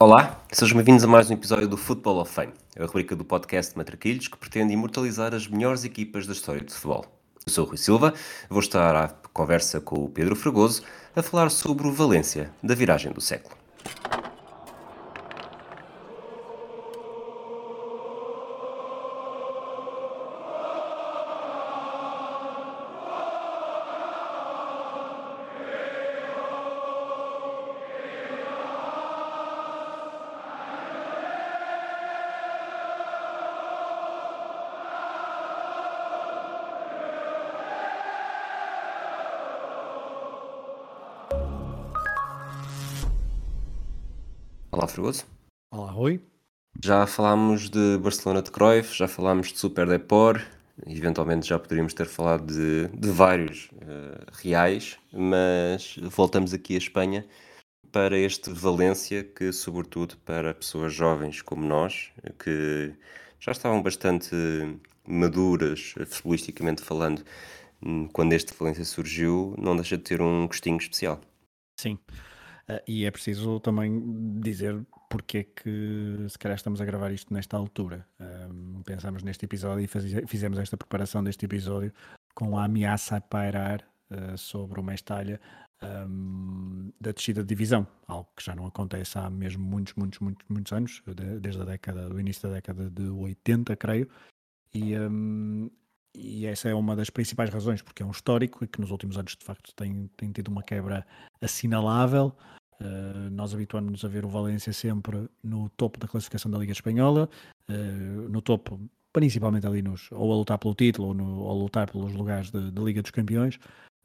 Olá, sejam bem-vindos a mais um episódio do Football of Fame, a rubrica do podcast Matraquilhos que pretende imortalizar as melhores equipas da história do futebol. Eu sou o Rui Silva, vou estar à conversa com o Pedro Fragoso a falar sobre o Valência da viragem do século. Já falámos de Barcelona de Cruyff, já falámos de Super Depor, eventualmente já poderíamos ter falado de, de vários uh, reais, mas voltamos aqui à Espanha para este Valência, que sobretudo para pessoas jovens como nós, que já estavam bastante maduras, futbolisticamente falando, hum, quando este Valência surgiu, não deixa de ter um gostinho especial. Sim. Uh, e é preciso também dizer porque é que se calhar estamos a gravar isto nesta altura. Um, pensamos neste episódio e fizemos esta preparação deste episódio com a ameaça a pairar uh, sobre o Mestalha um, da descida de divisão, algo que já não acontece há mesmo muitos, muitos, muitos, muitos anos, de, desde a década, do início da década de 80, creio. E, um, e essa é uma das principais razões, porque é um histórico e que nos últimos anos de facto tem, tem tido uma quebra assinalável. Uh, nós habituamos-nos a ver o Valência sempre no topo da classificação da Liga Espanhola, uh, no topo, principalmente ali nos, ou a lutar pelo título ou, no, ou a lutar pelos lugares da Liga dos Campeões.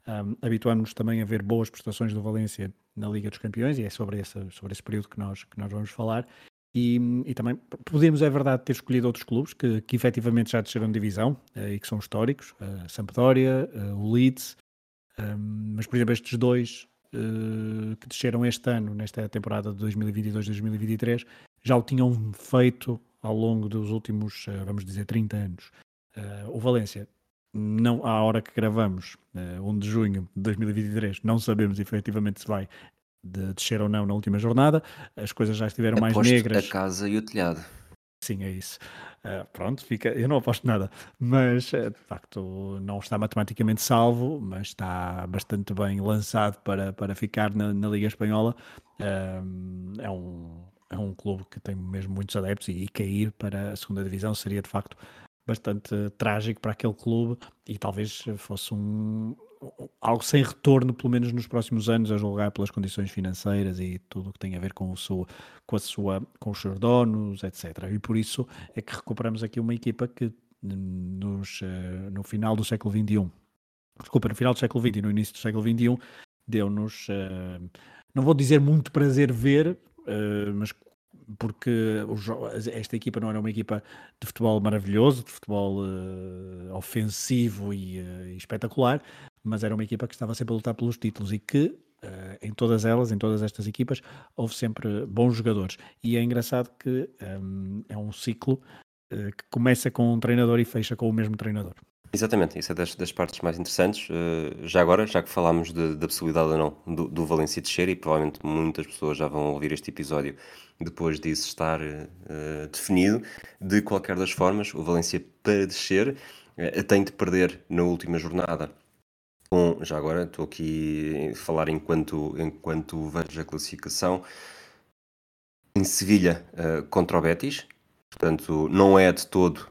Um, habituamos-nos também a ver boas prestações do Valência na Liga dos Campeões e é sobre esse, sobre esse período que nós, que nós vamos falar. E, e, também podemos, é verdade, ter escolhido outros clubes que, que efetivamente já desceram de divisão uh, e que são históricos, uh, Sampdoria, uh, o Leeds, um, mas por exemplo estes dois que desceram este ano, nesta temporada de 2022-2023, já o tinham feito ao longo dos últimos, vamos dizer, 30 anos. o Valência, não, à hora que gravamos, 1 de junho de 2023, não sabemos efetivamente se vai de descer ou não na última jornada. As coisas já estiveram Aposto mais negras. A casa e o telhado. Sim, é isso. Uh, pronto, fica. Eu não aposto nada, mas uh, de facto não está matematicamente salvo, mas está bastante bem lançado para, para ficar na, na Liga Espanhola. Uh, é, um, é um clube que tem mesmo muitos adeptos e, e cair para a segunda divisão seria de facto bastante trágico para aquele clube e talvez fosse um, algo sem retorno, pelo menos nos próximos anos, a julgar pelas condições financeiras e tudo o que tem a ver com, o seu, com, a sua, com os seus donos, etc. E por isso é que recuperamos aqui uma equipa que nos, uh, no final do século XXI, desculpa, no final do século XX e no início do século XXI, deu-nos, uh, não vou dizer muito prazer ver, uh, mas porque esta equipa não era uma equipa de futebol maravilhoso, de futebol uh, ofensivo e, uh, espetacular, mas era uma equipa que estava sempre a lutar pelos títulos e que uh, em todas elas, em todas estas equipas, houve sempre bons jogadores. E é engraçado que um, é um ciclo que começa com um treinador e fecha com o mesmo treinador. Exatamente, isso é das, das partes mais interessantes. Uh, já agora, já que falámos da possibilidade ou não do, do descer, e provavelmente muitas pessoas já vão ouvir este episódio depois disso estar uh, definido, de qualquer das formas, o Valência para descer uh, tem de perder na última jornada. Com, já agora estou aqui a falar enquanto, enquanto vejo a classificação em Sevilha contra o Betis, portanto não é de todo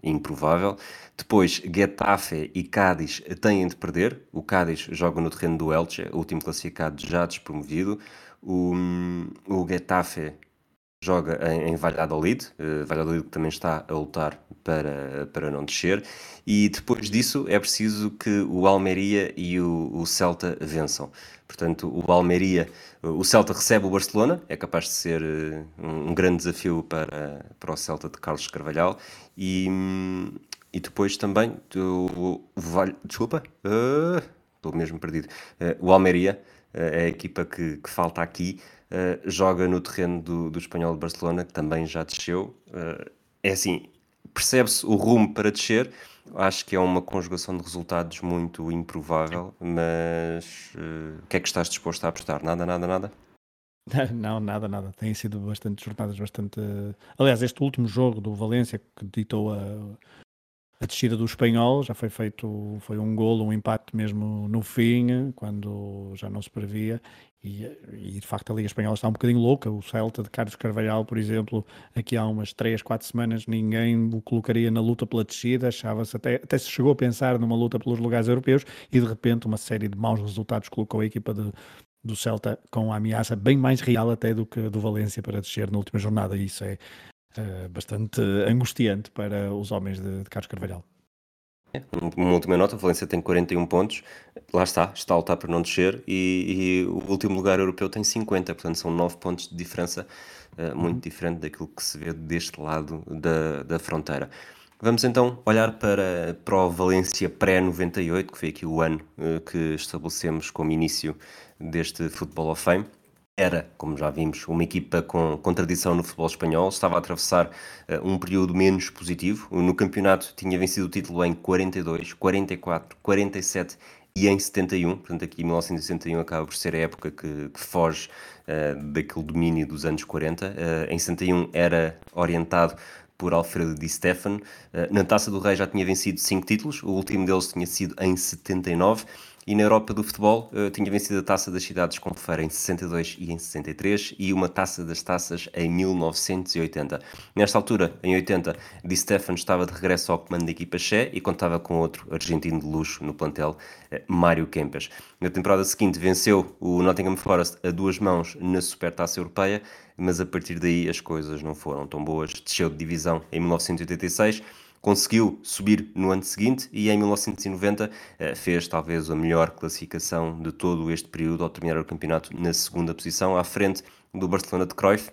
improvável. Depois, Getafe e Cádiz têm de perder. O Cádiz joga no terreno do Elche, o último classificado já despromovido. O, o Getafe joga em, em Valladolid, uh, Valladolid também está a lutar para, para não descer, e depois disso é preciso que o Almeria e o, o Celta vençam. Portanto, o Almeria, o Celta recebe o Barcelona, é capaz de ser uh, um, grande desafio para, para o Celta de Carlos Carvalhal, e, e depois também o, Val... desculpa, uh, estou mesmo perdido. o Almeria é a equipa que, que falta aqui uh, joga no terreno do, do Espanhol de Barcelona, que também já desceu. Uh, é assim, percebe-se o rumo para descer. Acho que é uma conjugação de resultados muito improvável, mas uh, o que é que estás disposto a apostar? Nada, nada, nada? Não, nada, nada. Têm sido bastante jornadas, bastante. Aliás, este último jogo do Valência que ditou a, a descida do espanhol já foi feito, foi um golo, um empate mesmo no fim, quando já não se previa. E, e de facto a Liga Espanhola está um bocadinho louca. O Celta de Carlos Carvalhal, por exemplo, aqui há umas 3, 4 semanas, ninguém o colocaria na luta pela descida. Achava-se até, até se chegou a pensar numa luta pelos lugares europeus e de repente uma série de maus resultados colocou a equipa de, do Celta com a ameaça bem mais real até do que do Valência para descer na última jornada. E isso é uh, bastante angustiante para os homens de, de Carlos Carvalhal. Uma última nota, a Valência tem 41 pontos, lá está, está a lutar para não descer e, e, o último lugar europeu tem 50, portanto são 9 pontos de diferença, uh, muito uhum. diferente daquilo que se vê deste lado da, da fronteira. Vamos então olhar para, para o Valência pré-98, que foi aqui o ano uh, que estabelecemos como início deste Football of Fame era, como já vimos, uma equipa com, com tradição no futebol espanhol, estava a atravessar uh, um período menos positivo. No campeonato tinha vencido o título em 42, 44, 47 e em 71, portanto aqui 1961 acaba por ser a época que, que foge uh, daquele domínio dos anos 40. Uh, eh, em 71 era orientado por Alfredo Di Stefano. na Taça do Rei já tinha vencido 5 títulos, o último deles tinha sido em 79 e na Europa do futebol uh, tinha vencido a Taça das Cidades com Feira em 62 e em 63 e uma Taça das Taças em 1980. Nesta altura, em 80, Di Stefano estava de regresso ao comando da equipa Che e contava com outro argentino de luxo no plantel, uh, Mário Kempes. Na temporada seguinte venceu o Nottingham Forest a duas mãos na Supertaça Europeia, mas a partir daí as coisas não foram tão boas. Desceu de divisão em 1986 conseguiu subir no ano seguinte e em 1990 eh, fez talvez a melhor classificação de todo este período ao terminar o campeonato na segunda posição, à frente do Barcelona de Cruyff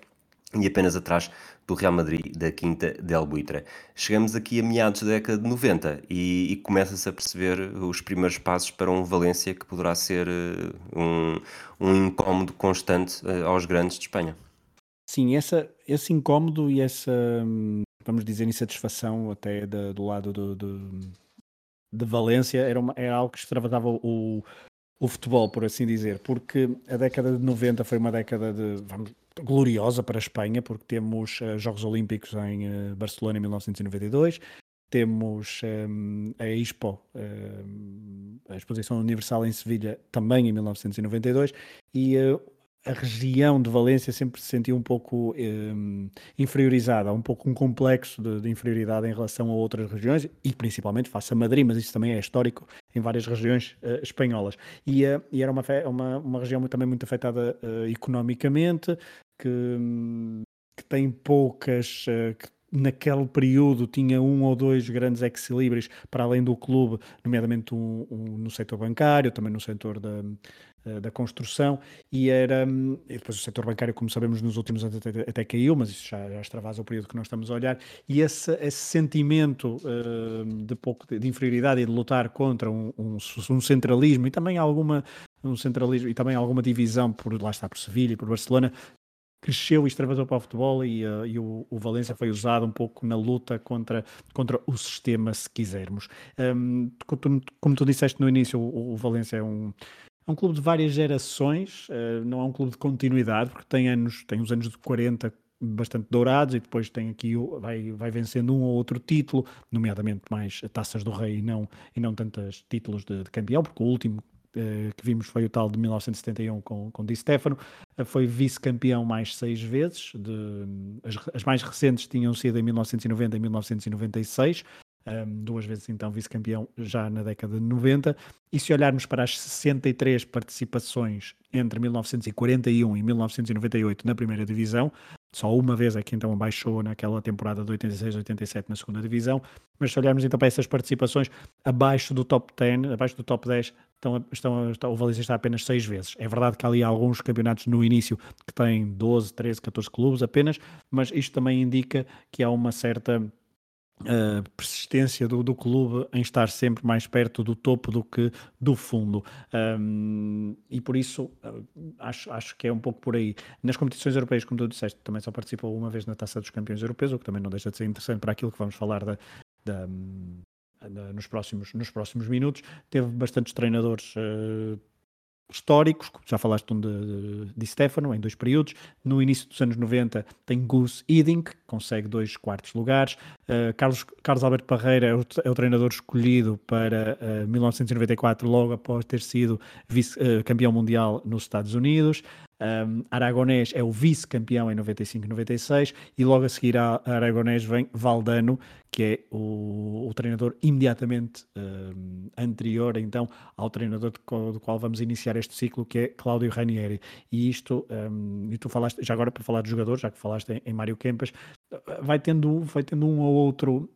e apenas atrás do Real Madrid da Quinta del Buitre. Chegamos aqui a meados da década de 90 e, e começa-se a perceber os primeiros passos para um Valência que poderá ser uh, um, um incómodo constante uh, aos grandes de Espanha. Sim, essa, esse incómodo e essa, hum, vamos dizer, insatisfação até de, do lado do, de Valência era, uma, era algo que extravasava o, o futebol, por assim dizer, porque a década de 90 foi uma década de, vamos, gloriosa para a Espanha, porque temos uh, Jogos Olímpicos em uh, Barcelona em 1992, temos um, a Expo, um, a Exposição Universal em Sevilha, também em 1992, e a região de Valência sempre se sentiu um pouco um, inferiorizada, um pouco um complexo de, de, inferioridade em relação a outras regiões e principalmente face a Madrid, mas isso também é histórico em várias regiões uh, espanholas. E, uh, e, era uma, uma, uma região também muito afetada uh, economicamente, que, um, que tem poucas. que naquele período tinha um ou dois grandes equilíbrios para além do clube, nomeadamente um, um, no setor bancário, também no setor da, eh, da construção e era hum, e depois o setor bancário como sabemos nos últimos anos até, até caiu mas isso já, já extravasa o período que nós estamos a olhar e esse, esse sentimento uh, de pouco de, inferioridade e de lutar contra um, um, um, centralismo e também alguma um centralismo e também alguma divisão por lá está por Sevilha e por Barcelona cresceu e extravasou para o futebol e, uh, e o, o, Valência foi usado um pouco na luta contra, contra o sistema, se quisermos. Um, como, tu, como tu disseste no início, o, o Valência é um, é um clube de várias gerações, uh, não é um clube de continuidade, porque tem anos, tem os anos de 40 bastante dourados e depois tem aqui vai, vai vencendo um ou outro título, nomeadamente mais taças do rei e não, e não tantos títulos de, de campeão, porque o último uh, que vimos foi o tal de 1971 com, com Di Stefano, uh, foi vice-campeão mais seis vezes, de, as, as, mais recentes tinham sido em 1990 e 1996, um, duas vezes então vice-campeão já na década de 90. E se olharmos para as 63 participações entre 1941 e 1998 na primeira divisão, só uma vez é que então baixou naquela temporada de 86-87 na segunda divisão, mas se olharmos então para essas participações abaixo do top 10, abaixo do top 10, estão, estão, estão, o Valência está apenas 6 vezes. É verdade que há ali alguns campeonatos no início que têm 12, 13, 14 clubes apenas, mas isto também indica que há uma certa a persistência do, do clube em estar sempre mais perto do topo do que do fundo. Um, e por isso uh, acho, acho que é um pouco por aí. Nas competições europeias, como tu disseste, também só participou uma vez na Taça dos Campeões Europeus, o que também não deixa de ser interessante para aquilo que vamos falar da, da nos, próximos, nos próximos minutos. Teve bastantes treinadores. Uh, históricos, já falaste um de, de Stefano em dois períodos, no início dos anos 90 tem Gus Hiddink, que consegue dois quartos lugares, uh, Carlos, Carlos Alberto Parreira é o, é o treinador escolhido para uh, 1994, logo após ter sido vice, uh, campeão mundial nos Estados Unidos, um, Aragonés é o vice-campeão em 95 e 96 logo a seguir a Aragonés vem Valdano, que é o, o treinador imediatamente um, anterior então ao treinador do, do, qual vamos iniciar este ciclo, que é Cláudio Ranieri. E isto, um, e tu falaste, já agora para falar de jogadores, já que falaste em, em Mário Kempas, vai tendo, vai tendo um ou outro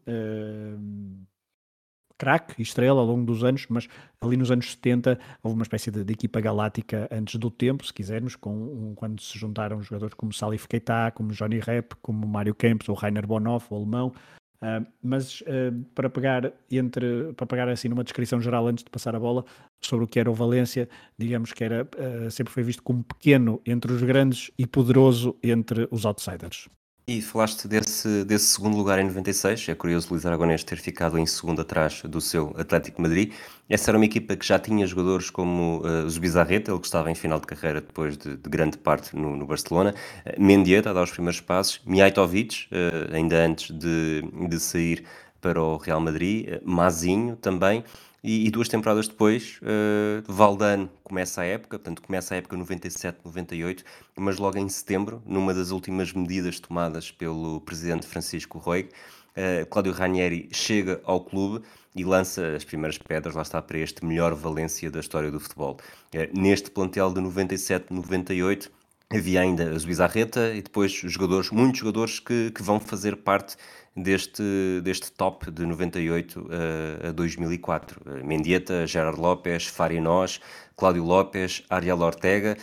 craque estrela ao longo dos anos, mas ali nos anos 70 houve uma espécie de, de equipa galáctica antes do tempo, se quisermos, com um, quando se juntaram jogadores como Salif Keita, como Johnny Rep, como Mário Kempes ou Rainer Bonhoff, o alemão. Uh, mas uh, para pegar entre para pegar assim numa descrição geral antes de passar a bola sobre o que era o Valência, digamos que era uh, sempre foi visto como pequeno entre os grandes e poderoso entre os outsiders. E falaste desse, desse segundo lugar em 96, é curioso o Luís Aragonés ter ficado em segundo atrás do seu Atlético Madrid. Essa era uma equipa que já tinha jogadores como uh, Zubizarreta, ele que estava em final de carreira depois de, de grande parte no, no Barcelona, uh, Mendieta a dar os primeiros passos, Mijatovic, uh, ainda antes de, de sair para o Real Madrid, uh, Mazinho também, e, e duas temporadas depois, uh, Valdano começa a época, portanto começa a época 97-98, mas logo em setembro, numa das últimas medidas tomadas pelo presidente Francisco Roig, uh, Cláudio Ranieri chega ao clube e lança as primeiras pedras, lá está, para este melhor Valência da história do futebol. Uh, neste plantel de 97-98, havia ainda a Zubizarreta e depois jogadores, muitos jogadores que, que vão fazer parte deste, deste top de 98 a, a 2004. Mendieta, Gerard Lopes, Farinós, Cláudio Lopes, Ariel Ortega,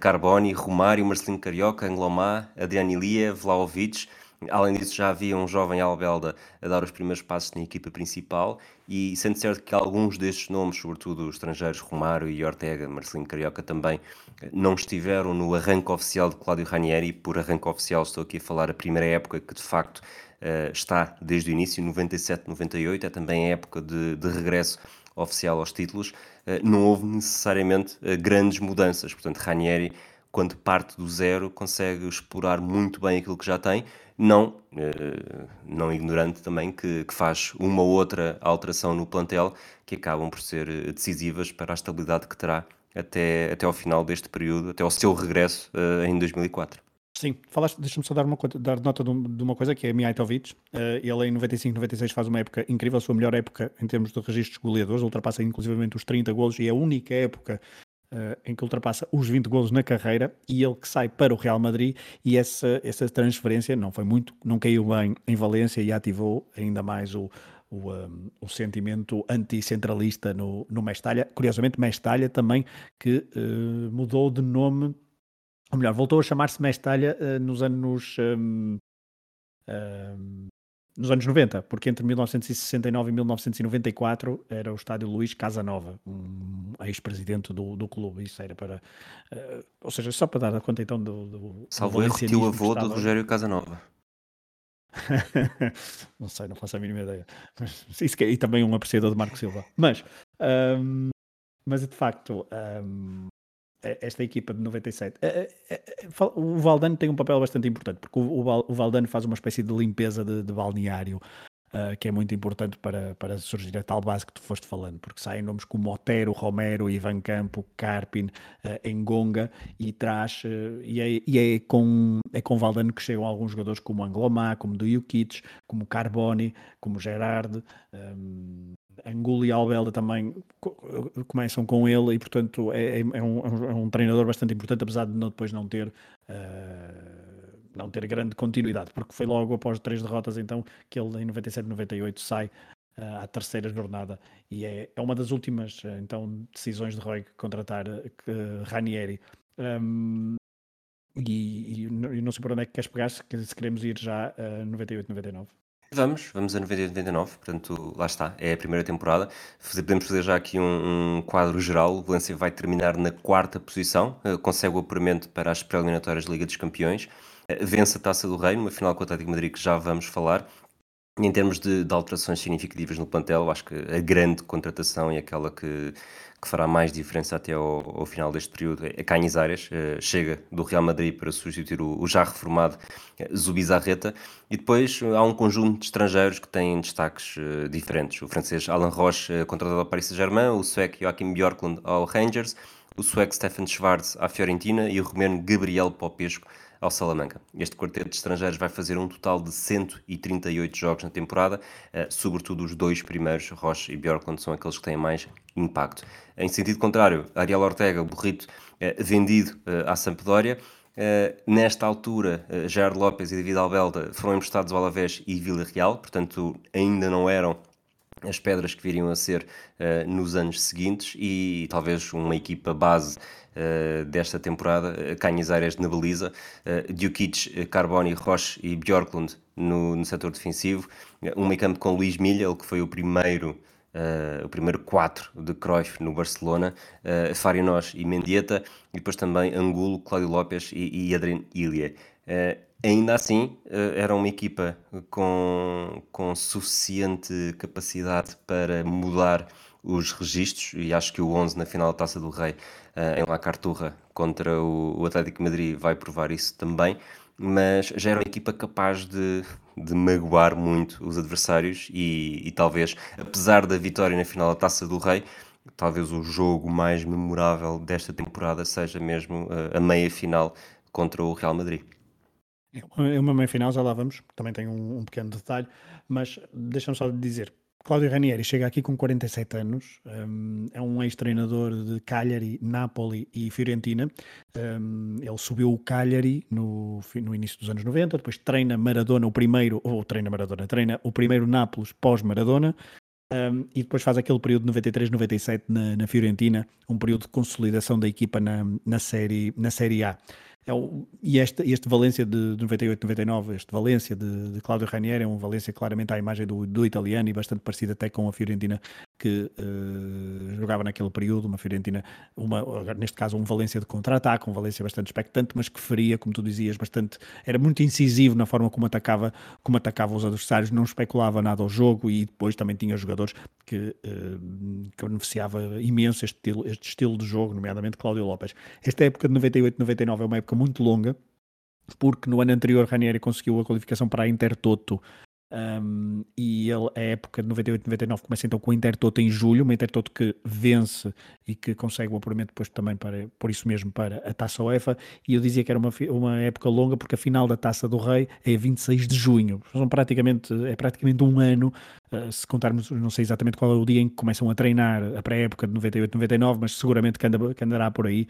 Carboni, Romário, Marcelino Carioca, Anglomá, Adriano Ilia, Vlaovic. Além disso, já havia um jovem Albelda a dar os primeiros passos na equipa principal e sendo certo que alguns destes nomes, sobretudo os estrangeiros Romário e Ortega, Marcelino Carioca também, não estiveram no arranque oficial de Cláudio Ranieri. Por arranque oficial estou aqui a falar a primeira época que de facto uh, está desde o início, 97-98, é também a época de, de regresso oficial aos títulos, uh, não houve necessariamente uh, grandes mudanças. Portanto, Ranieri, quando parte do zero, consegue explorar muito bem aquilo que já tem, não, não ignorando também que, que, faz uma ou outra alteração no plantel que acabam por ser decisivas para a estabilidade que terá até, até ao final deste período, até ao seu regresso em 2004. Sim, falaste, deixa-me só dar, uma, dar nota de, uma coisa que é Mijatovic. Uh, ele em 95, 96 faz uma época incrível, a sua melhor época em termos de registros goleadores, ultrapassa inclusivamente os 30 golos e é a única época uh, em que ultrapassa os 20 golos na carreira e ele que sai para o Real Madrid e essa, essa transferência não foi muito, não caiu bem em Valência e ativou ainda mais o, o, um, o, sentimento anticentralista no, no Mestalha. Curiosamente, Mestalha também que uh, mudou de nome ou melhor, voltou a chamar-se Mestalha uh, nos anos um, uh, nos anos 90, porque entre 1969 e 1994 era o estádio Luís Casanova, um ex-presidente do, do clube. Isso era para. Uh, ou seja, só para dar a conta então do. do Salvo erro, tio avô do Rogério Casanova. não sei, não faço a mínima ideia. Mas, isso que é, e também um apreciador de Marco Silva. Mas, um, mas de facto, um, esta equipa de 97. É, é, é, o Valdano tem um papel bastante importante, porque o Valdano faz uma espécie de limpeza de, de balneário, que é muito importante para, para surgir a tal base que tu foste falando, porque saem nomes como Otero, Romero, Ivan Campo, Carpin, Engonga, e traz, e, é, e é, com, é com Valdano que chegam alguns jogadores como Anglomá, como Dujukic, como Carboni, como Gerard, Angulo e Albelda também começam com ele e, portanto, é, é, é, um, é, um, treinador bastante importante, apesar de não, depois não ter, uh, não ter grande continuidade, porque foi logo após três derrotas, então, que ele em 97, 98 sai uh, à terceira jornada e é, é uma das últimas, uh, então, decisões de Roy contratar Ranieri. Um, e, e, não sei por onde é que queres pegar, se, se queremos ir já a 98, 99. Vamos, vamos a 98 99, portanto, lá está, é a primeira temporada. Podemos fazer já aqui um, um quadro geral. O Valencia vai terminar na quarta posição, uh, consegue o apuramento para as pré-eliminatórias da Liga dos Campeões, uh, vence a Taça do Reino, uma final com o Atlético Madrid que já vamos falar, Em termos de, de alterações significativas no plantel, acho que a grande contratação e aquela que, que fará mais diferença até ao, ao final deste período é Canizares, uh, chega do Real Madrid para substituir o, o já reformado uh, Zubizarreta, e depois uh, há um conjunto de estrangeiros que têm destaques uh, diferentes. O francês Alan Roche, contratado ao Paris Saint-Germain, o sueco Joachim Björklund ao Rangers, o sueco Stefan Schwarz à Fiorentina. E o romeno Gabriel Popesco ao Salamanca. Este quarteto de estrangeiros vai fazer um total de 138 jogos na temporada, eh, sobretudo os dois primeiros, Roche e Bjorklund, são aqueles que têm mais impacto. Em sentido contrário, Ariel Ortega, burrito, eh, vendido eh, à Sampdoria, nesta altura, Gerard Lopes e David Albelda foram emprestados ao Alavés e Vila Real, portanto ainda não eram as pedras que viriam a ser uh, nos anos seguintes e, e talvez uma equipa base uh, desta temporada, uh, Canhazares na baliza, uh, Djukic, Carboni, Roche e Bjorklund no, no setor defensivo, um meio campo com Luís Milha, que foi o primeiro Uh, o primeiro 4 de Cruyff no Barcelona, uh, Farinós e Mendieta, e depois também Angulo, Cláudio Lopes e, e Adrien Ilie. Uh, Ainda assim, eh, era uma equipa com, com suficiente capacidade para mudar os registros e acho que o 11 na final da Taça do Rei eh, em La Carturra contra o, Atlético Madrid vai provar isso também, mas já era uma equipa capaz de, de magoar muito os adversários e, e talvez, apesar da vitória na final da Taça do Rei, talvez o jogo mais memorável desta temporada seja mesmo eh, a meia final contra o Real Madrid. É uma meia final, já lá vamos, também tem um, um pequeno detalhe, mas deixa-me só dizer, Cláudio Ranieri chega aqui com 47 anos, um, é um ex-treinador de Cagliari, Napoli e Fiorentina. Um, ele subiu o Cagliari no, no, início dos anos 90, depois treina Maradona, o primeiro, ou treina Maradona, treina o primeiro Nápoles pós-Maradona. Um, e depois faz aquele período de 93-97 na, na, Fiorentina, um período de consolidação da equipa na, na, série, na série A. É o, e este, este Valência de, de 98, 99, este Valência de, de Cláudio Ranieri é um Valência claramente à imagem do, do italiano e bastante parecido até com a Fiorentina que uh, jogava naquele período, uma Fiorentina, uma, neste caso um Valência de contra-ataque, um Valência bastante expectante, mas que feria, como tu dizias, bastante, era muito incisivo na forma como atacava, como atacava os adversários, não especulava nada ao jogo e depois também tinha jogadores que, uh, que beneficiava imenso este estilo, este estilo de jogo, nomeadamente Cláudio Lopes. Esta época de 98, 99 é uma época muito longa, porque no ano anterior Ranieri conseguiu a qualificação para a Intertoto um, e ele, a época de 98-99 começa então com o Intertoto em julho, uma Intertoto que vence e que consegue o apuramento depois também para, por isso mesmo para a Taça UEFA. E eu dizia que era uma, uma época longa porque a final da Taça do Rei é 26 de junho, são praticamente, é praticamente um ano Uh, se contarmos, não sei exatamente qual é o dia em que começam a treinar a pré-época de 98-99, mas seguramente que, anda, que andará por aí,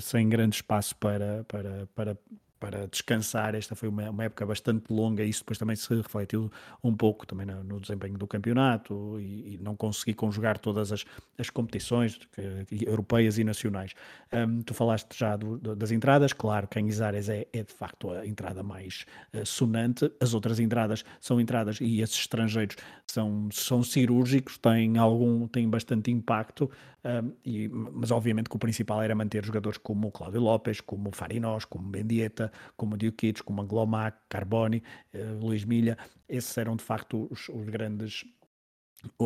sem grande espaço para, para, para, para descansar. Esta foi uma, uma, época bastante longa e isso depois também se refletiu um pouco também no, no desempenho do campeonato e, e, não consegui conjugar todas as, as competições que, europeias e nacionais. Um, tu falaste já do, das entradas, claro, Canizares é, é de facto a entrada mais uh, sonante, as outras entradas são entradas e esses estrangeiros são, são cirúrgicos, têm algum, têm bastante impacto, um, e, mas obviamente que o principal era manter jogadores como o Cláudio Lopes, como o Farinós, como Bendieta, como o Diokic, como o Anglomac, Carboni, uh, Luís Milha, esses eram de facto os, os grandes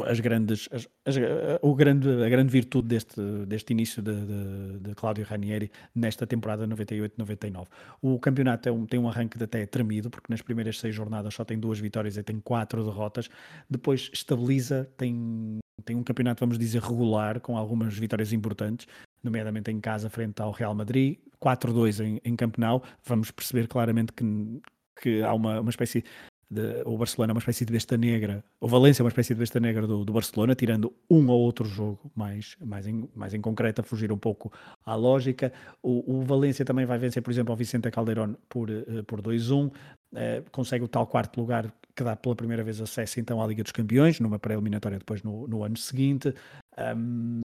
as grandes, as, as, o grande, a grande virtude deste, deste início de, de, de Cláudio Ranieri nesta temporada 98-99. O campeonato é um, tem um arranque de até tremido, porque nas primeiras seis jornadas só tem duas vitórias e tem quatro derrotas. Depois estabiliza, tem, tem um campeonato, vamos dizer, regular, com algumas vitórias importantes, nomeadamente em casa frente ao Real Madrid, 4-2 em, em. Vamos perceber claramente que, que há uma, uma espécie de, o Barcelona é uma espécie de besta negra, o Valência é uma espécie de besta negra do, do Barcelona, tirando um ou outro jogo mais, mais, em, mais em concreto, a fugir um pouco à lógica. O, o Valência também vai vencer, por exemplo, ao Vicente Calderón por, uh, por 2-1, uh, eh, consegue o tal quarto lugar que dá pela primeira vez acesso então à Liga dos Campeões, numa pré-eliminatória depois no, no ano seguinte. Um,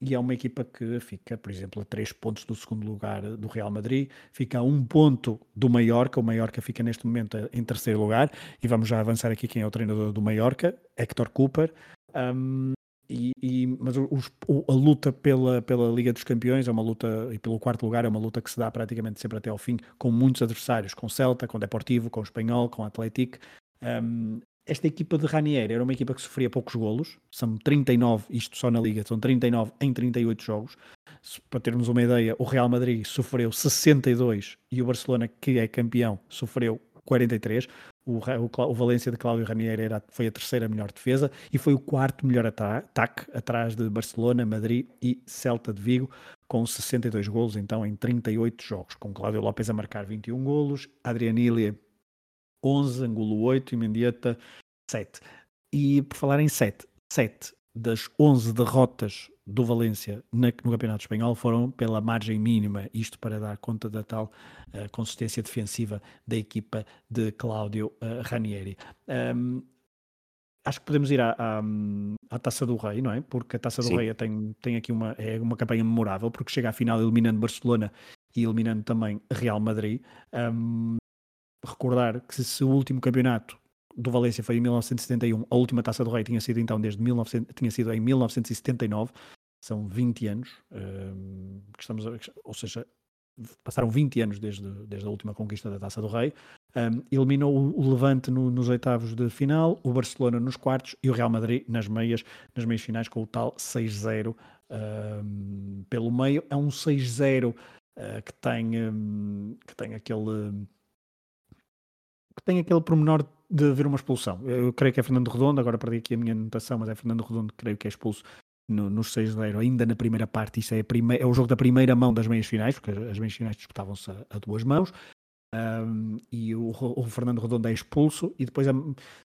e é uma equipa que fica, por exemplo, a 3 pontos do segundo lugar do Real Madrid, fica a um ponto do Mallorca, o Mallorca fica neste momento em terceiro lugar, e vamos já avançar aqui quem é o treinador do Mallorca, Héctor Cooper, um, e, e, mas os, a luta pela, pela Liga dos Campeões é uma luta, e pelo quarto lugar, é uma luta que se dá praticamente sempre até ao fim, com muitos adversários, com Celta, com Deportivo, com Espanhol, com Atlético, um, esta equipa de Ranieri era uma equipa que sofria poucos golos, são 39, isto só na Liga, são 39 em 38 jogos. Para termos uma ideia, o Real Madrid sofreu 62 e o Barcelona, que é campeão, sofreu 43. O, o, o Valência de Cláudio Ranieri era, foi a terceira melhor defesa e foi o quarto melhor ataque, atrás de Barcelona, Madrid e Celta de Vigo, com 62 golos, então em 38 jogos, com Cláudio López a marcar 21 golos, Adrian Ilha 11, Angulo 8 e Mendieta 7. E por falar em 7, 7 das 11 derrotas do Valência no Campeonato Espanhol foram pela margem mínima, isto para dar conta da tal uh, consistência defensiva da equipa de Cláudio uh, Ranieri. Um, acho que podemos ir à, à, à, Taça do Rei, não é? Porque a Taça do Sim. Rei tem, tem aqui uma, é uma campanha memorável, porque chega à final eliminando Barcelona e eliminando também Real Madrid. Um, recordar que se, o último campeonato do Valência foi em 1971, a última Taça do Rei tinha sido então desde 1900, tinha sido em 1979, são 20 anos, um, que estamos, a, ou seja, passaram 20 anos desde, desde a última conquista da Taça do Rei. Um, eliminou o Levante no, nos oitavos de final, o Barcelona nos quartos e o Real Madrid nas meias, nas meias finais com o tal 6-0 um, pelo meio. É um 6-0 uh, que, tem, um, que tem aquele que tem aquele pormenor de haver uma expulsão. Eu creio que é Fernando Redondo, agora perdi aqui a minha anotação, mas é Fernando Redondo que creio que é expulso no, nos 6 0 ainda na primeira parte. Isto é, prime... é o jogo da primeira mão das meias finais, porque as meias finais disputavam-se a, a, duas mãos. Um, e o, o, Fernando Redondo é expulso. E depois,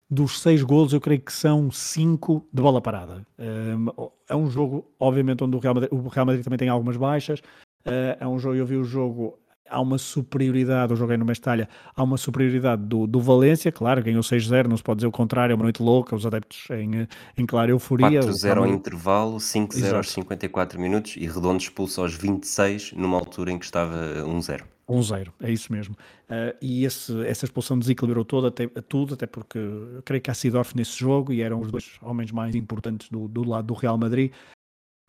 dos seis golos, eu creio que são cinco de bola parada. Um, é um jogo, obviamente, onde o Real Madrid, o Real Madrid também tem algumas baixas. Uh, é um jogo, eu vi o jogo há uma superioridade, eu joguei no Mestalha, há uma superioridade do, do Valência, claro, ganhou 6-0, não se pode dizer o contrário, é uma noite louca, os adeptos em, em clara euforia. 4-0 ao intervalo, 5-0 aos 54 minutos e Redondo expulso aos 26, numa altura em que estava 1-0. 1-0, é isso mesmo. Uh, e esse, essa expulsão desequilibrou todo, até, tudo, até porque creio que há Sidorf nesse jogo e eram os dois homens mais importantes do, do lado do Real Madrid.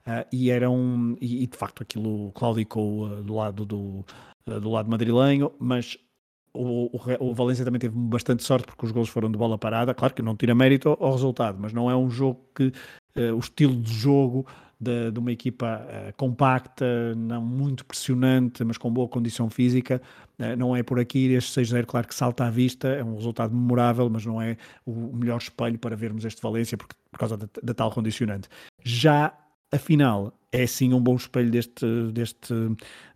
Uh, e eram, e, e, de facto aquilo claudicou uh, do lado do, do lado madrilenho, mas o, o, o, Valência também teve bastante sorte porque os gols foram de bola parada. Claro que não tira mérito ao, ao resultado, mas não é um jogo que uh, o estilo de jogo de, de uma equipa uh, compacta, não muito pressionante, mas com boa condição física, uh, não é por aqui. Este 6-0, claro que salta à vista, é um resultado memorável, mas não é o melhor espelho para vermos este Valência porque, por causa da, da tal condicionante. Já afinal é sim um bom espelho deste, deste,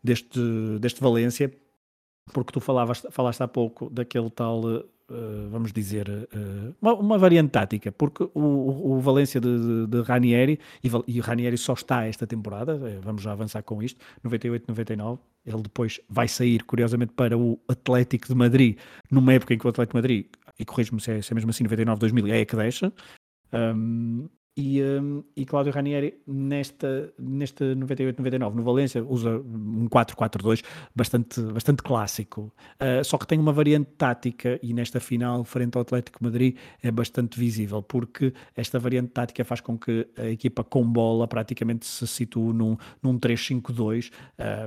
deste, deste Valência, porque tu falavas, falaste há pouco daquele tal, uh, vamos dizer, uh, uma, uma, variante tática, porque o, o Valência de, de, de Ranieri, e, e Ranieri só está esta temporada, eh, vamos já avançar com isto, 98-99, ele depois vai sair, curiosamente, para o Atlético de Madrid, numa época em que o Atlético de Madrid, e corrijo-me se, é, se é mesmo assim, 99-2000, é que deixa, um, e, um, e Cláudio Ranieri, nesta, neste 98-99 no Valência, usa um 4-4-2 bastante, bastante clássico. Uh, só que tem uma variante tática e nesta final, frente ao Atlético Madrid, é bastante visível, porque esta variante tática faz com que a equipa com bola praticamente se situe num, num 3-5-2,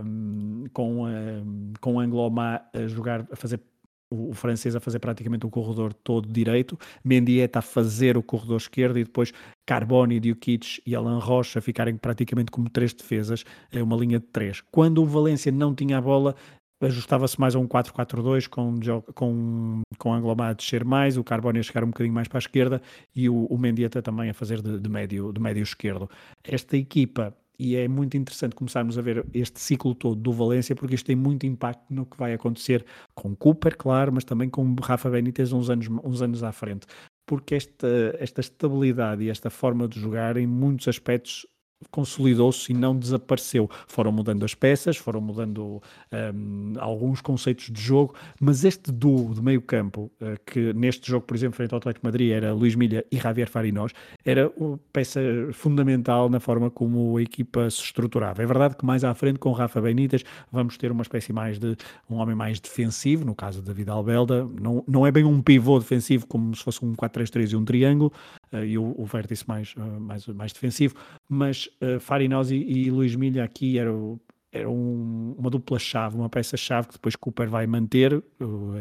um, com, um, com Angloma a jogar, a fazer o, francês a fazer praticamente o corredor todo direito, Mendieta a fazer o corredor esquerdo e depois Carboni, Djukic e Alan Rocha ficarem praticamente como três defesas, é uma linha de três. Quando o Valência não tinha a bola, ajustava-se mais a um 4-4-2 com, com, com Anglomar a descer mais, o Carboni a chegar um bocadinho mais para a esquerda e o, o Mendieta também a fazer de, de, médio, de médio esquerdo. Esta equipa e é muito interessante começarmos a ver este ciclo todo do Valência, porque isto tem muito impacto no que vai acontecer com Cooper, claro, mas também com Rafa Benítez uns anos, uns anos à frente. Porque esta, esta estabilidade e esta forma de jogar, em muitos aspectos, consolidou-se e não desapareceu. Foram mudando as peças, foram mudando um, alguns conceitos de jogo, mas este duo de meio campo, uh, que neste jogo, por exemplo, frente ao Atlético Madrid, era Luís Milha e Javier Farinós, era uma peça fundamental na forma como a equipa se estruturava. É verdade que mais à frente, com Rafa Benítez, vamos ter uma espécie mais de um homem mais defensivo, no caso de David Albelda, não, não é bem um pivô defensivo como se fosse um 4-3-3 e um triângulo, uh, e o, o vértice mais, uh, mais, mais defensivo, mas uh, Farinós e, e Luís Milha aqui eram era um, uma dupla-chave, uma peça-chave que depois Cooper vai manter,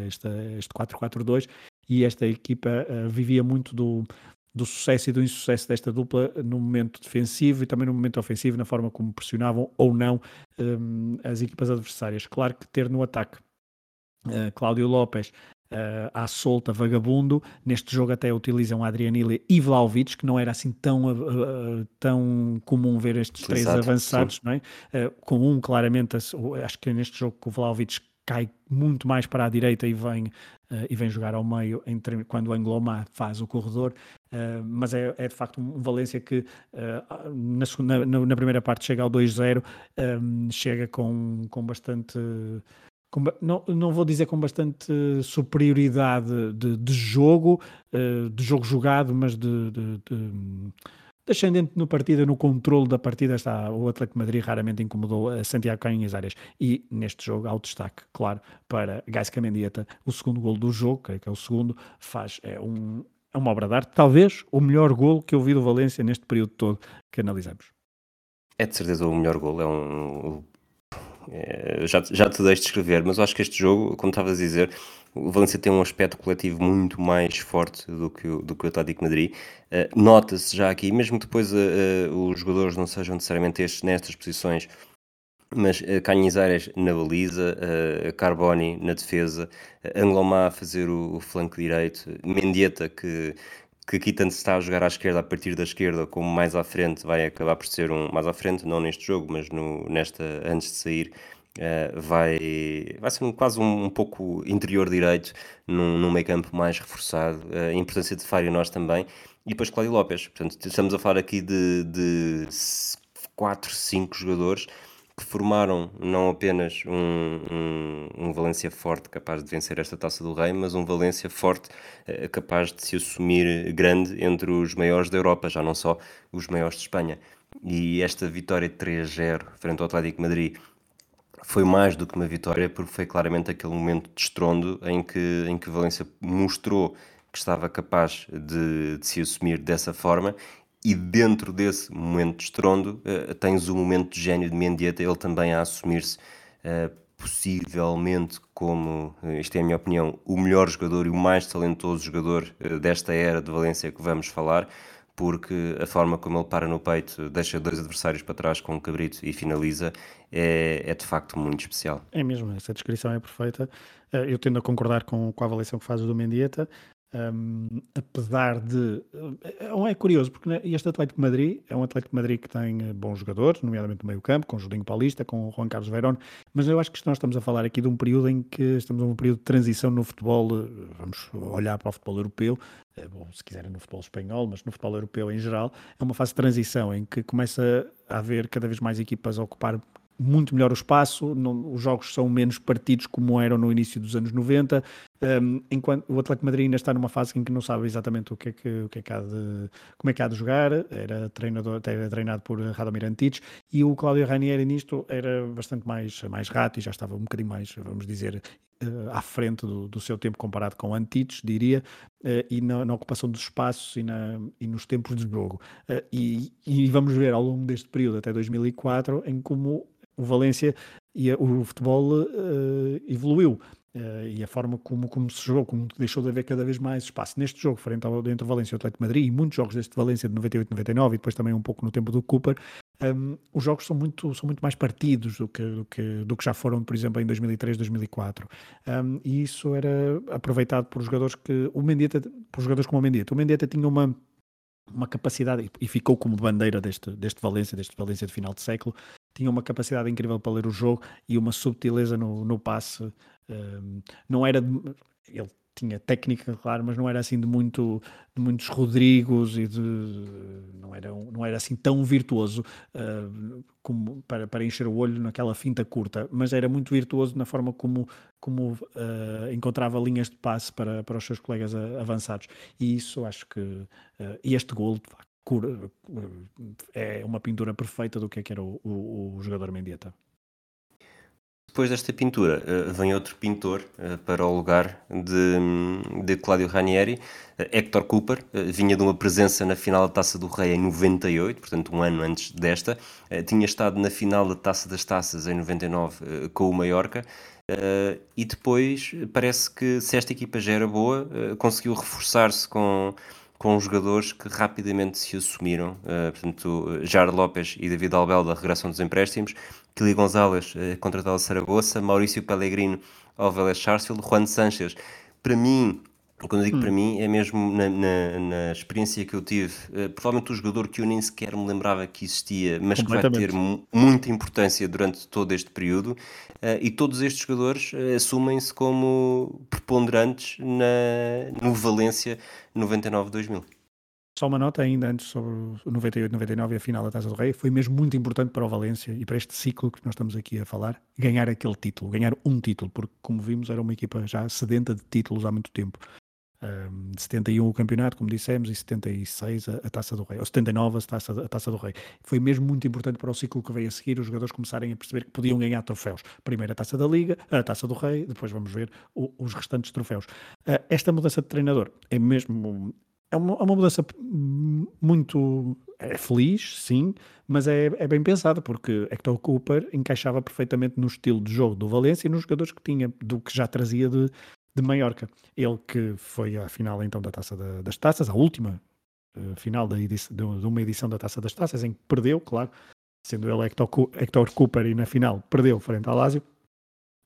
este, este 4-4-2, e esta equipa uh, vivia muito do, do sucesso e do insucesso desta dupla no momento defensivo e também no momento ofensivo, na forma como pressionavam ou não um, as equipas adversárias. Claro que ter no ataque uh, Cláudio Lopes uh, à solta, vagabundo. Neste jogo até utilizam Adrianile e Vlaovic, que não era assim tão, uh, tão comum ver estes três avançados, não é? Uh, com um claramente, acho que neste jogo que o Vlaovic cai muito mais para a direita e vem, uh, e vem jogar ao meio entre, quando o Angloma faz o corredor, uh, mas é, é, de facto um Valência que uh, na, segunda, na, na, primeira parte chega ao 2-0, chega com, com bastante com, não, não vou dizer com bastante superioridade de, de jogo, uh, de jogo jogado, mas de, de, de ascendente no partida, no controle da partida, está, o Atlético Madrid raramente incomodou a Santiago Canhas E neste jogo há o destaque, claro, para Gais Camendieta, o segundo gol do jogo, que é o segundo, faz é um, é uma obra de arte, talvez o melhor gol que eu vi do Valência neste período todo que analisamos. É de certeza o melhor gol, é um, já, já te deixo de escrever, mas eu acho que este jogo, como estavas a dizer, o Valência tem um aspecto coletivo muito mais forte do que o, do que o Atlético Madrid. Uh, Nota-se já aqui, mesmo que depois uh, os jogadores não sejam necessariamente estes nestas posições, mas uh, Canhizares na baliza, uh, Carboni na defesa, uh, Anglomá a fazer o, o, flanco direito, Mendieta que, que aqui tanto se está a jogar à esquerda, a partir da esquerda, como mais à frente, vai acabar por ser um mais à frente, não neste jogo, mas no, nesta antes de sair, uh, vai, vai ser um, quase um, um, pouco interior direito, num, num meio campo mais reforçado. Uh, a importância de Fário nós também. E depois Cláudio Lopes. Portanto, estamos a falar aqui de, de 4, 5 jogadores que formaram não apenas um, um, um, Valência forte capaz de vencer esta taça do Rei, mas um Valência forte eh, capaz de se assumir grande entre os maiores da Europa, já não só os maiores de Espanha. E esta vitória de 3-0 frente ao Atlético Madrid foi mais do que uma vitória, porque foi claramente aquele momento de estrondo em que, em que Valência mostrou que estava capaz de, de se assumir dessa forma e dentro desse momento de estrondo uh, tens o momento de gênio de Mendieta, ele também a assumir-se uh, possivelmente como, uh, isto é a minha opinião, o melhor jogador e o mais talentoso jogador desta era de Valência que vamos falar, porque a forma como ele para no peito, deixa dois adversários para trás com um cabrito e finaliza, é, é de facto muito especial. É mesmo, essa descrição é perfeita. Eu tendo a concordar com, com a avaliação que fazes do Mendieta, um, apesar de. É, é curioso, porque né, este Atlético de Madrid é um Atlético de Madrid que tem eh, bons jogadores, nomeadamente no meio-campo, com Julinho Paulista, com Juan Carlos Verón, mas eu acho que nós estamos a falar aqui de um período em que estamos num período de transição no futebol. Eh, vamos olhar para o futebol europeu, eh, bom, se quiserem no futebol espanhol, mas no futebol europeu em geral, é uma fase de transição em que começa a haver cada vez mais equipas a ocupar muito melhor o espaço, não, os jogos são menos partidos como eram no início dos anos 90, um, enquanto o Atlético Madrid ainda está numa fase em que não sabe exatamente o que é que, o que, é que há de, como é que há de jogar, era, treinador, era treinado por Radomir Antic e o Cláudio Ranieri nisto era bastante mais, mais rato e já estava um bocadinho mais, vamos dizer, uh, à frente do, do, seu tempo comparado com Antic, diria, uh, e na, na, ocupação dos espaços e, na, e nos tempos de jogo. Uh, e, e vamos ver ao longo deste período, até 2004, em como o Valência e o futebol uh, evoluiu. Uh, e a forma como, como se jogou, como deixou de haver cada vez mais espaço neste jogo, frente ao, entre o Valência e o Atlético de Madrid, e muitos jogos deste Valência de 98 99 e depois também um pouco no tempo do Cooper, um, ehm, os jogos são muito, são muito mais partidos do que, do, que, do que já foram, por exemplo, em 2003, 2004. Um, e isso era aproveitado por jogadores que. O Mendieta, por jogadores como o Mendieta. O Mendieta tinha uma uma capacidade, e ficou como bandeira deste, deste Valência, deste Valência de final de século, tinha uma capacidade incrível para ler o jogo e uma subtileza no, no passe. Um, não era. Ele tinha técnica, claro, mas não era assim de, muito, de muitos Rodrigos e de. Não era, não era assim tão virtuoso uh, como para, para encher o olho naquela finta curta, mas era muito virtuoso na forma como, como uh, encontrava linhas de passe para, para os seus colegas avançados. E isso acho que. Uh, e este gol, de facto é uma pintura perfeita do que, é que era o, o, o jogador Mendieta. Depois desta pintura uh, vem outro pintor uh, para o lugar de, de Cláudio Ranieri, uh, Héctor Cooper, vinha de uma presença na final da Taça do Rei em 98, portanto um ano antes desta, tinha estado na final da Taça das Taças em 99 com o Mallorca, e depois parece que se esta equipa já era boa, conseguiu reforçar-se com, com jogadores que rapidamente se assumiram. Uh, portanto, Jair Lopes e David Albelda regressam dos empréstimos, Kili Gonzalez contratado a Saragossa, Maurício Pellegrino ao Vélez Sarsfield, Juan Sanches. Para mim, quando eu digo hum. para mim, é mesmo na, na, na, experiência que eu tive, uh, provavelmente um jogador que eu nem sequer me lembrava que existia, mas que vai ter muita importância durante todo este período, uh, e todos estes jogadores uh, assumem-se como preponderantes na, no Valência 99-2000. Só uma nota ainda antes sobre o 98-99 e a final da Taça do Rei. Foi mesmo muito importante para o Valência e para este ciclo que nós estamos aqui a falar, ganhar aquele título, ganhar um título, porque como vimos era uma equipa já sedenta de títulos há muito tempo. Um, 71 o campeonato, como dissemos, e 76 a, a Taça do Rei, ou 79 a taça, a taça do Rei. Foi mesmo muito importante para o ciclo que veio a seguir, os jogadores começarem a perceber que podiam ganhar troféus. Primeiro a Taça da Liga, a Taça do Rei, depois vamos ver o, os restantes troféus. Uh, esta mudança de treinador é mesmo é uma, é uma mudança muito é feliz, sim, mas é, é bem pensada, porque Hector Cooper encaixava perfeitamente no estilo de jogo do Valência e nos jogadores que tinha, do que já trazia de, de Maiorca. Ele que foi à final então da Taça da, das Taças, a última uh, final da edição, de, de, uma edição da Taça das Taças, em que perdeu, claro, sendo ele Hector, Cooper e na final perdeu frente ao Lazio,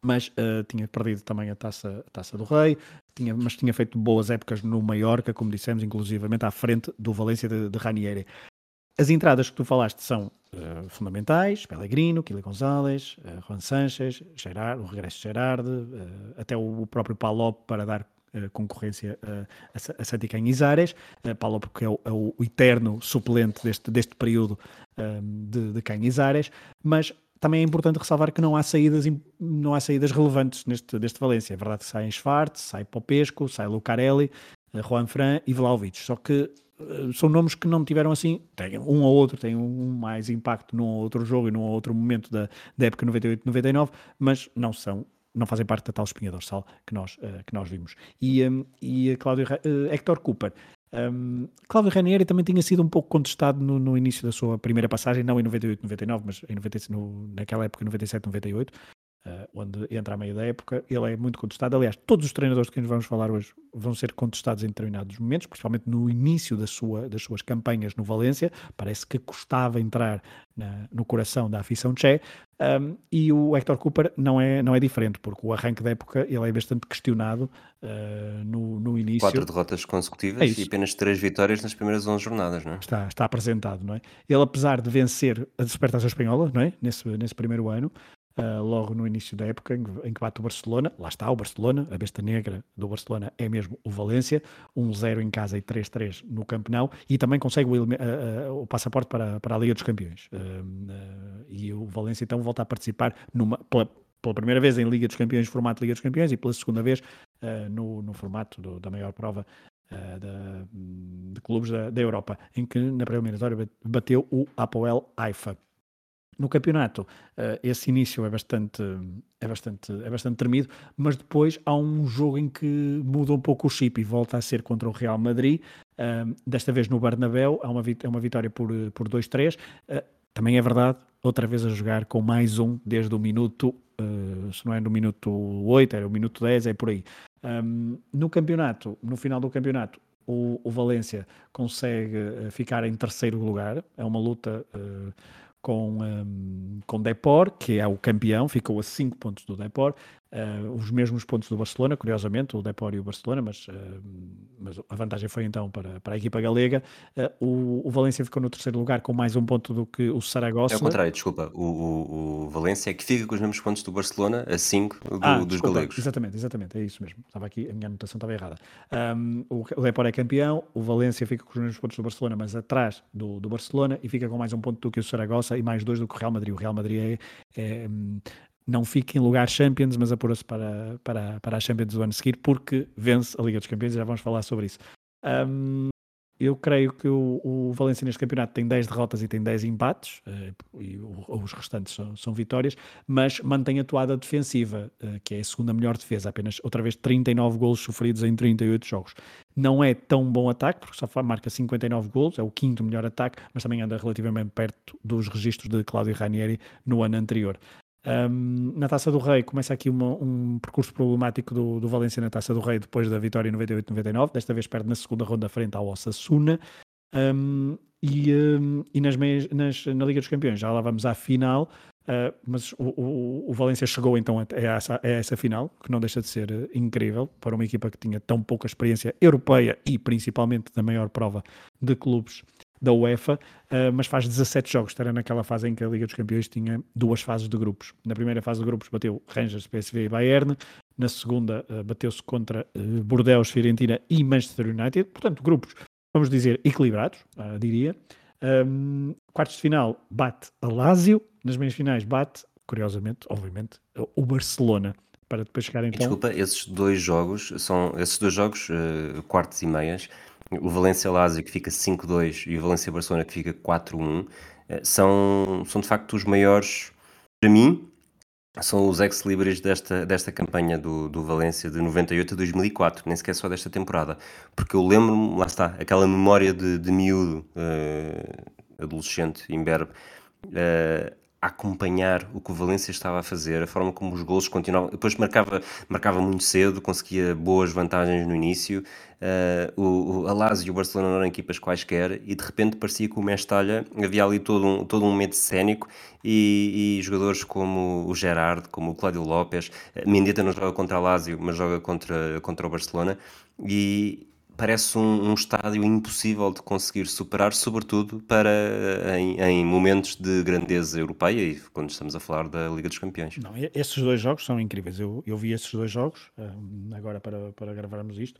mas uh, tinha perdido também a taça, a taça do Rei, tinha, mas tinha feito boas épocas no Mallorca, como dissemos, inclusivamente à frente do Valência de, de Ranieri. As entradas que tu falaste são uh, fundamentais, Pellegrino, Kili Gonzalez, uh, Juan Sanches, Gerard, o regresso de Gerard, uh, até o, o, próprio Palop para dar concorrência a, a Santi Canizares, uh, Palop que é o, é o, eterno suplente deste, deste período de, de Canizares, mas também é importante ressalvar que não há saídas, não há saídas relevantes neste, deste Valência. É verdade que sai Schwartz, sai Popesco, sai Lucarelli, Juan Fran e Vlaovic. Só que uh, são nomes que não tiveram assim, tem um ou outro, tem um mais impacto num ou outro jogo e num ou outro momento da, da época 98-99, mas não são não fazem parte da tal espinha dorsal que nós, uh, que nós vimos. E, um, e a Cláudio, uh, Hector Cooper um, Cláudio Ranieri também tinha sido um pouco contestado no, no, início da sua primeira passagem, não em 98, 99, mas em 90, no, naquela época, 97, 98, uh, onde entra a meio da época, ele é muito contestado. Aliás, todos os treinadores de quem vamos falar hoje vão ser contestados em determinados momentos, principalmente no início da sua, das suas campanhas no Valência. Parece que custava entrar na, no coração da afição tché. Um, e o Hector Cooper não é, não é diferente, porque o arranque da época ele é bastante questionado uh, no, no início. Quatro derrotas consecutivas é e apenas três vitórias nas primeiras 11 jornadas, não é? Está, está apresentado, não é? Ele, apesar de vencer a Supertaça Espanhola, não é? Nesse, nesse primeiro ano, uh, logo no início da época, em, em, que bate o Barcelona. Lá está o Barcelona, a besta negra do Barcelona é mesmo o Valência, 1-0 em casa e 3-3 no Campeonato, e também consegue o, uh, uh, o passaporte para, para a Liga dos Campeões. e o Valência então volta a participar numa, pela, pela primeira vez em Liga dos Campeões, formato Liga dos Campeões, e pela segunda vez no, no formato do, da maior prova Uh, de, de, clubes da, da, Europa, em que na preliminatória bateu o Apoel Haifa. No campeonato, uh, esse início é bastante, é, bastante, é bastante tremido, mas depois há um jogo em que muda um pouco o chip e volta a ser contra o Real Madrid, uh, desta vez no Bernabéu, é uma, é uma vitória por, por 2-3. Uh, eh, também é verdade, outra vez a jogar com mais um desde o minuto, se não é no minuto 8, era o minuto 10, é por aí. Um, no campeonato, no final do campeonato, o, o Valência consegue ficar em terceiro lugar, é uma luta com, um, com Depor, que é o campeão, ficou a 5 pontos do Depor, uh, os mesmos pontos do Barcelona, curiosamente, o Depor e o Barcelona, mas, uh, mas a vantagem foi então para, para a equipa galega. Uh, o, o Valência ficou no terceiro lugar com mais um ponto do que o Saragossa. É o contrário, desculpa, o, o, o Valência é que fica com os mesmos pontos do Barcelona, a 5 do, ah, dos desculpa, galegos. Exatamente, exatamente, é isso mesmo. Estava aqui, a minha anotação estava errada. Um, o, o Depor é campeão, o Valência fica com os mesmos pontos do Barcelona, mas atrás do, do Barcelona e fica com mais um ponto do que o Saragossa e mais dois do que o Real Madrid. O Real Madrid é, é não fica em lugar Champions, mas apura-se para, para, para a Champions do ano seguir, porque vence a Liga dos Campeões, já vamos falar sobre isso. Um, eu creio que o, o neste campeonato tem 10 derrotas e tem 10 empates, uh, e o, os restantes são, são, vitórias, mas mantém a toada defensiva, uh, que é a segunda melhor defesa, apenas outra vez 39 golos sofridos em 38 jogos. Não é tão bom ataque, porque só marca 59 golos, é o quinto melhor ataque, mas também anda relativamente perto dos registros de Claudio Ranieri no ano anterior. Um, na Taça do Rei começa aqui uma, um percurso problemático do, do Valência na Taça do Rei depois da vitória em 98-99. Desta vez perde na segunda ronda frente ao Osasuna. Um, e, um, e nas, meias, nas na Liga dos Campeões já lá vamos à final. Uh, mas o, o, o, Valência chegou então a, essa, a essa final, que não deixa de ser uh, incrível para uma equipa que tinha tão pouca experiência europeia e principalmente da maior prova de clubes da UEFA, uh, mas faz 17 jogos. Estará naquela fase em que a Liga dos Campeões tinha duas fases de grupos. Na primeira fase de grupos bateu Rangers, PSV e Bayern. Na segunda uh, bateu-se contra uh, Bordeaux, Fiorentina e Manchester United. Portanto, grupos, vamos dizer, equilibrados, diria. Um, quartos de final bate a Lazio. Nas meias finais bate, curiosamente, obviamente, o Barcelona para depois chegar então. Desculpa, esses dois jogos são esses dois jogos, uh, quartos e meias, o Valência Lazio que fica 5-2 e o Valência Barcelona que fica 4-1, eh, são, são de facto os maiores, para mim, são os ex-libris desta, desta campanha do, do Valência de 98 a 2004, nem sequer só desta temporada, porque eu lembro-me, lá está, aquela memória de, de miúdo, uh, adolescente, imberbe, uh, acompanhar o que o Valência estava a fazer, a forma como os gols continuavam. Depois marcava, marcava muito cedo, conseguia boas vantagens no início. Uh, o, o Lazio e o Barcelona eram equipas quaisquer e de repente parecia que o Mestalha havia ali todo um, todo um medo cénico e, e, jogadores como o Gerard, como o Cláudio Lopes. Mendieta não joga contra a Lazio, mas joga contra, contra o Barcelona. E, parece um, um, estádio impossível de conseguir superar, sobretudo para em, em, momentos de grandeza europeia e quando estamos a falar da Liga dos Campeões. Não, esses dois jogos são incríveis. Eu, eu vi esses dois jogos agora para, para gravarmos isto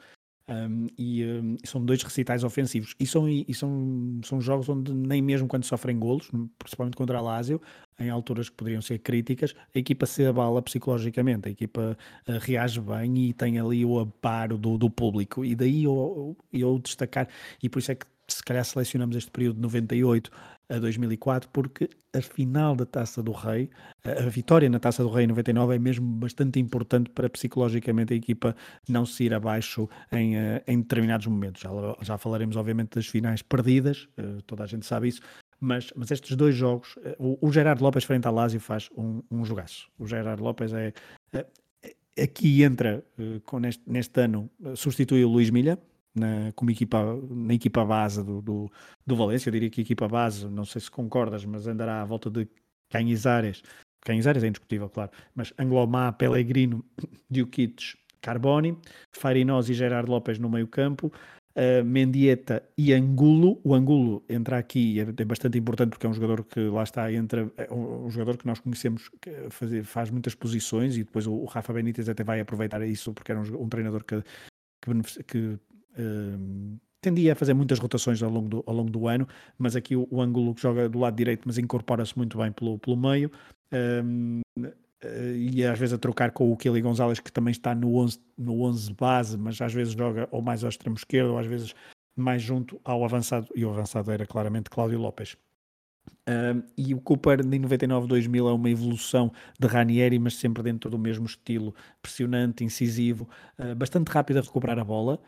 um, e um, são dois recitais ofensivos. E, são, e são, são jogos onde nem mesmo quando sofrem golos, principalmente contra a Lazio, em alturas que poderiam ser críticas, a equipa se abala psicologicamente, a equipa uh, reage bem e tem ali o amparo do, do público. E daí eu, eu destacar, e por isso é que se calhar selecionamos este período de 98 a 2004, porque a final da Taça do Rei, a vitória na Taça do Rei em 99 é mesmo bastante importante para psicologicamente a equipa não se ir abaixo em, eh, em determinados momentos. Já, já falaremos, obviamente, das finais perdidas, eh, toda a gente sabe isso, mas, mas estes dois jogos, eh, o, o Gerardo Lopes frente ao Lazio faz um, um jogaço. O Gerardo Lopes é, é aqui entra, com neste, neste ano, substitui o Luís Milha, na, como equipa, na equipa base do, do, do, Valência. Eu diria que a equipa base, não sei se concordas, mas andará à volta de Canizares. Canizares é indiscutível, claro, mas Anglomar, Pellegrino, Diuquites, Carboni, Farinós e Gerardo Lopes no meio campo, uh, Mendieta e Angulo. O Angulo entra aqui é, é bastante importante porque é um jogador que lá está, entra, é um, um jogador que nós conhecemos que faz, faz muitas posições e depois o, o, Rafa Benítez até vai aproveitar isso porque era um, um treinador que, que, que tendia a fazer muitas rotações ao longo do, ao longo do ano, mas aqui o, o ângulo que joga do lado direito, mas incorpora-se muito bem pelo, pelo meio. Um, eh, e às vezes a trocar com o Kelly Gonzalez, que também está no 11, no 11 base, mas às vezes joga ou mais ao extremo esquerdo, ou às vezes mais junto ao avançado, e o avançado era claramente Cláudio Lopes. Um, e o Cooper de 99-2000 é uma evolução de Ranieri, mas sempre dentro do mesmo estilo, pressionante, incisivo, uh, bastante rápido a recuperar a bola,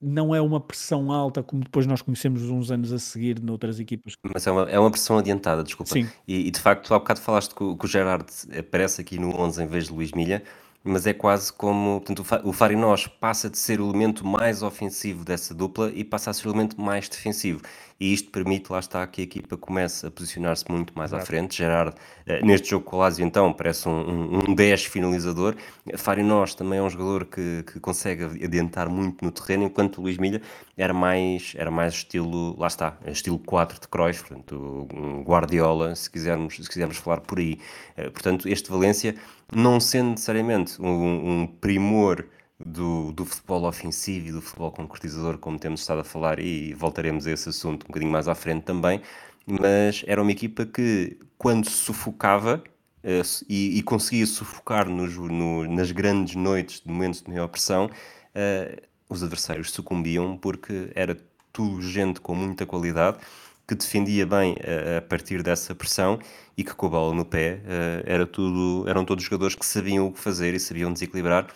não é uma pressão alta como depois nós conhecemos uns anos a seguir noutras equipas. Mas é uma, é uma pressão adiantada, desculpa. Sim. E, e de facto, há bocado falaste que, que o Gerard aparece aqui no 11 em vez de Luís Milha mas é quase como portanto, o Farinós passa de ser o elemento mais ofensivo dessa dupla e passa a ser o elemento mais defensivo. E isto permite, lá está, que a equipa comece a posicionar-se muito mais Exato. à frente. Gerard, eh, neste jogo com o Lazio, então, parece um, um, um 10 finalizador. Farinós também é um jogador que, que consegue adiantar muito no terreno, enquanto o Luís Milha era mais, era mais estilo, lá está, estilo 4 de Cruyff, portanto, um Guardiola, se quisermos, se quisermos falar por aí. Eh, portanto, este Valência não sendo necessariamente um, um primor do, do, futebol ofensivo e do futebol concretizador, como temos estado a falar, e voltaremos a esse assunto um bocadinho mais à frente também, mas era uma equipa que, quando sufocava uh, e, e, conseguia sufocar nos, no, nas grandes noites de momentos de maior pressão, uh, os adversários sucumbiam porque era tudo gente com muita qualidade que defendia bem uh, a partir dessa pressão e que com a bola no pé era tudo, eram todos jogadores que sabiam o que fazer e sabiam desequilibrar.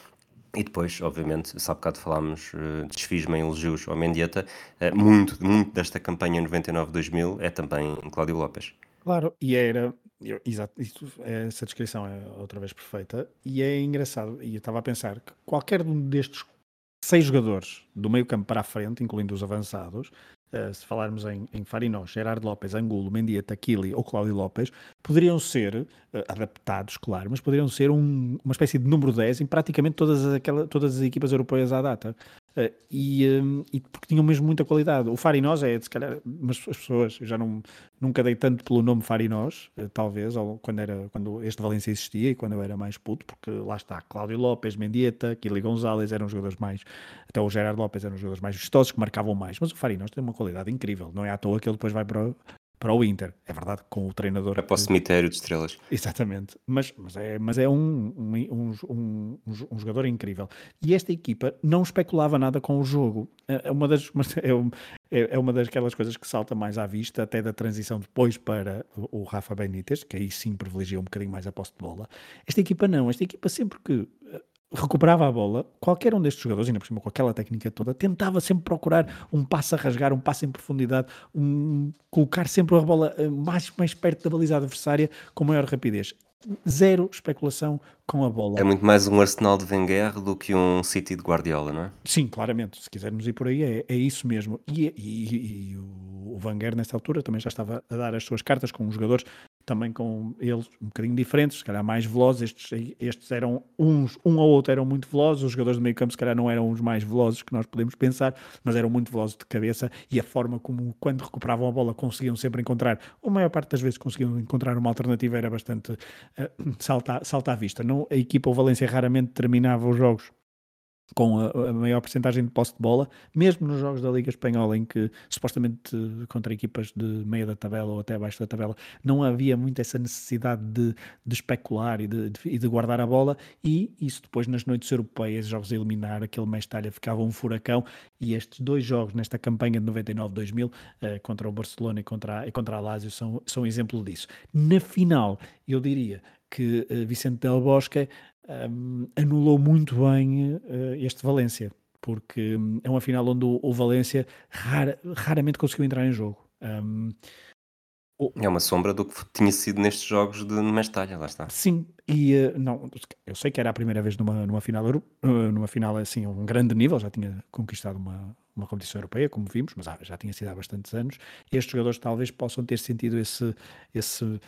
E depois, obviamente, se há bocado falámos, uh, desfiz-me em elogios ao Mendieta, uh, muito, muito desta campanha 99-2000 é também Cláudio Lopes. Claro, e era, exato, essa descrição é outra vez perfeita, e é engraçado, e eu estava a pensar que qualquer um destes seis jogadores do meio campo para a frente, incluindo os avançados, se falarmos em, em Farinós, Gerardo Lopes, Angulo, Mendia, Taquili ou Cláudio Lopes, poderiam ser uh, adaptados, claro, mas poderiam ser um, uma espécie de número 10 em praticamente todas, aquela, todas as equipas europeias à data. Uh, e, um, e, porque tinham mesmo muita qualidade. O Farinós é, se calhar, mas as pessoas, eu já não, nunca dei tanto pelo nome Farinós, uh, talvez, ou quando, era, quando este Valência existia e quando eu era mais puto, porque lá está, Cláudio Lopes, Mendieta, Kili Gonzalez eram jogadores mais, até o Gerardo Lopes eram jogadores mais vistosos, que marcavam mais, mas o Farinós tem uma qualidade incrível, não é à toa que ele depois vai para, para o Inter. É verdade, com o treinador. É para o cemitério de estrelas. Exatamente. Mas, mas, é, mas é um, um, um, um, jogador incrível. E esta equipa não especulava nada com o jogo. É, é uma das, é, é uma daquelas coisas que salta mais à vista, até da transição depois para o Rafa Benítez, que aí sim privilegia um bocadinho mais a posse de bola. Esta equipa não. Esta equipa sempre que recuperava a bola, qualquer um destes jogadores, ainda por cima com aquela técnica toda, tentava sempre procurar um passo a rasgar, um passo em profundidade, um, colocar sempre a bola eh, mais, mais perto da baliza adversária com maior rapidez. Zero especulação com a bola. É muito mais um Arsenal de Wenger do que um City de Guardiola, não é? Sim, claramente. Se quisermos ir por aí, é, é isso mesmo. E, e, e o Wenger, nessa altura, também já estava a dar as suas cartas com os jogadores também com eles um bocadinho diferentes, se calhar mais velozes. Estes, estes eram uns, um ou outro eram muito velozes, os jogadores do meio campo se calhar não eram os mais velozes que nós podemos pensar, mas eram muito velozes de cabeça e a forma como, quando recuperavam a bola, conseguiam sempre encontrar, a maior parte das vezes conseguiam encontrar uma alternativa, era bastante salta, salta à vista. Não, a equipa o Valência raramente terminava os jogos com a, a, maior porcentagem de posse de bola, mesmo nos jogos da Liga Espanhola, em que supostamente contra equipas de meia da tabela ou até abaixo da tabela, não havia muito essa necessidade de, de especular e de, de, de, guardar a bola, e isso depois nas noites europeias, jogos a eliminar, aquele Mestalha ficava um furacão, e estes dois jogos nesta campanha de 99-2000, uh, contra o Barcelona e contra, e contra a Lazio, são, são exemplo disso. Na final, eu diria que uh, Vicente Del Bosque um, anulou muito bem uh, este Valência, porque um, é uma final onde o, o Valência rara, raramente conseguiu entrar em jogo. Um, o... É uma sombra do que tinha sido nestes jogos de Mestalha, lá está. Sim, e uh, não, eu sei que era a primeira vez numa, numa final uh, numa final assim, a um grande nível, já tinha conquistado uma, uma competição europeia, como vimos, mas já tinha sido há bastantes anos. Estes jogadores talvez possam ter sentido esse, esse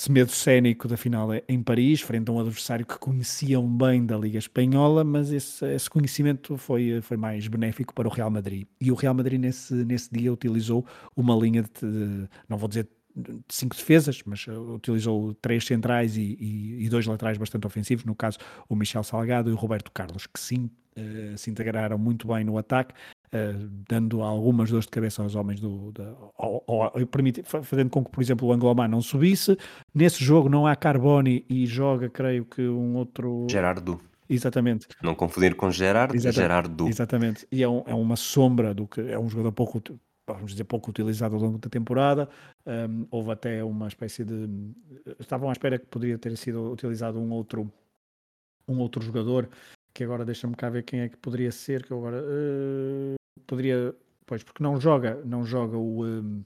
esse medo cénico da final é em Paris, frente a um adversário que conheciam bem da Liga Espanhola, mas esse, esse, conhecimento foi, foi mais benéfico para o Real Madrid. E o Real Madrid nesse, nesse dia utilizou uma linha de, não vou dizer cinco defesas, mas utilizou três centrais e, e, e, dois laterais bastante ofensivos, no caso o Michel Salgado e o Roberto Carlos, que sim uh, se integraram muito bem no ataque, uh, dando algumas dores de cabeça aos homens do. Da, ou, ou, permiti, fazendo com que, por exemplo, o Anglomar não subisse. Nesse jogo não há Carboni e joga, creio que um outro. Gerardo. Exatamente. Não confundir com Gerardo, Exatamente. Gerardo. Exatamente. E é, um, é uma sombra do que é um jogador pouco vamos dizer, pouco utilizado ao longo da temporada. Um, houve até uma espécie de. Estavam à espera que poderia ter sido utilizado um outro, um outro jogador, que agora deixa-me cá ver quem é que poderia ser, que agora. Uh, poderia, pois, porque não joga, não joga o, um,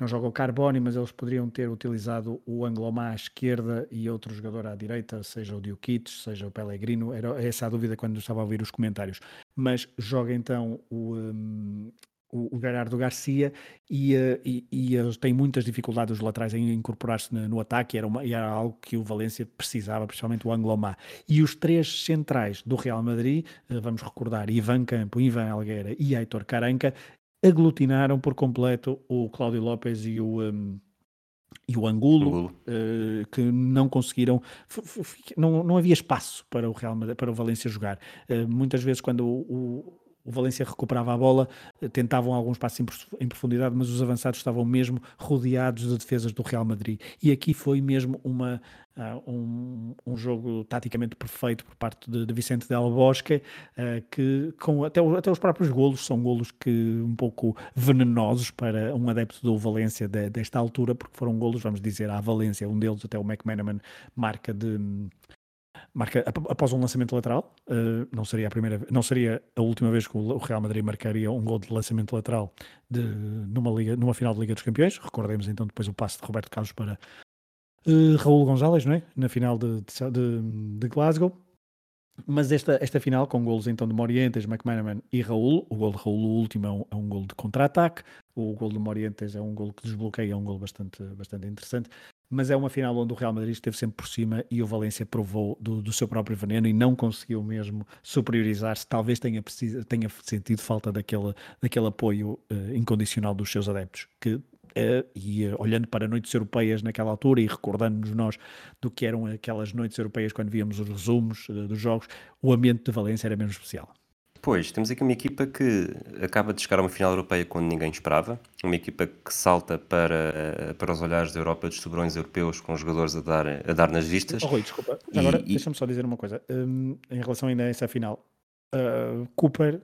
não joga o Carboni, mas eles poderiam ter utilizado o Anglomar à esquerda e outro jogador à direita, seja o Diokic, seja o Pellegrino, era essa a dúvida quando estava a ouvir os comentários. Mas joga então o, um, o, Gerardo Garcia e, uh, e, e, eles têm muitas dificuldades os laterais em incorporar-se no, no, ataque, era, uma, era algo que o Valência precisava, principalmente o Anglomar. E os três centrais do Real Madrid, uh, vamos recordar, Ivan Campo, Ivan Alguera e Aitor Caranca, aglutinaram por completo o Cláudio Lopes e o... Um, e o Angulo, Angulo. Uh, que não conseguiram, não, não havia espaço para o Real Madrid, para o Valência jogar. Uh, muitas vezes quando o, o Valência recuperava a bola, eh, tentavam alguns passos em profundidade, mas os avançados estavam mesmo rodeados de defesas do Real Madrid. E aqui foi mesmo uma, uh, um, um, jogo taticamente perfeito por parte de, de Vicente Del Bosque, uh, que com até, até os próprios golos são golos que um pouco venenosos para um adepto do Valência de, desta altura, porque foram golos, vamos dizer, à Valência, um deles até o McManaman marca de marca após um lançamento lateral, uh, não seria a primeira, não seria a última vez que o Real Madrid marcaria um gol de lançamento lateral de, numa, liga, numa final de Liga dos Campeões. Recordemos então depois o passe de Roberto Carlos para uh, Raul Gonzalez, não é? Na final de, de, de Glasgow. Mas esta, esta final, com golos então de Morientes, McManaman e Raul, o gol de Raul, o último, é um, é um gol de contra-ataque, o gol de Morientes é um gol que desbloqueia, é um gol bastante, bastante interessante mas é uma final onde o Real Madrid esteve sempre por cima e o Valência provou do, do seu próprio veneno e não conseguiu mesmo superiorizar-se. Talvez tenha, tenha sentido falta daquele, daquele apoio uh, incondicional dos seus adeptos, que Uh, e uh, olhando para noites europeias naquela altura e recordando-nos nós do que eram aquelas noites europeias quando víamos os resumos uh, dos jogos, o ambiente de Valência era mesmo especial. Pois, temos aqui uma equipa que acaba de chegar a uma final europeia quando ninguém esperava, uma equipa que salta para, para os olhares da Europa dos tubarões europeus com jogadores a dar, a dar nas vistas. Oh, Rui, desculpa, e, agora e... deixa-me só dizer uma coisa, um, em relação ainda a essa final, Uh, Cooper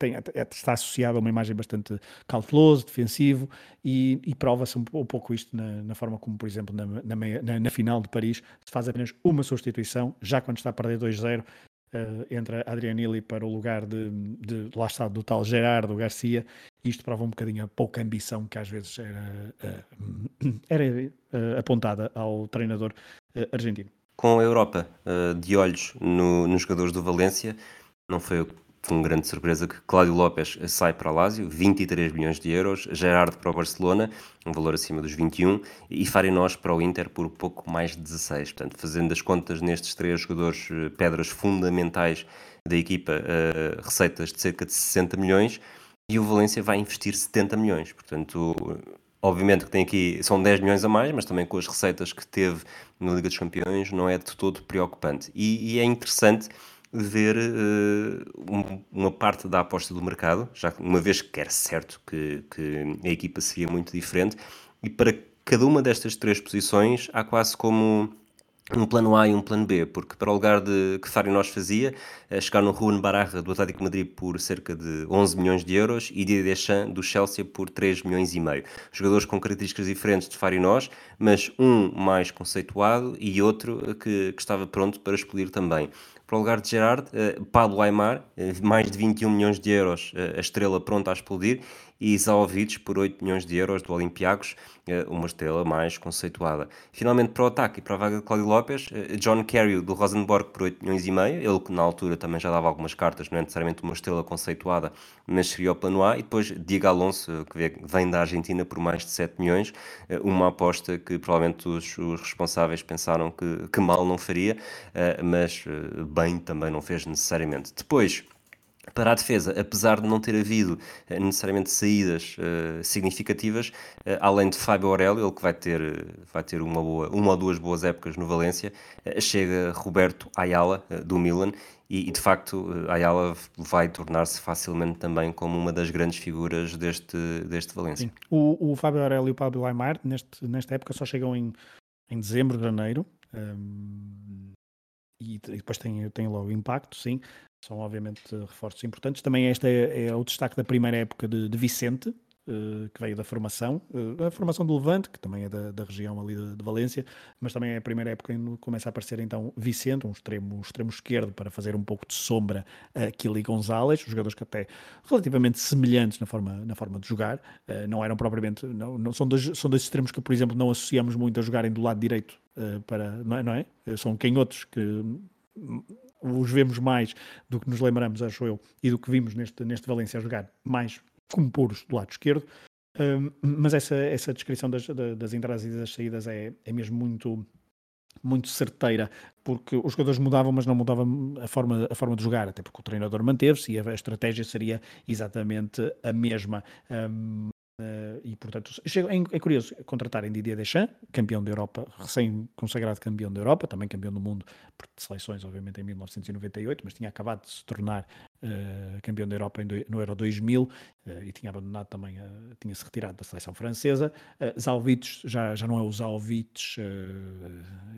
tem, tem, está associado a uma imagem bastante cauteloso, defensivo, e, e prova-se um, um, pouco isto na, na, forma como, por exemplo, na, na, na, final de Paris, se faz apenas uma substituição, já quando está a perder 2-0, uh, entra Adrianilli para o lugar de, de, lá está, do tal Gerardo Garcia. Isto prova um bocadinho a pouca ambição que às vezes era, uh, era uh, apontada ao treinador argentino. Com a Europa de olhos no, nos jogadores do Valência, não foi foi uma grande surpresa que Cláudio Lopes sai para o Lazio, 23 milhões de euros, Gerardo para o Barcelona, um valor acima dos 21, e Farinós para o Inter por pouco mais de 16. Portanto, fazendo as contas nestes três jogadores, eh, pedras fundamentais da equipa, uh, receitas de cerca de 60 milhões, e o Valência vai investir 70 milhões. Portanto, obviamente que tem aqui, são 10 milhões a mais, mas também com as receitas que teve na Liga dos Campeões, não é de todo preocupante. e, e é interessante ver uh, uma parte da aposta do mercado, já uma vez que era certo que, que a equipa seria muito diferente, e para cada uma destas três posições há quase como um plano A e um plano B, porque para o lugar de que Fábio Nós fazia, eh, chegar no Ruan Barra do Atlético Madrid por cerca de 11 milhões de euros e Didier Deschamps do Chelsea por 3 milhões e meio. Jogadores com características diferentes de Fábio Nós, mas um mais conceituado e outro que, que estava pronto para explodir também para o lugar de Gerard, uh, Pablo Aymar, uh, mais de 21 milhões de euros, uh, a estrela pronta a explodir, e Zaovic por 8 milhões de euros do Olympiacos, uma estrela mais conceituada. Finalmente para o ataque e para a vaga de Cláudio Lopes, John Carey do Rosenborg por 8 milhões e meio, ele que na altura também já dava algumas cartas, não é necessariamente uma estrela conceituada, mas seria o plano A, e depois Diego Alonso, que vem da Argentina por mais de 7 milhões, uma aposta que provavelmente os, os responsáveis pensaram que, que mal não faria, mas bem também não fez necessariamente. Depois, para a defesa, apesar de não ter havido eh, necessariamente saídas uh, significativas, uh, além de Fábio Aurélio, ele que vai ter, vai ter uma, boa, uma ou duas boas épocas no Valência, uh, chega Roberto Ayala, do Milan, e, e, de facto Ayala vai tornar-se facilmente também como uma das grandes figuras deste, deste Valência. O, o, Fábio Aurélio e o Pablo Aymar, neste, nesta época, só chegam em, em dezembro, janeiro. Um, e, depois tem, tem logo impacto, sim. São obviamente reforços importantes. Também este é, é o destaque da primeira época de, de Vicente, que veio da formação, uh, a formação do Levante, que também é da, da região ali de, de, Valência, mas também é a primeira época em que começa a aparecer então Vicente, um extremo, um extremo esquerdo, para fazer um pouco de sombra a Kili Gonzalez, jogadores que até relativamente semelhantes na forma, na forma de jogar, uh, não eram propriamente, não, não, são, dois, são dois extremos que, por exemplo, não associamos muito a jogarem do lado direito, para, não é, não é? São canhotos que os vemos mais do que nos lembramos, acho eu, e do que vimos neste, neste Valência a jogar mais como puros do lado esquerdo. Um, mas essa, essa descrição das, das entradas e das saídas é, é mesmo muito, muito certeira, porque os jogadores mudavam, mas não mudavam a forma, a forma de jogar, até porque o treinador manteve-se e a, a estratégia seria exatamente a mesma. Um, Uh, e portanto, é, é, curioso contratarem Didier Deschamps, campeão da Europa, recém-consagrado campeão da Europa, também campeão do mundo por seleções, obviamente, em 1998, mas tinha acabado de se tornar uh, campeão da Europa no Euro 2000 uh, eh, e tinha abandonado também, tinha-se retirado da seleção francesa. Uh, Zalvic já, já não é o Zalvic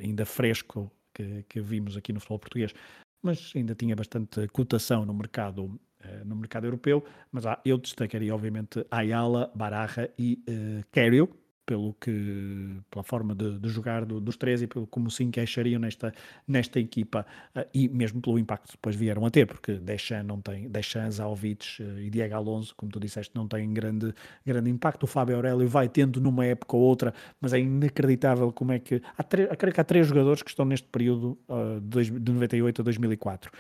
ainda fresco que, que vimos aqui no futebol português, mas ainda tinha bastante cotação no mercado no mercado europeu, mas ah, eu destacaria obviamente Ayala, Baraja e uh, Kerio, pelo que, pela forma de, de jogar do, dos três e pelo como se encaixariam nesta, nesta equipa uh, e mesmo pelo impacto que depois vieram a ter, porque Deschamps não tem, Deschamps, Alvites uh, e Diego Alonso, como tu disseste, não têm grande, grande impacto. O Fábio Aurélio vai tendo numa época ou outra, mas é inacreditável como é que há, creio que há três jogadores que estão neste período uh, de, de 98 a 2004.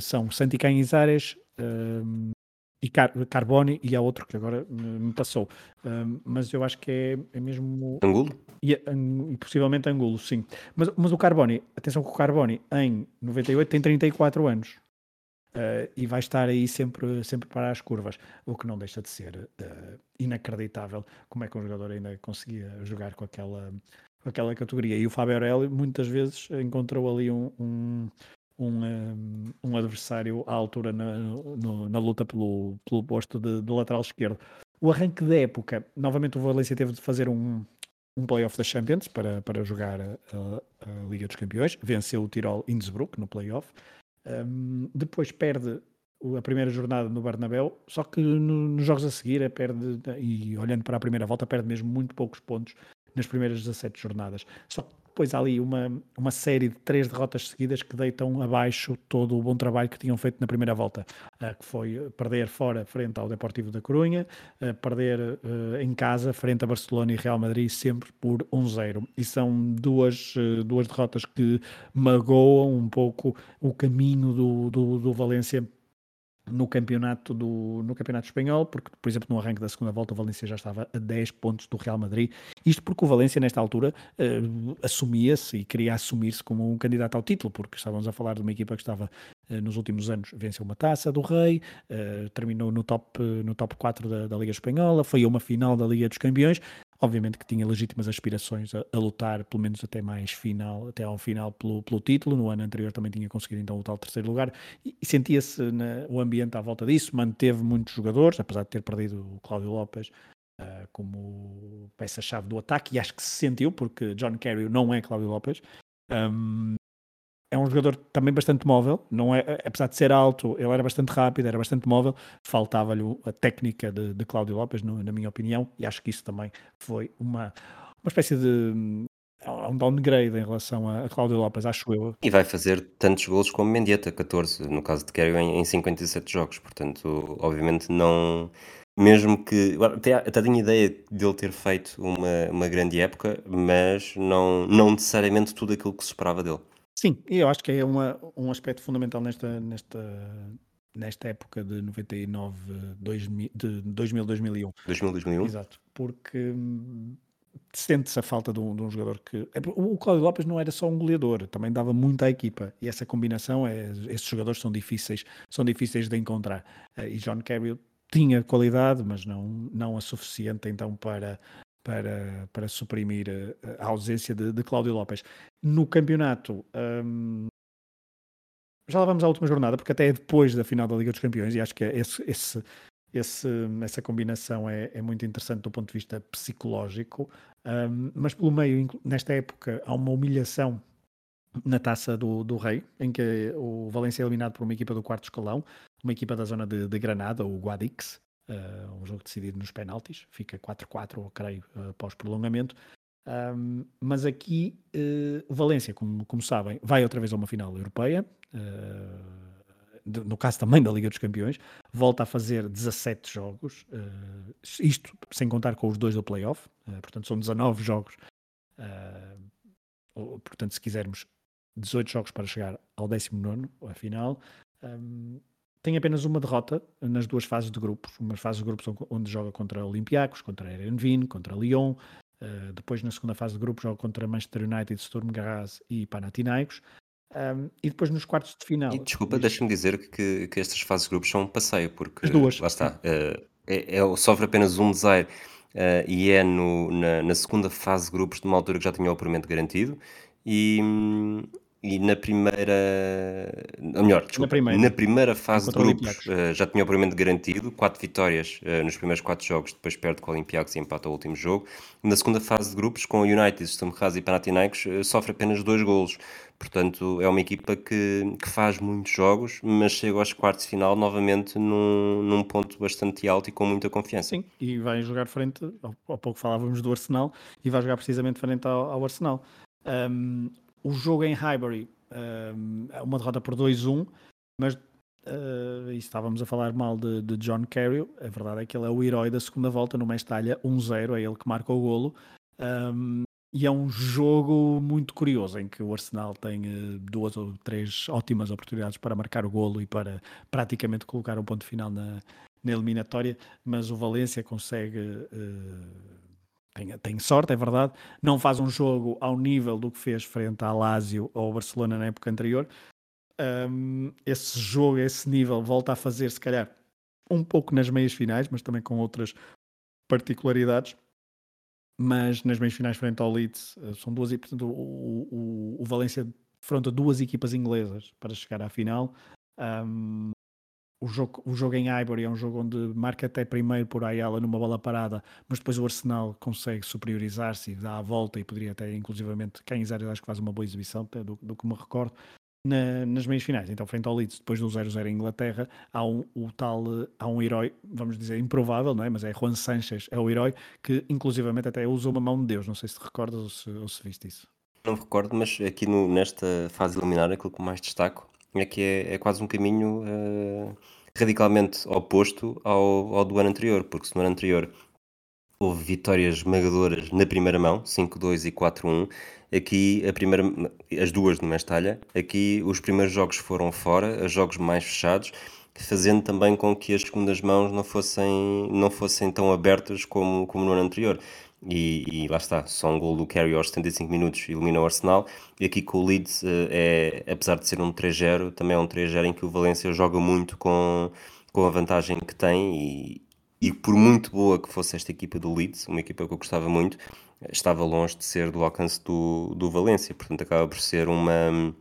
São Santi Canizares, e Car Carboni, e há outro que agora me passou. Um, mas eu acho que é, é mesmo. Angulo? E, e, possivelmente Angulo, sim. Mas, mas o Carboni, atenção que o Carboni em 98 tem 34 anos. Uh, e vai estar aí sempre, sempre para as curvas, o que não deixa de ser uh, inacreditável como é que um jogador ainda conseguia jogar com aquela, com aquela categoria. E o Fábio Aurélio muitas vezes encontrou ali um, um um, um adversário à altura na, no, na luta pelo, pelo posto de, de, lateral esquerdo. O arranque da época, novamente o Valência teve de fazer um, um playoff da Champions para, para jogar a, a, Liga dos Campeões, venceu o Tirol Innsbruck no playoff, um, depois perde a primeira jornada no Bernabéu, só que no, nos jogos a seguir perde, e olhando para a primeira volta, perde mesmo muito poucos pontos nas primeiras 17 jornadas. Só depois há ali uma, uma série de três derrotas seguidas que deitam abaixo todo o bom trabalho que tinham feito na primeira volta, uh, que foi perder fora frente ao Deportivo da Corunha, uh, perder uh, em casa frente a Barcelona e Real Madrid sempre por 1-0. E são duas, duas derrotas que magoam um pouco o caminho do, do, do Valência no campeonato, do, no campeonato espanhol, porque, por exemplo, no arranque da segunda volta o Valência já estava a 10 pontos do Real Madrid. Isto porque o Valência, nesta altura, uh, assumia-se e queria assumir-se como um candidato ao título, porque estávamos a falar de uma equipa que estava uh, nos últimos anos, venceu uma taça do Rei, uh, terminou no top, no top 4 da, da Liga Espanhola, foi a uma final da Liga dos Campeões, obviamente que tinha legítimas aspirações a, a, lutar, pelo menos até mais final, até ao final pelo, pelo título. No ano anterior também tinha conseguido então o terceiro lugar e, e sentia-se o ambiente à volta disso. Manteve muitos jogadores, apesar de ter perdido o Cláudio Lopes uh, como peça-chave do ataque, e acho que se sentiu, porque John Kerry não é Cláudio Lopes. Um, é um jogador também bastante móvel, não é, apesar de ser alto, ele era bastante rápido, era bastante móvel, faltava-lhe a técnica de, de Cláudio Lopes, no, na minha opinião, e acho que isso também foi uma, uma espécie de um downgrade em relação a, a Cláudio Lopes, acho eu. E vai fazer tantos gols como Mendieta, 14, no caso de Kerry em, em 57 jogos, portanto, obviamente não mesmo que até, até tenho ideia de ele ter feito uma, uma grande época, mas não, não necessariamente tudo aquilo que se esperava dele. Sim, eu acho que é uma, um aspecto fundamental nesta, nesta, nesta época de 99, 2000, de 2000, 2001. 2000, 2001? Exato, porque hum, sente-se a falta de um, de um, jogador que. É, o Cláudio Lopes não era só um goleador, também dava muito à equipa. E essa combinação, é, esses jogadores são difíceis, são difíceis de encontrar. Eh, e John Carey tinha qualidade, mas não, não a suficiente então para, para, para suprimir a, a ausência de, de Cláudio Lopes. No campeonato, hum, já lá vamos à última jornada, porque até é depois da final da Liga dos Campeões, e acho que é esse, esse, esse, essa combinação é, é, muito interessante do ponto de vista psicológico. Um, mas pelo meio, nesta época, há uma humilhação na taça do, do Rei, em que o Valência é eliminado por uma equipa do quarto escalão, uma equipa da zona de, de Granada, o Guadix, uh, um jogo decidido nos penaltis, fica 4-4, creio, uh, após prolongamento. Um, mas aqui uh, Valência, como, como sabem, vai outra vez a uma final europeia, de, no caso também da Liga dos Campeões, volta a fazer 17 jogos, isto sem contar com os dois do playoff, portanto são 19 jogos. portanto, se quisermos, 18 jogos para chegar ao 19, a final. Um, tem apenas uma derrota nas duas fases de grupos. Umas fases de grupos onde joga contra Olympiacos, contra Erenvin, contra Lyon. Uh, depois, na segunda fase de grupos, joga contra Manchester United, Sturm Graz e Panathinaikos. Um, e depois nos quartos de final. E, desculpa, deixa-me dizer que, que estas fases de grupos são um passeio, porque As duas. lá está, uh, é, é, sofre apenas um desaire uh, e é no, na, na, segunda fase de grupos, de uma altura que já tinha o apuramento garantido. E, e na primeira. Ou melhor, desculpa, na, primeira. na primeira fase de grupos uh, já tinha o primeiro garantido, quatro vitórias uh, nos primeiros quatro jogos, depois perde com o Olympiacos e empata o último jogo. Na segunda fase de grupos, com o United, Sturm e Panathinaikos, uh, sofre apenas dois golos. Portanto, é uma equipa que, que faz muitos jogos, mas chega aos quartos de final novamente num, num ponto bastante alto e com muita confiança. Sim, e vai jogar frente, há pouco falávamos do Arsenal, e vai jogar precisamente frente ao, ao Arsenal. Um, o jogo em Highbury é uma derrota por 2-1, mas uh, estávamos a falar mal de, de, John Carey. A verdade é que ele é o herói da segunda volta no Mestalha 1-0, é ele que marca o golo. Um, e é um jogo muito curioso em que o Arsenal tem uh, duas ou três ótimas oportunidades para marcar o golo e para praticamente colocar um ponto final na, na eliminatória, mas o Valência consegue uh, tem, tem, sorte, é verdade, não faz um jogo ao nível do que fez frente ao Lazio ou ao Barcelona na época anterior. Um, esse jogo, esse nível, volta a fazer, se calhar, um pouco nas meias finais, mas também com outras particularidades. Mas nas meias finais, frente ao Leeds, eh, são duas. Portanto, o, o, o Valência defronta duas equipas inglesas para chegar à final. Um, o jogo, o jogo em Highbury é um jogo onde marca até primeiro por Ayala numa bola parada, mas depois o Arsenal consegue superiorizar-se dá a volta e poderia até, inclusivamente, quem Isário acho que faz uma boa exibição, do, do que me recordo, na, nas meias finais. Então, frente ao Leeds, depois do 0-0 em Inglaterra, há um, o tal, há um herói, vamos dizer, improvável, não é? mas é Juan Sanchez, é o herói que, inclusivamente, até usa uma mão de Deus. Não sei se te recordas ou se, ou se viste isso. Não me recordo, mas aqui no, nesta fase eliminar, aquilo que mais destaco é que é, é quase um caminho uh, radicalmente oposto ao, ao do ano anterior, porque se no ano anterior houve vitórias esmagadoras na primeira mão, 5-2 e 4-1, aqui a primeira, as duas no Mestalha, aqui os primeiros jogos foram fora, os jogos mais fechados, fazendo também com que as segundas mãos não fossem, não fossem tão abertas como, como no ano anterior. E, e, lá está, só um gol do Carey aos 75 minutos ilumina o Arsenal. E aqui com o Leeds, eh, é, apesar de ser um 3-0, também é um 3-0 em que o Valência joga muito com, com a vantagem que tem. E, e por muito boa que fosse esta equipa do Leeds, uma equipa que eu gostava muito, estava longe de ser do alcance do, do Valência. Portanto, acaba por ser uma,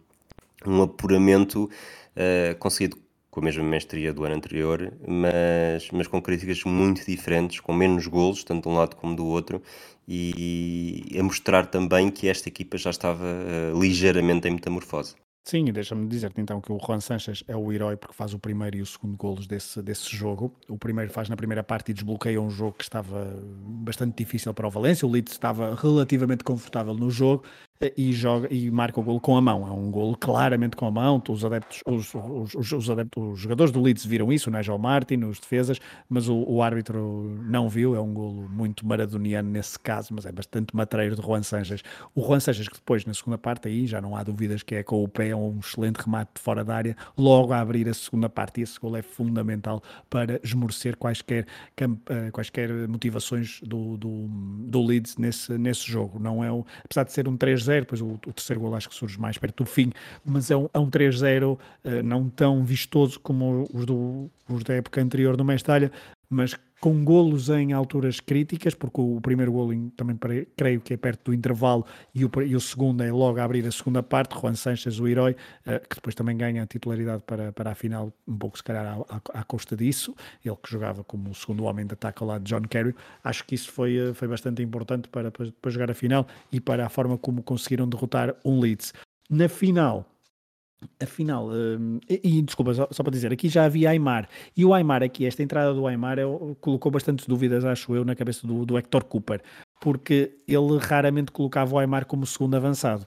um apuramento uh, conseguido com a mesma mestria do ano anterior, mas, mas com críticas muito diferentes, com menos golos, tanto de um lado como do outro, e a mostrar também que esta equipa já estava uh, ligeiramente em metamorfose. Sim, deixa-me dizer-te então que o Juan Sanches é o herói porque faz o primeiro e o segundo golos desse, desse jogo. O primeiro faz na primeira parte e desbloqueia um jogo que estava bastante difícil para o Valência. O Leeds estava relativamente confortável no jogo e joga e marca o golo com a mão. É um golo claramente com a mão. Os adeptos, os, os, os, adeptos, os jogadores do Leeds viram isso, o Nigel Martin, os defesas, mas o, o, árbitro não viu. É um golo muito maradoniano nesse caso, mas é bastante matreiro de Juan Sanches. O Juan Sanches que depois na segunda parte aí já não há dúvidas que é com o pé é um excelente remate de fora da área, logo a abrir a segunda parte. E esse golo é fundamental para esmorecer quaisquer, eh, quaisquer motivações do, do, do Leeds nesse, nesse jogo. Não é, apesar de ser um 3-0 depois o, o, terceiro gol acho que surge mais perto do fim, mas é um, é um 3-0 uh, eh, não tão vistoso como os, do, os da época anterior do Mestalha, mas com golos em alturas críticas, porque o primeiro golo também creio que é perto do intervalo e o, e o segundo é logo a abrir a segunda parte, Juan Sanches, o herói, uh, que depois também ganha a titularidade para, para a final, um pouco se calhar à, à, costa disso, ele que jogava como o segundo homem de ataque ao lado de John Kerry, acho que isso foi, eh, foi bastante importante para, para, para jogar a final e para a forma como conseguiram derrotar um Leeds. Na final, Afinal, hum, e, e, desculpa, só, só, para dizer, aqui já havia Aymar, e o Aymar aqui, esta entrada do Aymar, é, colocou bastantes dúvidas, acho eu, na cabeça do, do Hector Cooper, porque ele raramente colocava o Aymar como segundo avançado.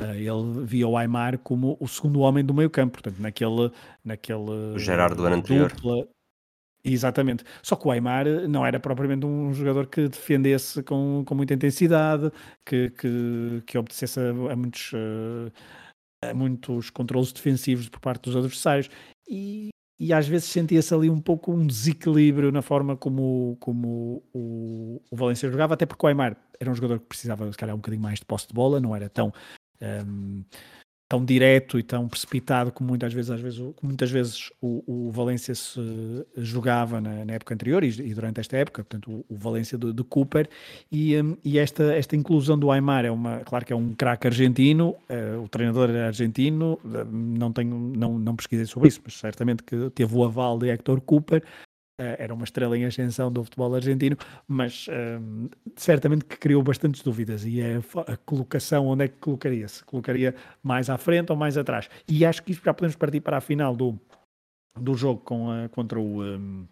Uh, ele via o Aymar como o segundo homem do meio campo, portanto, naquele... naquele o Gerardo do ano anterior. Dupla, Exatamente. Só que o Aymar não era propriamente um jogador que defendesse com, com muita intensidade, que, que, que obedecesse a, a muitos, uh, muitos controles defensivos por parte dos adversários e, e às vezes sentia-se ali um pouco um desequilíbrio na forma como, como o, o Valência jogava, até porque o Aymar era um jogador que precisava, se calhar, um bocadinho mais de posse de bola, não era tão. Um, tão direto e tão precipitado como muitas vezes, às vezes, muitas vezes o, o Valência se jogava na, na época anterior e, e, durante esta época, portanto, o, o Valência de, de, Cooper. E, um, e esta, esta inclusão do Aymar é uma, claro que é um craque argentino, uh, o treinador é argentino, uh, não tenho, não, não pesquisei sobre isso, mas certamente que teve o aval de Hector Cooper, era uma estrela em ascensão do futebol argentino, mas uh, certamente que criou bastantes dúvidas. E é a, a colocação, onde é que colocaria-se? Colocaria mais à frente ou mais atrás? E acho que isso já podemos partir para a final do, do jogo com a, contra o. Um,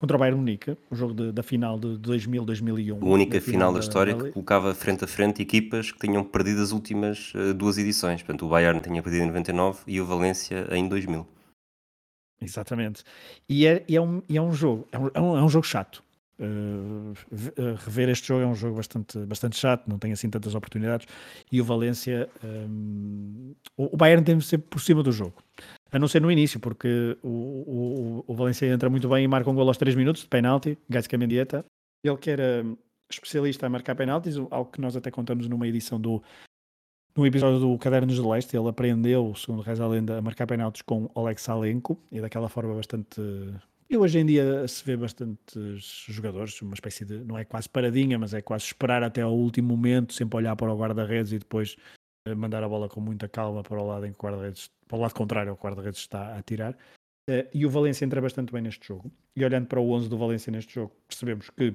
contra o Bayern Munique, o jogo de, da final de 2000-2001. A única final, final, da história da... que colocava frente a frente equipas que tinham perdido as últimas uh, duas edições. Portanto, o Bayern tinha perdido em 99 e o Valência em 2000. Exatamente. E é, e é, um, e é um jogo, é um, é um é jogo chato. Uh, rever este jogo é um jogo bastante, bastante chato, não tem assim tantas oportunidades. E o Valência, um, o, o Bayern tem sempre por cima do jogo, a não ser no início, porque o, o, o Valência entra muito bem e marca um gol aos 3 minutos de penalti. Gaisca Mendieta, ele que era especialista a marcar penaltis, algo que nós até contamos numa edição do, no episódio do Cadernos de Leste, ele aprendeu, segundo reza lenda, a marcar penaltis com Oleg Salenko e daquela forma bastante. E hoje em dia se vê bastantes jogadores, uma espécie de. não é quase paradinha, mas é quase esperar até ao último momento, sempre olhar para o guarda-redes e depois eh, mandar a bola com muita calma para o lado em que o guarda-redes. para o lado contrário ao que o guarda-redes está a tirar. Eh, e o Valência entra bastante bem neste jogo. E olhando para o 11 do Valência neste jogo, percebemos que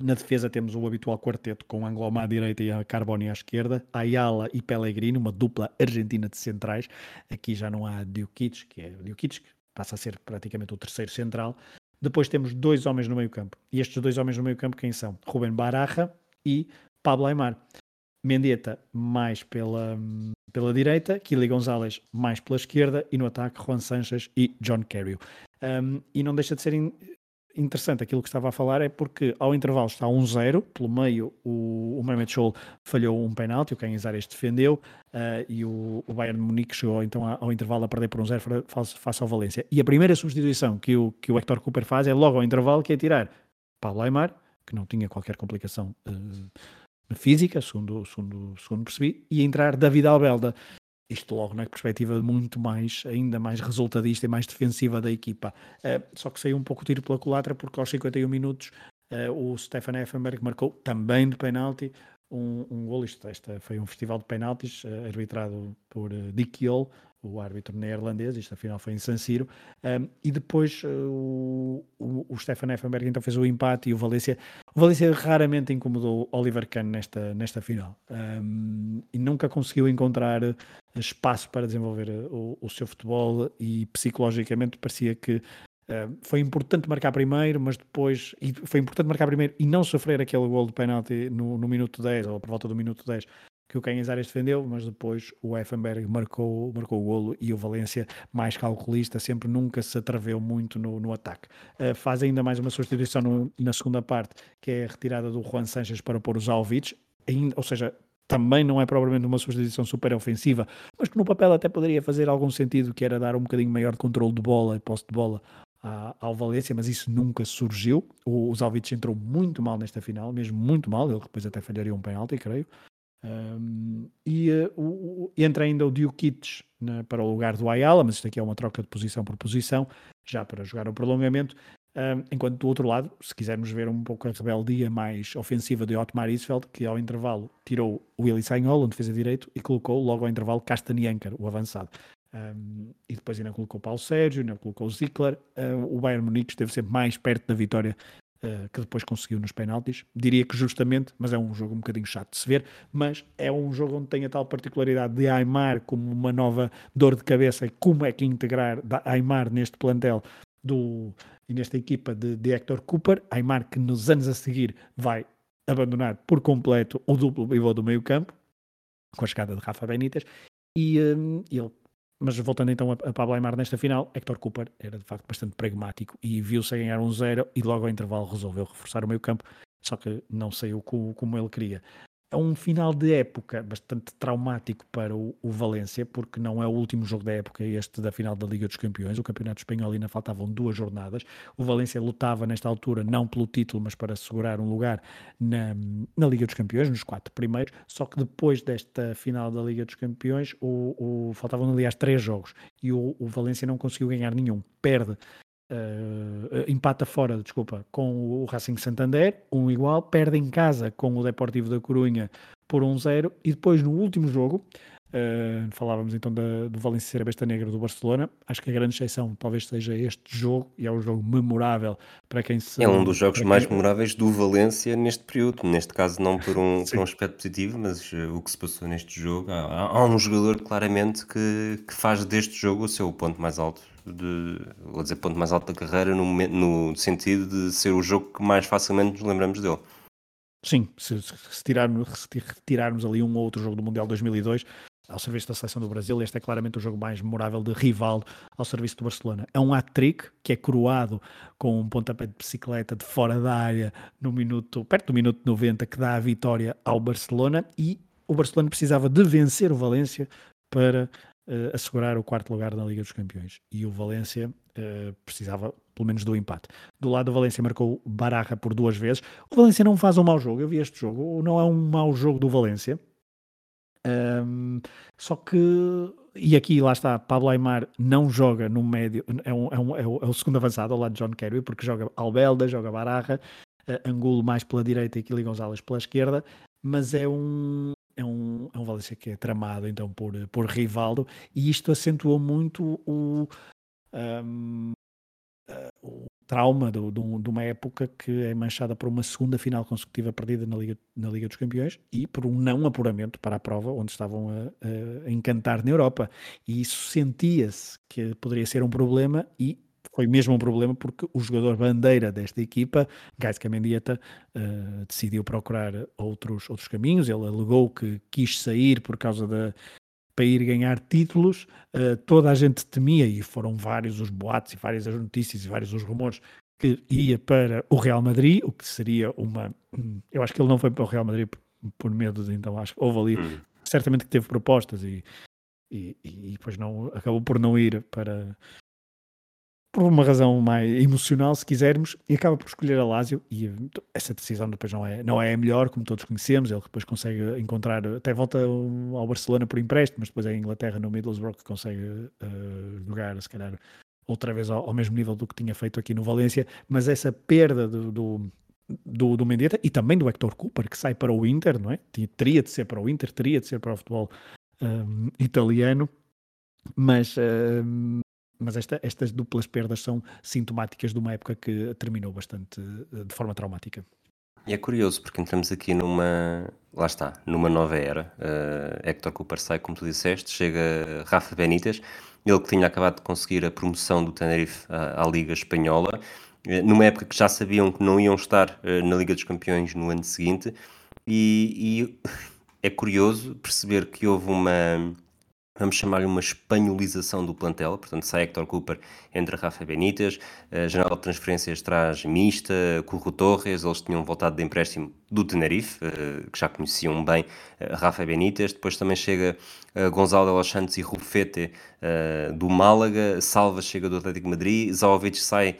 na defesa temos o habitual quarteto com Angloma à direita e a Carboni à esquerda, Ayala e Pellegrini, uma dupla argentina de centrais. Aqui já não há Djukic, que é Djukic, que passa a ser praticamente o terceiro central. Depois temos dois homens no meio campo. E estes dois homens no meio campo quem são? Ruben Baraja e Pablo Aymar. Mendieta mais pela, pela direita, Kili Gonzalez mais pela esquerda e no ataque Juan Sanches e John Carrew. Um, e não deixa de ser interessante aquilo que estava a falar é porque ao intervalo está 1-0, pelo meio o, o Mehmet Scholl falhou um penalti, o Ken Zares defendeu uh, e o, o Bayern Munique chegou então ao intervalo a perder por 1-0 face ao Valência. E a primeira substituição que o, que o Hector Cooper faz é logo ao intervalo que é tirar Paulo Aymar, que não tinha qualquer complicação uh, física, segundo, segundo, segundo percebi, e entrar David Albelda isto logo na perspectiva muito mais, ainda mais resultadista e mais defensiva da equipa. Uh, só que saiu um pouco tiro pela culatra porque aos 51 minutos uh, o Stefan Effenberg marcou também de penalti um, um gol. Isto, esta foi um festival de penaltis uh, arbitrado por Dick Yol, o árbitro neerlandês, isto afinal foi em San Siro, um, e depois uh, o, o Stefan Effenberg então fez o empate e o Valência, o Valência raramente incomodou Oliver Kahn nesta, nesta final um, e nunca conseguiu encontrar espaço para desenvolver o, o seu futebol e psicologicamente parecia que Uh, foi importante marcar primeiro, mas depois. E foi importante marcar primeiro e não sofrer aquele gol de penalti no, no minuto 10, ou por volta do minuto 10, que o Canhazares defendeu, mas depois o Effenberg marcou, marcou o golo e o Valência, mais calculista, sempre nunca se atreveu muito no, no ataque. Uh, faz ainda mais uma substituição no, na segunda parte, que é a retirada do Juan Sanches para pôr os Alvites, ou seja, também não é propriamente uma substituição super ofensiva, mas que no papel até poderia fazer algum sentido, que era dar um bocadinho maior de controle de bola e posse de bola ao Valência, mas isso nunca surgiu. O, o entrou muito mal nesta final, mesmo muito mal, ele depois até falharia um penalti, creio. Um, e uh, o, entra ainda o Djukic para o lugar do Ayala, mas isto aqui é uma troca de posição por posição, já para jogar o prolongamento. Enquanto do outro lado, se quisermos ver um pouco a rebeldia mais ofensiva de Otmar Isfeld, que ao intervalo tirou o Willy Sagnol, fez a direito, e colocou logo ao intervalo Castaniancar, o avançado. Um, e depois ainda colocou Paulo Sérgio, ainda colocou Zickler. Uh, o Bayern Munique esteve sempre mais perto da vitória uh, que depois conseguiu nos penaltis. Diria que justamente, mas é um jogo um bocadinho chato de se ver. Mas é um jogo onde tem a tal particularidade de Aymar como uma nova dor de cabeça e como é que integrar Aymar neste plantel do, e nesta equipa de, de Hector Cooper. Aymar que nos anos a seguir vai abandonar por completo o duplo pivô do meio campo com a chegada de Rafa Benítez e um, ele mas voltando então a, Pablo Aymar nesta final, Hector Cooper era de facto bastante pragmático e viu-se a ganhar um zero e logo ao intervalo resolveu reforçar o meio campo, só que não saiu como ele queria. É um final de época bastante traumático para o, o, Valência, porque não é o último jogo da época este da final da Liga dos Campeões. O Campeonato Espanhol ainda faltavam duas jornadas. O Valência lutava nesta altura não pelo título, mas para assegurar um lugar na, na Liga dos Campeões, nos quatro primeiros. Só que depois desta final da Liga dos Campeões, o, o faltavam aliás três jogos e o, o Valência não conseguiu ganhar nenhum. Perde Uh, empata fora, desculpa, com o Racing Santander, um igual, perde em casa com o Deportivo da Corunha por 1-0 um e depois no último jogo, uh, falávamos então da, do Valência ser a besta negra do Barcelona, acho que a grande exceção talvez seja este jogo e é um jogo memorável para quem se... É um dos jogos mais quem... memoráveis do Valência neste período, neste caso não por um, por um aspecto positivo, mas uh, o que se passou neste jogo, há, há um jogador claramente que, que faz deste jogo o seu ponto mais alto de, vou dizer, ponto mais alto da carreira no, no sentido de ser o jogo que mais facilmente nos lembramos dele. Sim, se, se, tirarmos, se retirarmos ali um ou outro jogo do Mundial 2002 ao serviço da seleção do Brasil, este é claramente o jogo mais memorável de Rivaldo ao serviço do Barcelona. É um hat-trick que é coroado com um pontapé de bicicleta de fora da área no minuto, perto do minuto 90 que dá a vitória ao Barcelona e o Barcelona precisava de vencer o Valência para uh, assegurar o quarto lugar na Liga dos Campeões. E o Valência uh, precisava pelo menos do empate. Do lado do Valência marcou Baraja por duas vezes. O Valência não faz um mau jogo, eu vi este jogo, não é um mau jogo do Valência. Um, só que, e aqui lá está, Pablo Aymar não joga no médio, é, um, é, um, é, o, é o segundo avançado ao lado de John Kerry, porque joga Albelda, joga Baraja, uh, Angulo mais pela direita e Kili Gonzalez pela esquerda, mas é um, é um, é um Valência que é tramado então por, por Rivaldo e isto acentuou muito o, um, uh, o trauma do, do, de uma época que é manchada por uma segunda final consecutiva perdida na Liga, na Liga dos Campeões e por um não apuramento para a prova onde estavam a, a encantar na Europa e isso sentia-se que poderia ser um problema e foi mesmo um problema porque o jogador bandeira desta equipa, Gaisca Mendieta, uh, decidiu procurar outros, outros caminhos. Ele alegou que quis sair por causa da para ir ganhar títulos. Uh, toda a gente temia, e foram vários os boatos e várias as notícias e vários os rumores, que ia para o Real Madrid, o que seria uma. Eu acho que ele não foi para o Real Madrid por, por medo de, então acho que houve ali. Hum. Certamente que teve propostas e, e, e, depois não, acabou por não ir para, por uma razão mais emocional, se quisermos, e acaba por escolher a Lazio. E essa decisão depois não é, não é a melhor, como todos conhecemos. Ele depois consegue encontrar, até volta ao Barcelona por empréstimo, mas depois é a Inglaterra no Middlesbrough que consegue uh, jogar, se calhar, outra vez ao, ao, mesmo nível do que tinha feito aqui no Valência. Mas essa perda do, do do, do e também do Hector Cooper, que sai para o Inter, não é? Teria de ser para o Inter, teria de ser para o futebol um, eh, italiano, mas um, mas esta, estas duplas perdas são sintomáticas de uma época que terminou bastante eh, de forma traumática. E é curioso, porque entramos aqui numa. Lá está, numa nova era. Uh, Hector Cooper sai, como tu disseste, chega Rafa Benítez, ele que tinha acabado de conseguir a promoção do Tenerife à, à Liga Espanhola, uh, numa época que já sabiam que não iam estar uh, na Liga dos Campeões no ano seguinte, e, e é curioso perceber que houve uma vamos chamar-lhe uma espanholização do plantel, portanto sai Hector Cooper entre Rafa Benítez, a janela de transferências traz mista, Curro Torres, eles tinham voltado de empréstimo do Tenerife, eh, que já conheciam bem eh, Rafa Benítez, depois também chega eh, Gonzalo los Santos e Rufete do Málaga, Salva chega do Atlético Madrid, Zaovic sai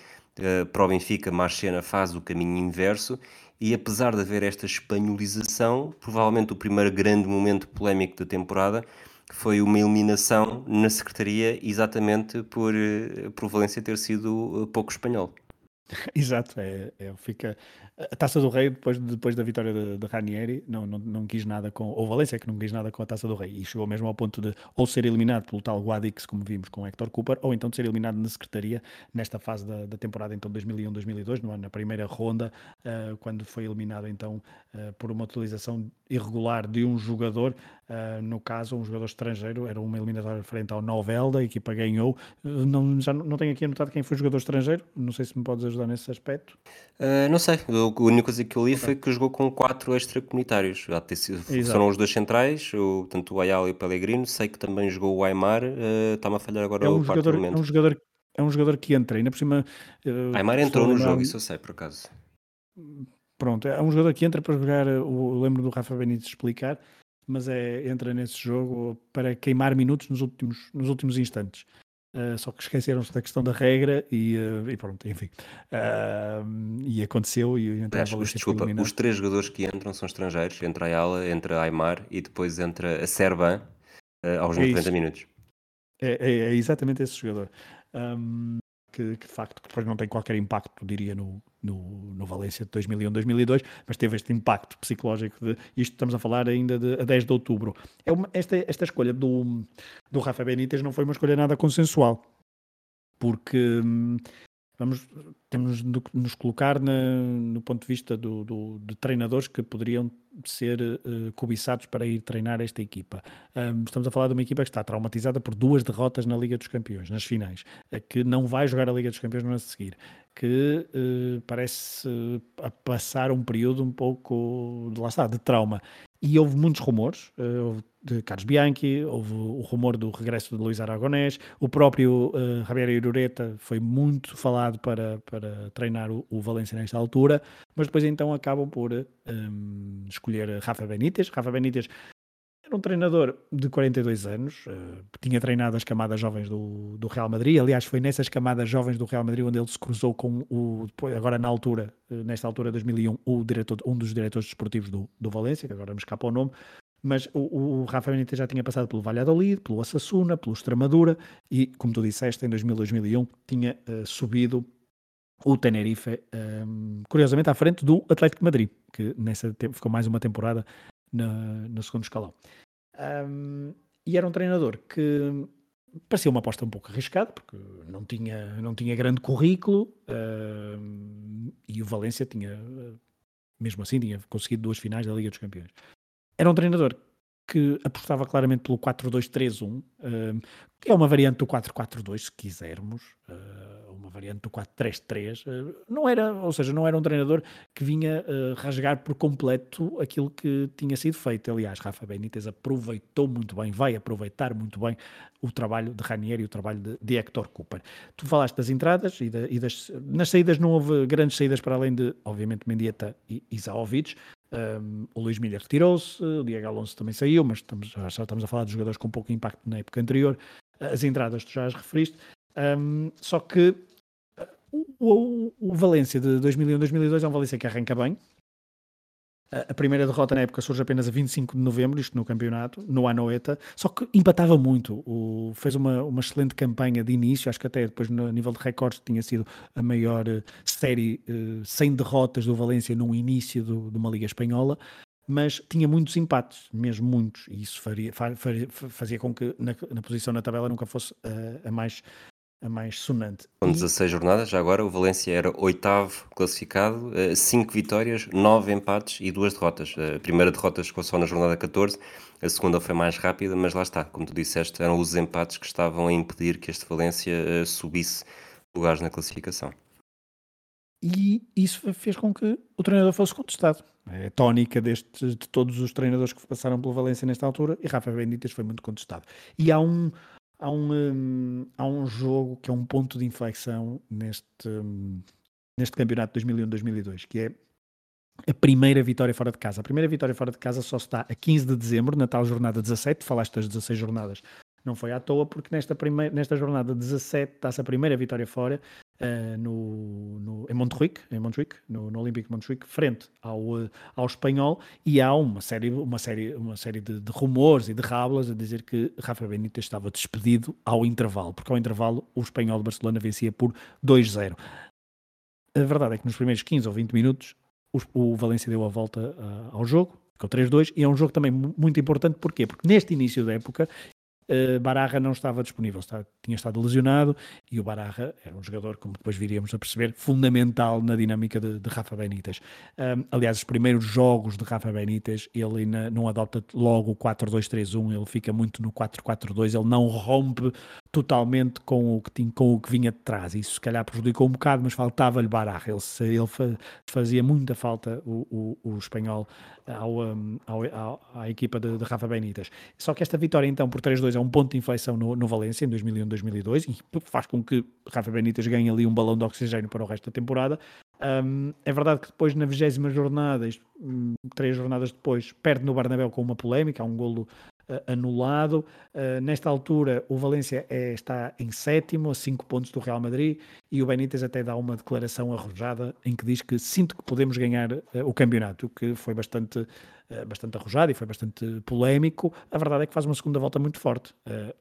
para o Benfica, Marchena faz o caminho inverso. E apesar de haver esta espanholização, provavelmente o primeiro grande momento polémico da temporada foi uma eliminação na Secretaria exatamente por, eh, por Valência ter sido eh, pouco espanhol. Exato, é, é, fica a Taça do Rei depois, depois da vitória de, de Ranieri não, não, não quis nada com, ou Valência que não quis nada com a Taça do Rei e chegou mesmo ao ponto de ou ser eliminado pelo tal Guadix como vimos com Hector Cooper ou então de ser eliminado na Secretaria nesta fase da, da temporada então 2001-2002 na primeira ronda uh, quando foi eliminado então uh, por uma utilização irregular de um jogador Uh, no caso, um jogador estrangeiro, era uma eliminatória frente ao Novelda, a equipa ganhou. Não, já não tenho aqui anotado quem foi o jogador estrangeiro, não sei se me podes ajudar nesse aspecto. Não sei, a única coisa que eu li foi que jogou com quatro extracomunitários. Foram os dois centrais, o, tanto o Ayala e o Pellegrino. Sei que também jogou o Aymar, está-me a falhar agora é um o jogador. É um jogador, é um jogador que entra, ainda por cima. Aymar entrou no jogo, isso eu sei por acaso. pronto, é um jogador que entra para jogar, eu lembro do Rafa Benítez explicar, mas é, entra nesse jogo para queimar minutos nos últimos, nos últimos instantes. Uh, só que esqueceram-se da questão da regra e, uh, e pronto, enfim. Uh, e aconteceu. E, então, os, desculpa, os três jogadores que entram são estrangeiros: entra a Ayala, entra a Aymar e depois entra a Serban aos é 90 minutos. É, é, é, exatamente esse jogador. Um, que, que, de facto depois não tem qualquer impacto, diria, no, no, no Valência de 2001-2002, mas teve este impacto psicológico de isto estamos a falar ainda de a 10 de outubro. É uma, esta, esta escolha do, do Rafa Benítez não foi uma escolha nada consensual, porque hum, vamos, temos de nos colocar na, no ponto de vista do, do, de treinadores que poderiam ser uh, cobiçados para ir treinar esta equipa. Um, estamos a falar de uma equipa que está traumatizada por duas derrotas na Liga dos Campeões, nas finais, que não vai jogar a Liga dos Campeões no ano a seguir, que uh, parece uh, passar um período um pouco, lá está, de trauma. E houve muitos rumores, uh, de Carlos Bianchi, houve o rumor do regresso de Luís Aragonés, o próprio uh, Javier Irureta foi muito falado para, para treinar o, o Valência nesta altura, mas depois então acabam por um, escolher Rafa Benítez. Rafa Benítez era um treinador de 42 anos, uh, tinha treinado as camadas jovens do, do Real Madrid. Aliás, foi nessas camadas jovens do Real Madrid onde ele se cruzou com o, agora na altura, uh, nesta altura, 2001, o diretor, um dos diretores desportivos do, do Valência, que agora me escapa o nome. Mas o, o Rafa Benítez já tinha passado pelo Valladolid, pelo Assassuna, pelo Extremadura e, como tu disseste, em 2000, 2001 tinha uh, subido o Tenerife, um, curiosamente à frente do Atlético Madrid, que nessa ficou mais uma temporada na, no segundo escalão. Um, e era um treinador que parecia uma aposta um pouco arriscada, porque não tinha, não tinha grande currículo uh, e o Valência tinha, mesmo assim, tinha conseguido duas finais da Liga dos Campeões. Era um treinador que apostava claramente pelo 4-2-3-1, uh, que é uma variante do 4-4-2, se quisermos. Uma variante do 4-3-3, eh, não era, ou seja, não era um treinador que vinha uh, rasgar por completo aquilo que tinha sido feito. Aliás, Rafa Benítez aproveitou muito bem, vai aproveitar muito bem o trabalho de Ranieri e o trabalho de, de Hector Cooper. Tu falaste das entradas e, e, das, nas saídas não houve grandes saídas para além de, obviamente, Mendieta e Isaovic. Um, o Luís Milha retirou-se, o Diego Alonso também saiu, mas estamos, já estamos a falar de jogadores com pouco impacto na época anterior. As entradas tu já as referiste, um, só que o, o, o Valência de 2001-2002 é um Valência que arranca bem. A primeira derrota na época surge apenas a 25 de novembro, isto no campeonato, no Anoeta, só que empatava muito. O, fez uma, uma excelente campanha de início, acho que até depois no nível de recordes tinha sido a maior uh, série uh, sem derrotas do Valência no início do, de uma Liga Espanhola, mas tinha muitos empates, mesmo muitos, e isso faria, faria, fazia com que na, na posição na tabela nunca fosse uh, a mais a mais sonante. Com 16 jornadas, já agora o Valência era oitavo classificado, 5 eh, vitórias, 9 empates e 2 derrotas. A primeira derrota chegou só na jornada 14, a segunda foi mais rápida, mas lá está, como tu disseste, eram os empates que estavam a impedir que este Valência eh, subisse lugares na classificação. E isso fez com que o treinador fosse contestado. É a tónica deste, de todos os treinadores que passaram pela Valência nesta altura, e Rafa Benítez foi muito contestado. E há um, há um, um, há um jogo que é um ponto de inflexão neste, um, neste campeonato 2001-2002, que é a primeira vitória fora de casa. A primeira vitória fora de casa só está a 15 de dezembro, na tal jornada 17, falaste das 16 jornadas, não foi à toa, porque nesta, primeira, nesta jornada 17 está-se a primeira vitória fora uh, no, no, em Montjuic, em Montjuic no, no Olímpico Montjuic, frente ao, uh, ao espanhol, e há uma série, uma série, uma série de, de rumores e de rábulas a dizer que Rafa Benítez estava despedido ao intervalo, porque ao intervalo o espanhol de Barcelona vencia por 2-0. A verdade é que nos primeiros 15 ou 20 minutos o, o Valência deu a volta uh, ao jogo, ficou 3-2, e é um jogo também muito importante, porquê? Porque neste início da época uh, Bararra não estava disponível, está, tinha estado lesionado e o Bararra era um jogador, como depois viríamos a perceber, fundamental na dinâmica de, de Rafa Benítez. Um, aliás, os primeiros jogos de Rafa Benítez, ele na, não adota logo o 4-2-3-1, ele fica muito no 4-4-2, ele não rompe totalmente com o que, tinha, com o que vinha de trás. Isso se calhar prejudicou um bocado, mas faltava-lhe Bararra. Ele, ele fazia muita falta o, o, o espanhol ao, ao, ao, à equipa de, de, Rafa Benítez. Só que esta vitória então por 3-2 é um ponto de inflexão no, no Valência em 2001-2002 e faz com que Rafa Benítez ganhe ali um balão de oxigênio para o resto da temporada, Um, é verdade que depois na vigésima jornada, isto, um, três jornadas depois, perde no Barnabéu com uma polémica, há um golo anulado. Uh, nesta altura, o Valência é, está em sétimo, a cinco pontos do Real Madrid, e o Benítez até dá uma declaração arrojada em que diz que sinto que podemos ganhar uh, o campeonato, o que foi bastante, bastante arrojado e foi bastante polémico. A verdade é que faz uma segunda volta muito forte.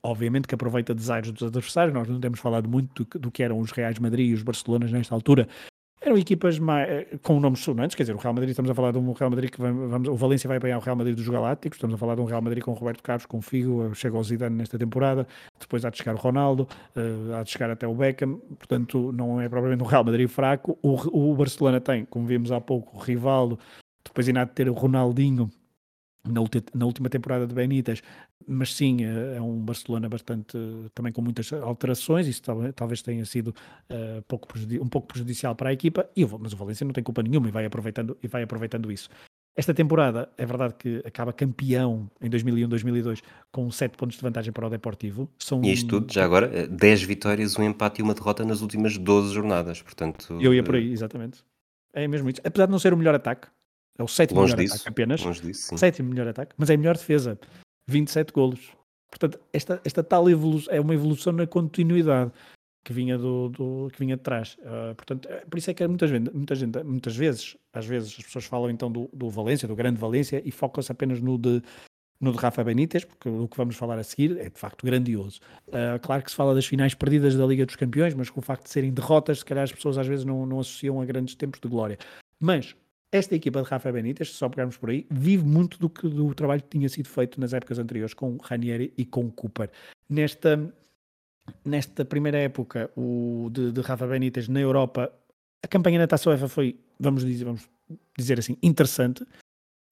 obviamente que aproveita desaires dos adversários, nós não temos falado muito do, do que eram os Reais Madrid e os Barcelonas nesta altura, eram equipas mais, eh, com nomes sonantes, quer dizer, o Real Madrid, estamos a falar de um Real Madrid que vamos, vamos o Valência vai apanhar o Real Madrid dos Galácticos, estamos a falar de um Real Madrid com o Roberto Carlos, com o Figo, chega ao Zidane nesta temporada, depois há de chegar o Ronaldo, uh, há de chegar até o Beckham, portanto não é propriamente um Real Madrid fraco. O, o Barcelona tem, como vimos há pouco, o Rivaldo, depois ainda há de ter o Ronaldinho, na, na, última temporada de Benítez, mas sim, é, é um Barcelona bastante, também com muitas alterações, isso talvez tenha sido uh, pouco um pouco prejudicial para a equipa, e, mas o Valência não tem culpa nenhuma e vai aproveitando, e vai aproveitando isso. Esta temporada é verdade que acaba campeão em 2001-2002 com 7 pontos de vantagem para o Deportivo. São... E isto tudo, já agora, 10 vitórias, um empate e uma derrota nas últimas 12 jornadas, portanto... Eu ia por aí, exatamente. É mesmo isso. Apesar de não ser o melhor ataque, é o sétimo longe melhor disso, ataque apenas. Longe disso, sim. Sétimo melhor ataque, mas é a melhor defesa. 27 golos. Portanto, esta, esta tal evolução é uma evolução na continuidade que vinha do, do que vinha de trás. Uh, portanto, é, por isso é que muitas, muita gente, muitas vezes, às vezes as pessoas falam então do, do Valência, do grande Valência, e focam-se apenas no de, no de Rafa Benítez, porque o que vamos falar a seguir é de facto grandioso. Uh, claro que se fala das finais perdidas da Liga dos Campeões, mas com o facto de serem derrotas, se calhar as pessoas às vezes não, não associam a grandes tempos de glória. Mas esta equipa de Rafa Benítez, só pegarmos por aí, vive muito do, que, do trabalho que tinha sido feito nas épocas anteriores com Ranieri e com Cooper. Nesta, nesta primeira época o, de, de Rafa Benítez na Europa, a campanha na Taça UEFA foi, vamos dizer, vamos dizer assim, interessante.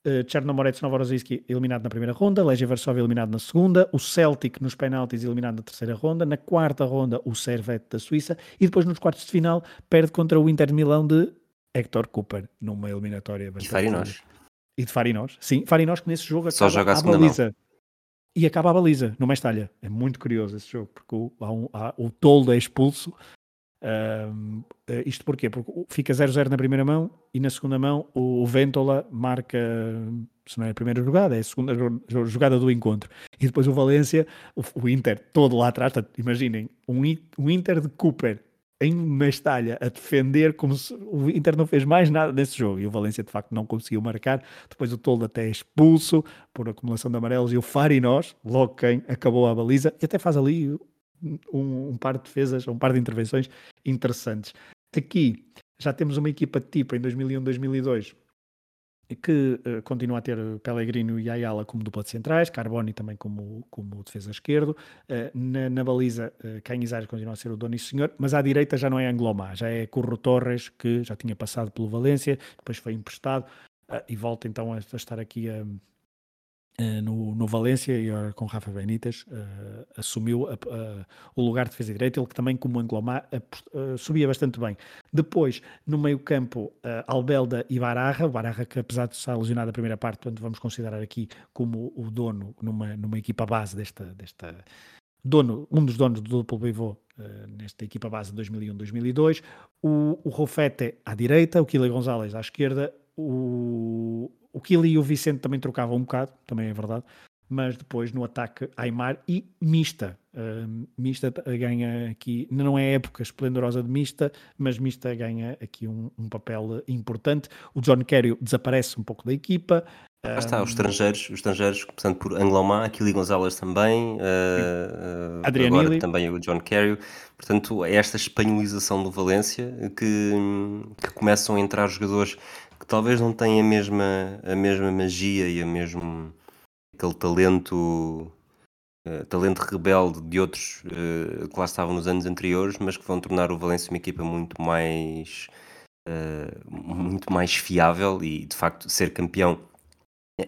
Uh, Chernomorets Novorossiysk eliminado na primeira ronda, Legia Varsóvia eliminado na segunda, o Celtic nos penaltis eliminado na terceira ronda, na quarta ronda o Servette da Suíça e depois nos quartos de final perde contra o Inter Milão de Hector Cooper numa eliminatória bastante. E Farinós. E de Farinós. Sim, Farinós que nesse jogo Só joga a, a baliza. Mão. E acaba a baliza no Mestalha. É muito curioso esse jogo, porque o, há um, há, o Toldo é expulso. Um, eh, isto porquê? Porque fica 0-0 na primeira mão e na segunda mão o Ventola marca, se não é a primeira jogada, é a segunda jogada do encontro. E depois o Valência, o, o Inter todo lá atrás, imaginem, um, um Inter de Cooper em Mestalha a defender como se o Inter não fez mais nada nesse jogo e o Valência de facto não conseguiu marcar. Depois o Toldo até é expulso por acumulação de amarelos e o Farinós, logo quem acabou a baliza e até faz ali um, um par de defesas, um par de intervenções interessantes. Aqui já temos uma equipa de tipo em 2001-2002 que uh, continua a ter Pellegrino e Ayala como dupla de centrais, Carboni também como, como defesa esquerdo, uh, na, na, baliza uh, Canizares continua a ser o dono e senhor, mas à direita já não é Anglomá, já é Curro Torres, que já tinha passado pelo Valência, depois foi emprestado uh, e volta então a, a estar aqui a, no, no Valência e agora com Rafa Benítez uh, assumiu a, o lugar de defesa direita, ele que também como Anglomar uh, subia bastante bem. Depois, no meio campo, Albelda e Bararra, Bararra que apesar de estar lesionado a primeira parte, portanto vamos considerar aqui como o dono numa, numa equipa base desta, desta dono, um dos donos do duplo pivô nesta equipa base de 2001-2002, o, o Rofete à direita, o Kila Gonzalez à esquerda, o o Kili e o Vicente também trocavam um bocado, também é verdade, mas depois no ataque Aymar e Mista. Uh, Mista ganha aqui, não é época esplendorosa de Mista, mas Mista ganha aqui um, um papel importante. O John Kerry desaparece um pouco da equipa. Ah, está, os estrangeiros, os estrangeiros, portanto, por Anglomar, Kili Gonzalez também, uh, agora também o John Kerry. Portanto, é esta espanholização do Valência que, que começam a entrar jogadores que talvez não tenha a mesma, a mesma magia e a mesmo aquele talento uh, talento rebelde de outros uh, que lá estavam nos anos anteriores, mas que vão tornar o Valência uma equipa muito mais uh, muito mais fiável e de facto ser campeão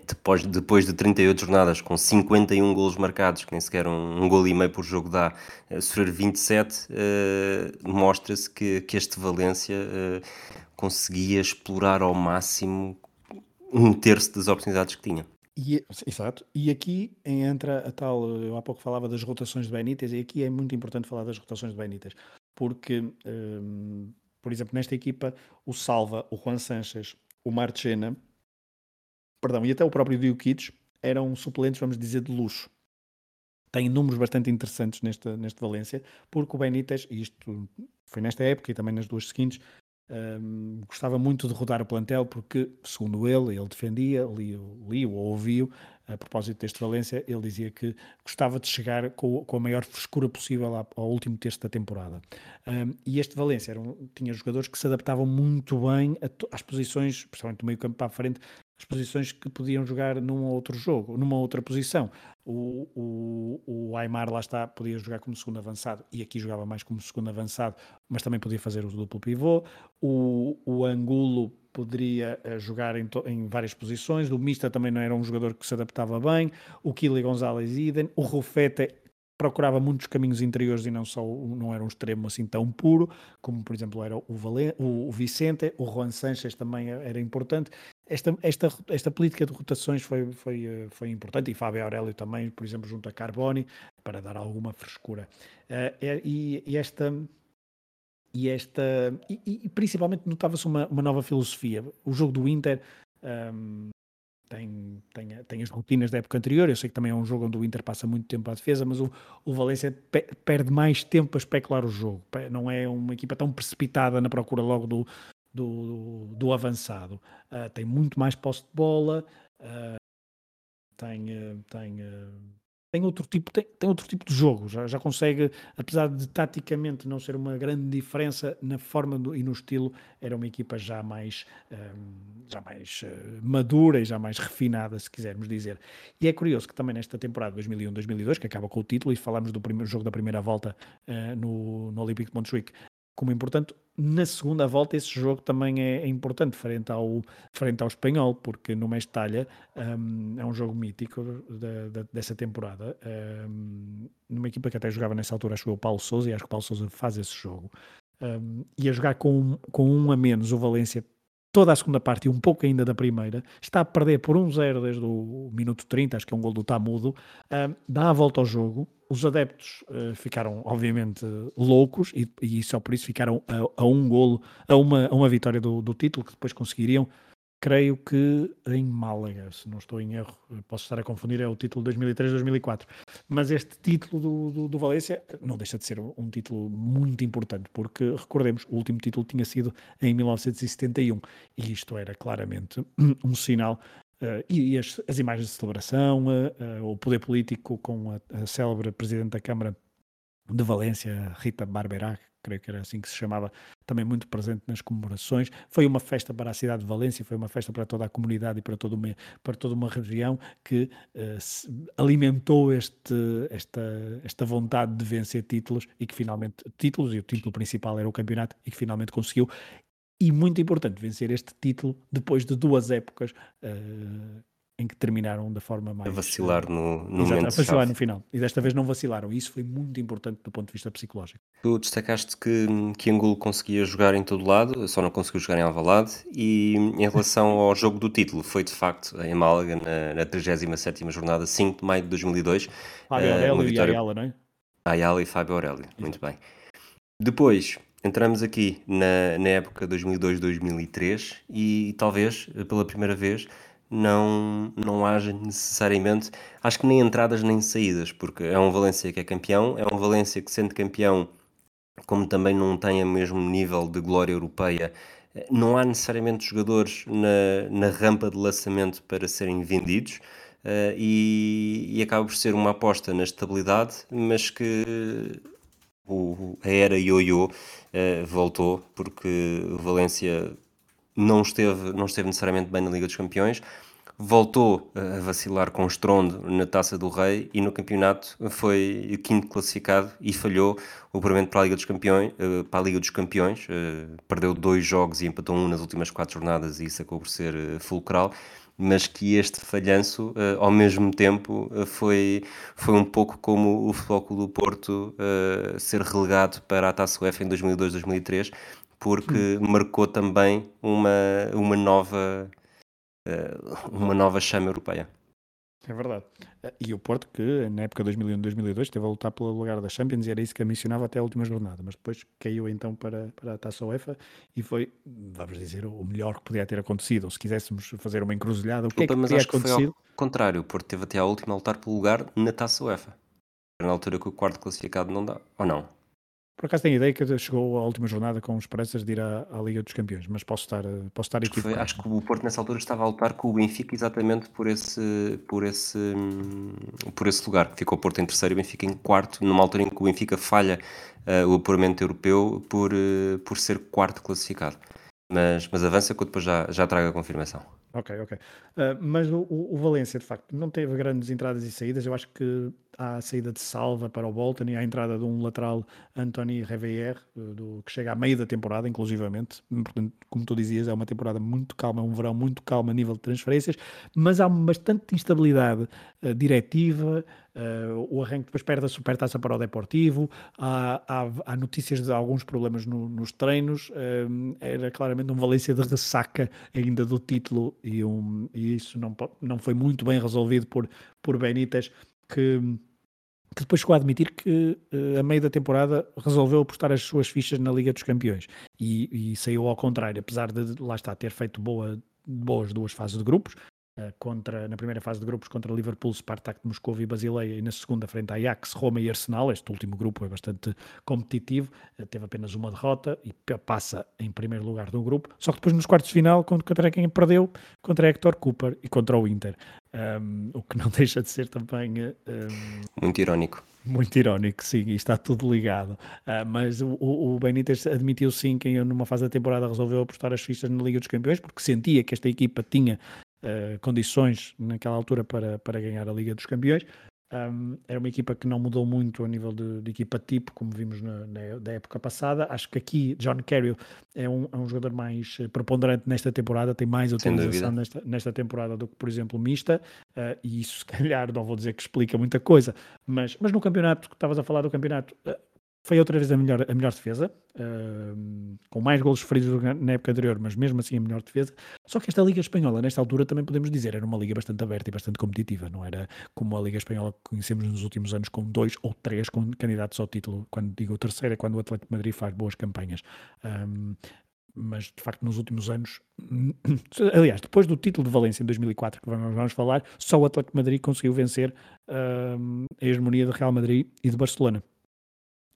depois, depois de 38 jornadas com 51 golos marcados, que nem sequer um, um gol e meio por jogo dá, sofrer 27, mostra-se que, que este Valência conseguia explorar ao máximo um terço das oportunidades que tinha. E, exato. E aqui entra a tal. Eu há pouco falava das rotações de Benítez, e aqui é muito importante falar das rotações de Benítez, porque, um, por exemplo, nesta equipa, o Salva, o Juan Sanches, o Marchena, perdão, e até o próprio Dioquides eram suplentes, vamos dizer, de luxo. Tem números bastante interessantes neste, neste Valência, porque o Benítez, e isto foi nesta época e também nas duas seguintes, um, gostava muito de rodar o plantel porque, segundo ele, ele defendia, li, li ou ouviu, a propósito deste Valência, ele dizia que gostava de chegar com, com a maior frescura possível ao, ao último terço da temporada. Um, e este Valência um, tinha jogadores que se adaptavam muito bem às posições, principalmente do meio campo para a frente, as posições que podiam jogar num outro jogo, numa outra posição. O, o, o Aymar lá está, podia jogar como segundo avançado e aqui jogava mais como segundo avançado, mas também podia fazer o duplo pivô. O, o Angulo poderia uh, jogar em, em, várias posições. O Mista também não era um jogador que se adaptava bem. O Kili Gonzalez Iden. O Rufete procurava muitos caminhos interiores e não só não era um extremo assim tão puro como por exemplo era o, Valen, o, Vicente, o Juan Sanches também era importante esta, esta, esta política de rotações foi, foi, eh, foi importante e Fábio Aurélio também, por exemplo, junto a Carboni, para dar alguma frescura. Uh, e, e, esta. E, esta, e, e principalmente notava-se uma, uma nova filosofia. O jogo do Inter um, tem, tem, tem as rotinas da época anterior. Eu sei que também é um jogo onde o Inter passa muito tempo à defesa, mas o, o Valência pe perde mais tempo a especular o jogo. Não é uma equipa tão precipitada na procura logo do, do, do avançado. Uh, tem muito mais posse de bola, uh, tem, uh, tem, tem, outro tipo, tem, tem, outro tipo de jogo, já, já consegue, apesar de taticamente não ser uma grande diferença na forma do, e no estilo, era uma equipa já mais, já mais madura e já mais refinada, se quisermos dizer. E é curioso que também nesta temporada 2001-2002, que acaba com o título, e falamos do primeiro jogo da primeira volta no, no Olympique de Montjuic, como importante. Na segunda volta, esse jogo também é, é importante frente ao, frente ao Espanhol, porque no Mestalha um, é um jogo mítico de, de, dessa temporada. Um, numa equipa que até jogava nessa altura, acho que o Paulo Souza, e acho que o Paulo Souza faz esse jogo. Um, e a jogar com, com um a menos, o Valência toda a segunda parte e um pouco ainda da primeira, está a perder por 1-0 desde o minuto 30, acho que é um gol do Tamudo, uh, dá a volta ao jogo, os adeptos uh, ficaram obviamente loucos e, e, só por isso ficaram a, a um golo, a uma, a uma vitória do, do título que depois conseguiriam creio que em Málaga, se não estou em erro, posso estar a confundir, é o título 2003-2004. Mas este título do, do, do, Valência não deixa de ser um título muito importante, porque recordemos, o último título tinha sido em 1971 e isto era claramente um sinal. Uh, e, e as, as, imagens de celebração, uh, uh, o poder político com a, a célebre Presidente da Câmara de Valência, Rita Barberac, creio que era assim que se chamava, também muito presente nas comemorações. Foi uma festa para a cidade de Valência, foi uma festa para toda a comunidade e para toda uma, para toda uma região que alimentou este, esta, esta vontade de vencer títulos e que finalmente, títulos, e o título principal era o campeonato, e que finalmente conseguiu. E muito importante vencer este título depois de duas épocas uh, em que terminaram da forma mais. A vacilar no, no Exato, momento. A vacilar no final. E desta vez não vacilaram. E isso foi muito importante do ponto de vista psicológico. Tu destacaste que, que Angulo conseguia jogar em todo lado, só não conseguiu jogar em Alvalade. E em relação ao jogo do título, foi de facto em Málaga, na, na 37 jornada, 5 de maio de 2002. Fábio Aurélio uh, vitória... e Ayala, não é? Ayala e Fábio Aurélio, muito bem. Depois, entramos aqui na, na época 2002-2003 e talvez, pela primeira vez, não, não haja necessariamente, acho que nem entradas nem saídas, porque é um Valência que é campeão, é um Valência que, sendo campeão, como também não tem o mesmo nível de glória europeia, não há necessariamente jogadores na, na rampa de lançamento para serem vendidos. Uh, e, e, acaba por ser uma aposta na estabilidade, mas que o, a era ioiô uh, voltou, porque o Valência não esteve, não esteve necessariamente bem na Liga dos Campeões, voltou a vacilar com estrondo na Taça do Rei e no campeonato foi quinto classificado e falhou o apuramento para a Liga dos Campeões, eh, para a Liga dos Campeões, eh, perdeu dois jogos e empatou um nas últimas quatro jornadas e isso acabou por ser eh, fulcral mas que este falhanço, uh, ao mesmo tempo, uh, foi, foi um pouco como o Futebol do Porto uh, ser relegado para a Taça UEFA em 2002-2003, porque hum. marcou também uma, uma, nova, uma nova chama europeia. É verdade. Eh, e o Porto, que na época 2001-2002 esteve a lutar pelo lugar da Champions e era isso que mencionava até a última jornada, mas depois caiu então para, para a Taça UEFA e foi, vamos dizer, o melhor que podia ter acontecido. Ou se quiséssemos fazer uma encruzilhada, o que é que mas teria acho que foi acontecido? ao contrário. O Porto teve até à última a lutar pelo lugar na Taça UEFA. Na altura que o quarto classificado não dá, ou não? Por acaso tenho ideia que chegou à última jornada com esperanças de ir à, à Liga dos Campeões, mas posso estar, posso estar Acho que, foi- equivocado. acho que o Porto nessa altura estava a lutar com o Benfica exatamente por esse, por esse, hum, por esse lugar. Ficou o Porto em terceiro e o Benfica em quarto, numa altura em que o Benfica falha eh, o apuramento europeu por, eh, por ser quarto classificado. Mas, mas avança que eu depois já, já trago a confirmação. Ok, ok. Uh, mas o, o, o Valência, de facto, não teve grandes entradas e saídas. Eu acho que há a saída de Salva para o Bolton e há a entrada de um lateral, Anthony Reveiller, do, que chega à meio da temporada, inclusivamente. Portanto, como tu dizias, é uma temporada muito calma, é um verão muito calmo a nível de transferências, mas há bastante instabilidade uh, diretiva. Uh, o arranque depois perde a supertaça para o Deportivo. Há, há, há notícias de alguns problemas no, nos treinos. era claramente um Valência de ressaca ainda do título e, um, e isso não, não foi muito bem resolvido por, por Benítez, que, que depois chegou a admitir que uh, a meio da temporada resolveu apostar as suas fichas na Liga dos Campeões e, e saiu ao contrário, apesar de lá está ter feito boa, boas duas fases de grupos, contra, na primeira fase de grupos contra Liverpool, Spartak de Moscou e Basileia e na segunda frente a Ajax, Roma e Arsenal. Este último grupo é bastante competitivo, uh, teve apenas uma derrota e passa em primeiro lugar do grupo. Só que depois nos quartos de final, contra quem perdeu, contra Hector Cooper e contra o Inter. Um, o que não deixa de ser também um, muito irónico. Muito irónico, sim, e está tudo ligado. Uh, mas o, o Benítez admitiu sim que numa fase da temporada resolveu apostar as fichas na Liga dos Campeões porque sentia que esta equipa tinha uh, condições naquela altura para, para ganhar a Liga dos Campeões. Um, era uma equipa que não mudou muito a nível de, de equipa tipo, como vimos na, na, da época passada. Acho que aqui John Carroll é um, é um jogador mais eh, preponderante nesta temporada, tem mais utilização nesta, nesta temporada do que, por exemplo, Mista, uh, e isso se calhar não vou dizer que explica muita coisa, mas, mas no campeonato, que estavas a falar do campeonato, uh, foi outra vez a melhor, a melhor defesa, uh, com mais golos feridos na época anterior, mas mesmo assim a melhor defesa. Só que esta Liga Espanhola, nesta altura, também podemos dizer, era uma liga bastante aberta e bastante competitiva, não era como a Liga Espanhola que conhecemos nos últimos anos, com dois ou três candidatos ao título. Quando digo o terceiro, é quando o Atlético Madrid faz boas campanhas. Um, mas de facto nos últimos anos, aliás, depois do título de Valência em 2004, que vamos, falar, só o Atlético Madrid conseguiu vencer a hegemonia de Real Madrid e de Barcelona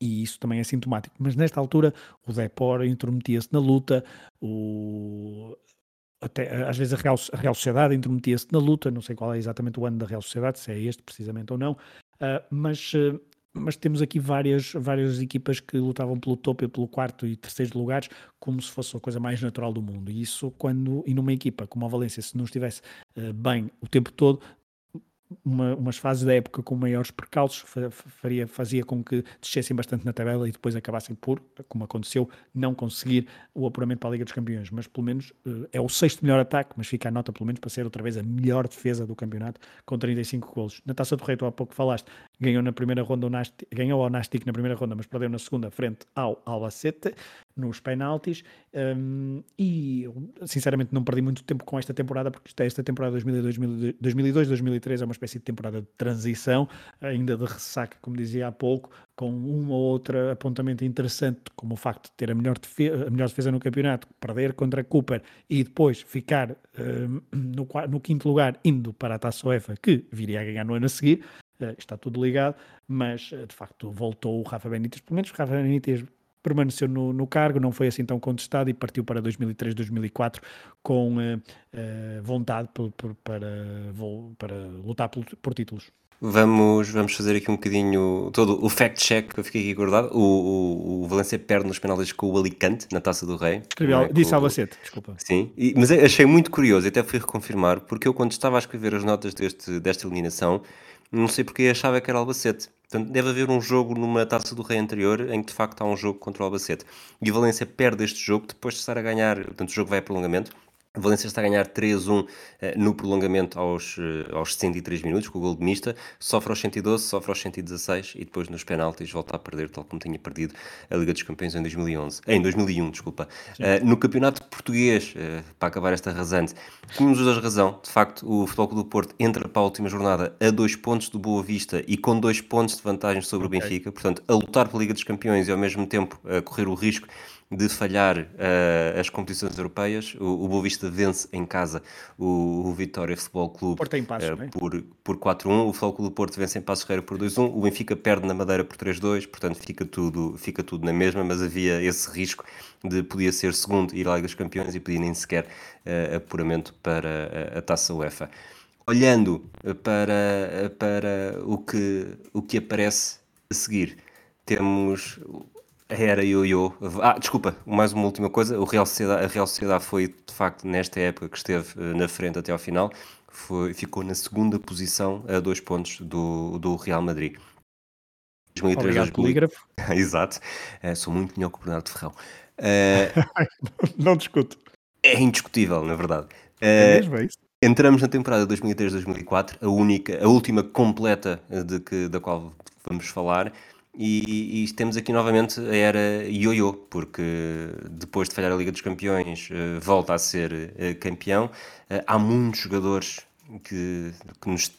e isso também é sintomático. Mas nesta altura o Depor intrometia-se na luta, o... Até, às vezes a Real, a Real Sociedade intrometia-se na luta, não sei qual é exatamente o ano da Real Sociedade, se é este precisamente ou não, uh, mas, uh, mas temos aqui várias, várias equipas que lutavam pelo topo e pelo quarto e terceiro lugares como se fosse a coisa mais natural do mundo. E isso quando, e numa equipa como a Valência, se não estivesse uh, bem o tempo todo, uma, umas fases da época com maiores percalços faria, fazia com que descessem bastante na tabela e depois acabassem por, como aconteceu, não conseguir o apuramento para a Liga dos Campeões. Mas pelo menos eh, é o sexto melhor ataque, mas fica a nota pelo menos para ser outra vez a melhor defesa do campeonato com 35 golos. Na Taça do Rei, tu há pouco falaste, ganhou na primeira ronda Nastic, ganhou ao Nastic na primeira ronda, mas perdeu na segunda frente ao Albacete nos penaltis. Um, e sinceramente não perdi muito tempo com esta temporada porque esta temporada 2002-2003 é uma espécie de temporada de transição, ainda de ressaca, como dizia há pouco, com uma ou outra apontamento interessante, como o facto de ter a melhor, defesa, a melhor defesa no campeonato, perder contra Cooper e depois ficar um, no, no, quinto lugar indo para a Taça UEFA, que viria a ganhar no ano a seguir, está tudo ligado, mas de facto voltou o Rafa Benítez, pelo menos o Rafa Benítez permaneceu no, no, cargo, não foi assim tão contestado e partiu para 2003, 2004 com uh, uh, vontade por, por, para, para lutar por, por, títulos. Vamos, vamos fazer aqui um bocadinho todo o fact-check que eu fiquei aqui guardado. O, o, o Valência perde nos penaltis com o Alicante na Taça do Rei. Escreveu, é? disse Albacete, desculpa. Sim, e, mas achei muito curioso, até fui reconfirmar, porque eu quando estava a escrever as notas deste, desta eliminação, não sei porque achava que era Albacete. Portanto, deve haver um jogo numa taça do rei anterior em que de facto há um jogo contra o Albacete. E o Valência perde este jogo depois de estar a ganhar, portanto o jogo vai a prolongamento, Valência está a ganhar 3-1 eh, no prolongamento aos, eh, aos 63 minutos, com o gol de Mista, sofre aos 112, sofre aos 116 e depois nos penaltis volta a perder, tal como tinha perdido a Liga dos Campeões em 2011, em 2001, desculpa. Uh, no Campeonato Português, uh, para acabar esta rasante, tínhamos os dois razão, de facto o Futebol Clube do Porto entra para a última jornada a dois pontos do Boa Vista e com dois pontos de vantagem sobre okay. o Benfica, portanto a lutar pela Liga dos Campeões e ao mesmo tempo a correr o risco de falhar uh, as competições europeias. O, o Boa Vista vence em casa o, o Vitória Futebol Clube Porto em Passos, uh, por, por 4-1. O Futebol Clube do Porto vence em Passos Ferreira por 2-1. O Benfica perde na Madeira por 3-2, portanto fica tudo, fica tudo na mesma, mas havia esse risco de podia ser segundo ir à Liga dos Campeões e podia nem sequer uh, apuramento para a, a Taça UEFA. Olhando para, para o, que, o que aparece a seguir, temos era ioiô. Ah, desculpa, mais uma última coisa. O Real Sociedade, a Real Sociedade foi, de facto, nesta época que esteve eh, na frente até ao final, foi, ficou na segunda posição a dois pontos do, do Real Madrid. 2003, Obrigado, 2000... polígrafo. Exato. Uh, sou muito melhor que o Bernardo Ferrão. Uh, não discuto. É indiscutível, na verdade. Uh, é mesmo, é isso? Entramos na temporada 2003-2004, a única, a última completa de que, da qual vamos falar. E, e, temos aqui novamente a era ioiô, porque depois de falhar a Liga dos Campeões, uh, volta a ser uh, campeão. Uh, há muitos jogadores que, que nos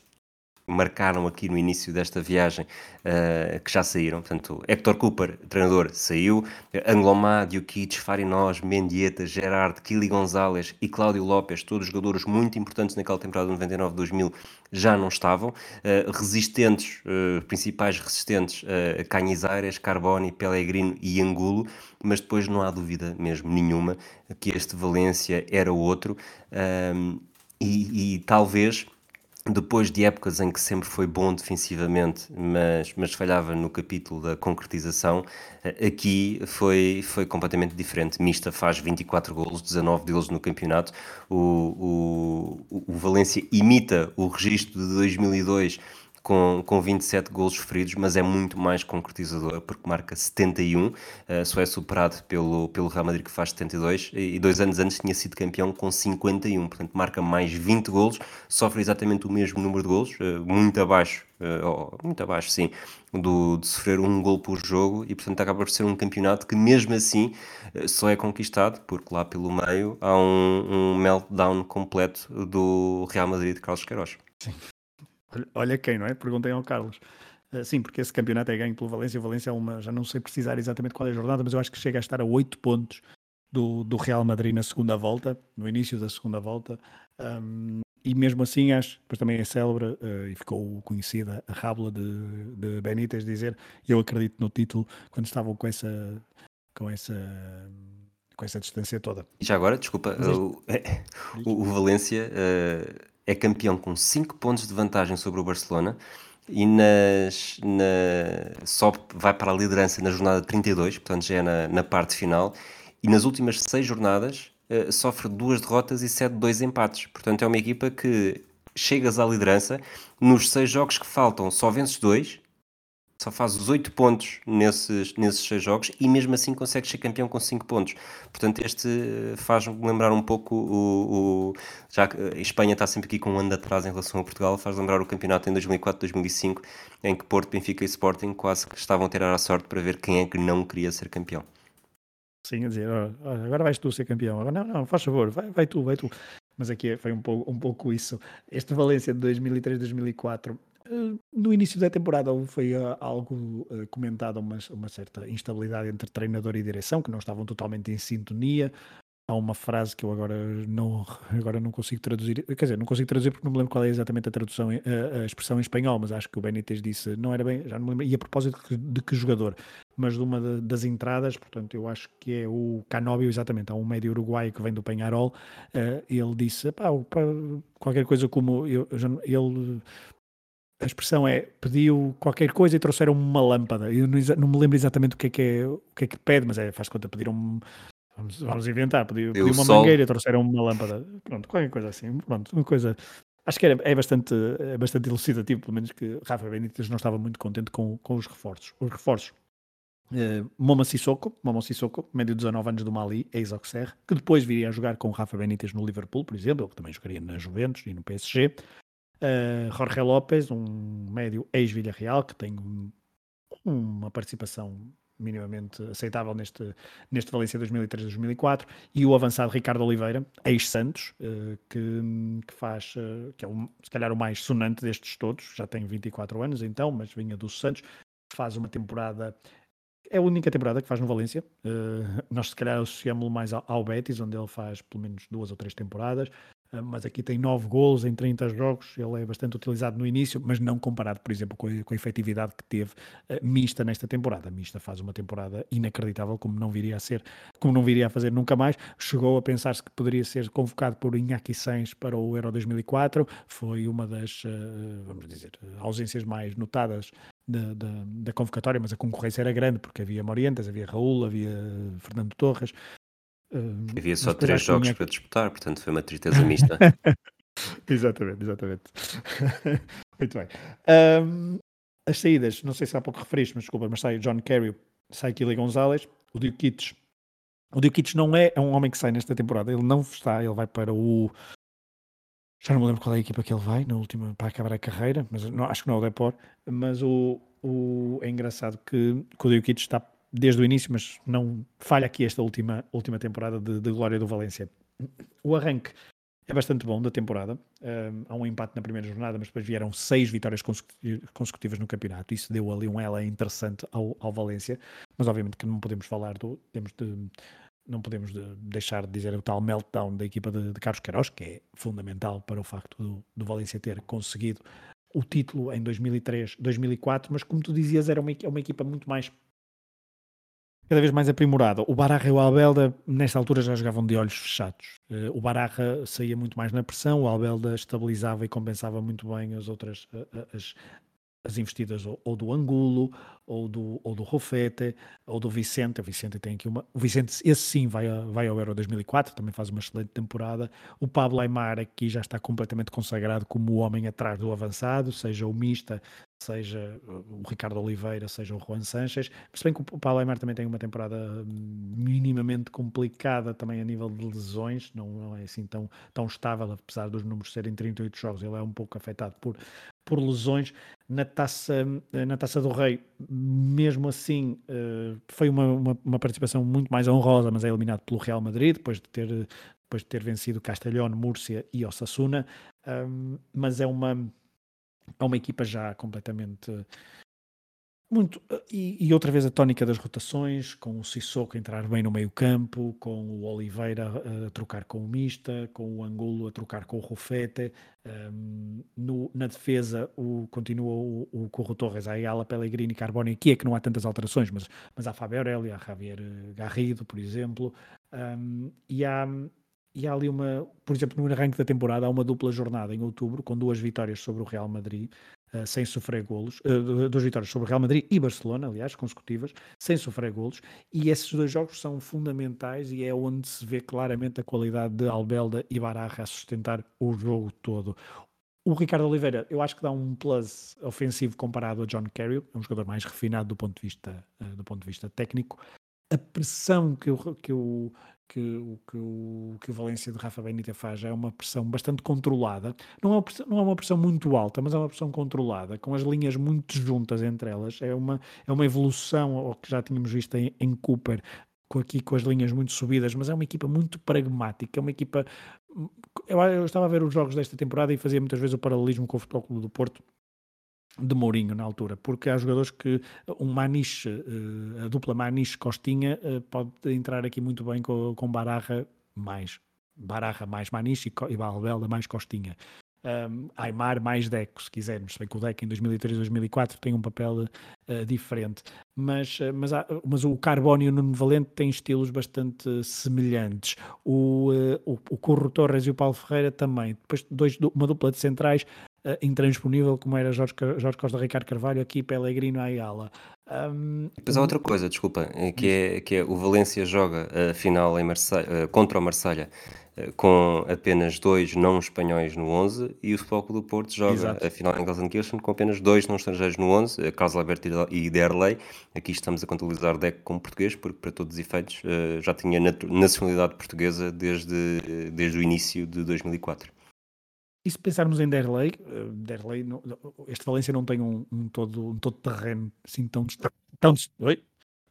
marcaram aqui no início desta viagem, uh, que já saíram. Portanto, Hector Cooper, treinador, saiu. Anglomá, Diokic, Farinós, Mendieta, Gerard, Kili Gonzalez e Cláudio Lopes, todos jogadores muito importantes naquela temporada de 99-2000, já não estavam. Uh, resistentes, uh, principais resistentes, uh, Canizares, Carboni, Pellegrino e Angulo, mas depois não há dúvida mesmo nenhuma que este Valência era outro. e, e talvez depois de épocas em que sempre foi bom defensivamente, mas, mas falhava no capítulo da concretização, eh, aqui foi, foi completamente diferente. Mista faz 24 golos, 19 deles no campeonato. O, o, o Valência imita o registro de 2002 com, com 27 golos feridos, mas é muito mais concretizador porque marca 71, uh, eh, só é superado pelo, pelo Real Madrid que faz 72 e, e dois anos antes tinha sido campeão com 51, portanto marca mais 20 golos, sofre exatamente o mesmo número de golos, uh, muito abaixo, uh, oh, muito abaixo sim, do, de sofrer um gol por jogo e portanto acaba por ser um campeonato que mesmo assim só é conquistado porque lá pelo meio há um, um meltdown completo do Real Madrid de Carlos Queiroz. Sim. Olha quem, não é? Perguntem ao Carlos. Uh, sim, porque esse campeonato é ganho pelo Valência. O Valência é uma, já não sei precisar exatamente qual é a jornada, mas eu acho que chega a estar a 8 pontos do, do Real Madrid na segunda volta, no início da segunda volta. Um, e mesmo assim, acho, depois também é célebre uh, e ficou conhecida a rábula de, de Benítez dizer: Eu acredito no título quando estavam com essa, com essa, com essa distância toda. E já agora, desculpa, o, o, o, Valência. Uh é campeão com 5 pontos de vantagem sobre o Barcelona e nas, na, sobe, vai para a liderança na jornada 32, portanto já é na, na parte final, e nas últimas 6 jornadas uh, sofre duas derrotas e cede dois empates. Portanto é uma equipa que chegas à liderança, nos 6 jogos que faltam só vences dois só faz os 8 pontos nesses, nesses 6 jogos e mesmo assim consegue ser campeão com 5 pontos. Portanto, este eh, faz-me lembrar um pouco o, o, Já que a Espanha está sempre aqui com um ano atrás em relação a Portugal, faz lembrar o campeonato em 2004-2005, em que Porto, Benfica e Sporting quase que estavam a tirar a sorte para ver quem é que não queria ser campeão. Sim, a dizer, agora vais tu ser campeão. Agora, não, não, faz favor, vai, vai tu, vai tu. Mas aqui foi um pouco, um pouco isso. Este Valência de 2003-2004 no início da temporada foi uh, algo uh, comentado, uma, uma certa instabilidade entre treinador e direção, que não estavam totalmente em sintonia. Há uma frase que eu agora não, agora não consigo traduzir, quer dizer, não consigo traduzir porque não me lembro qual é exatamente a tradução, a, a expressão em espanhol, mas acho que o Benítez disse, não era bem, já não me lembro, e a propósito de que, de que jogador, mas de uma de, das entradas, portanto, eu acho que é o Canóbio, exatamente, há um médio uruguaio que vem do Penharol, uh, ele disse, pá, qualquer coisa como, eu, ele a expressão é pediu qualquer coisa e trouxeram uma lâmpada. Eu não, não, me lembro exatamente o que é que, é, o que, é que pede, mas é, faz conta, pediram vamos, vamos inventar, pediu, pediu uma sol. mangueira e trouxeram uma lâmpada. Pronto, qualquer coisa assim. Pronto, uma coisa. Acho que era, é, bastante, é bastante elucidativo, pelo menos que Rafa Benítez não estava muito contente com, com os reforços. Os reforços Uh, Moma Sissoko, Momo Sissoko, médio de 19 anos do Mali, ex-Auxerre, que depois viria a jogar com Rafa Benítez no Liverpool, por exemplo, ele que também jogaria na Juventus e no PSG. Uh, Jorge Lopes, um médio ex-Villarreal, que tem um, uma participação minimamente aceitável neste, neste Valência 2003-2004, e o avançado Ricardo Oliveira, ex-Santos, uh, que, que faz, uh, que é o, se calhar o mais sonante destes todos, já tem 24 anos então, mas vinha do Santos, faz uma temporada é a única temporada que faz no Valência. Nós, se calhar, associamos-lo mais ao, Betis, onde ele faz pelo menos duas ou três temporadas. Uh, mas aqui tem nove golos em 30 jogos. Ele é bastante utilizado no início, mas não comparado, por exemplo, com a, com a efetividade que teve uh, mista nesta temporada. Mista faz uma temporada inacreditável, como não viria a ser, como não viria a fazer nunca mais. Chegou a pensar-se que poderia ser convocado por Iñaki Sainz para o Euro 2004. Foi uma das, vamos dizer, ausências mais notadas da, da, da, convocatória, mas a concorrência era grande porque havia Morientes, havia Raul, havia Fernando Torres. Uh, havia só três jogos para disputar, portanto foi uma tristeza mista. exatamente, exatamente. Muito bem. Um, as saídas, não sei se há pouco referiste, mas desculpa, mas sai John Kerry, sai Kili Gonzalez, o Dukic. O Dukic não é, é um homem que sai nesta temporada, ele não está, ele vai para o já não me lembro qual é a equipa que ele vai na última para acabar a carreira, mas não, acho que não é o Depor. Mas o, o, é engraçado que, que o Dioquic está desde o início, mas não falha aqui esta última, última temporada de, de glória do Valência. O arranque é bastante bom da temporada. Um, há um empate na primeira jornada, mas depois vieram seis vitórias consecutivas no campeonato. Isso deu ali um ela interessante ao, ao Valência. Mas obviamente que não podemos falar do. Temos de não podemos de, deixar de dizer o tal meltdown da equipa de, de Carlos Queiroz, que é fundamental para o facto do, do Valência ter conseguido o título em 2003, 2004, mas como tu dizias, era uma, é uma equipa muito mais cada vez mais aprimorada. O Barra e o Albelda, nesta altura, já jogavam de olhos fechados. Uh, o Barra saía muito mais na pressão, o Albelda estabilizava e compensava muito bem as outras as, as investidas ou, do Angulo, ou do, ou do Rofete, ou do Vicente. O Vicente tem aqui uma. O Vicente, esse sim, vai, vai ao Euro 2004, também faz uma excelente temporada. O Pablo Aymar aqui já está completamente consagrado como o homem atrás do avançado, seja o Mista, seja o Ricardo Oliveira, seja o Juan Sanches. Se bem que o Paulo Aymar também tem uma temporada minimamente complicada também a nível de lesões, não, não é assim tão, tão estável, apesar dos números serem 38 jogos, ele é um pouco afetado por, por lesões. Na taça, na taça do Rei, mesmo assim, eh, foi uma, uma, uma participação muito mais honrosa, mas é eliminado pelo Real Madrid, depois de ter, depois de ter vencido Castellón, Múrcia e Osasuna. mas é uma é uma equipa já completamente muito e, e, outra vez a tónica das rotações, com o Sissoko a entrar bem no meio-campo, com o Oliveira a, a, trocar com o Mista, com o Angulo a trocar com o Rufete. Um, no, na defesa o, continua o, o Corro Torres, a Ayala, Pellegrini, Carboni. Aqui é que não há tantas alterações, mas, mas há Fábio Aurélio, há Javier Garrido, por exemplo, um, e há e há ali uma, por exemplo, no arranque da temporada há uma dupla jornada em outubro com duas vitórias sobre o Real Madrid, uh, sem sofrer golos, uh, duas vitórias sobre o Real Madrid e Barcelona, aliás, consecutivas, sem sofrer golos, e esses dois jogos são fundamentais e é onde se vê claramente a qualidade de Albelda e Baraja a sustentar o jogo todo. O Ricardo Oliveira, eu acho que dá um plus ofensivo comparado a John Carroll, é um jogador mais refinado do ponto de vista, uh, do ponto de vista técnico. A pressão que o, que o que, o, que, o, que o Valência de Rafa Benítez faz é uma pressão bastante controlada. Não é, uma pressão, não é uma pressão muito alta, mas é uma pressão controlada, com as linhas muito juntas entre elas. É uma, é uma evolução ao que já tínhamos visto em, em Cooper, com aqui com as linhas muito subidas, mas é uma equipa muito pragmática, é uma equipa. Eu, eu estava a ver os jogos desta temporada e fazia muitas vezes o paralelismo com o Futebol Clube do Porto de Mourinho na altura, porque há jogadores que um Maniche, eh, a dupla Maniche-Costinha eh, pode entrar aqui muito bem com, com Bararra mais Bararra mais Maniche e Balbelda mais Costinha. Um, Aymar mais Deco, se quisermos, se bem que o Deco em 2003 2004 tem um papel uh, diferente, mas, uh, mas, há, mas o Carbónio e o Nuno Valente têm estilos bastante semelhantes. O, uh, o, o Corro Torres e o Paulo Ferreira também. Depois, dois, uma dupla de centrais uh, intransponível, como era Jorge, Jorge Costa Ricardo Carvalho, aqui Pellegrino Ayala. Um, depois há outra coisa, desculpa, que é, que é o Valência joga a final em Marselha, uh, contra o Marselha com apenas dois não espanhóis no 11 e o Futebol Clube do Porto joga Exato. a final em Gelsenkirchen com apenas dois não estrangeiros no 11, Carlos Alberto e Derlei. Aqui estamos a contabilizar Deck como português, porque para todos os efeitos já tinha nacionalidade portuguesa desde, desde o início de 2004. E se pensarmos em Derlei, Derlei este Valência não tem um, um todo, um todo terreno assim tão, tão, oi?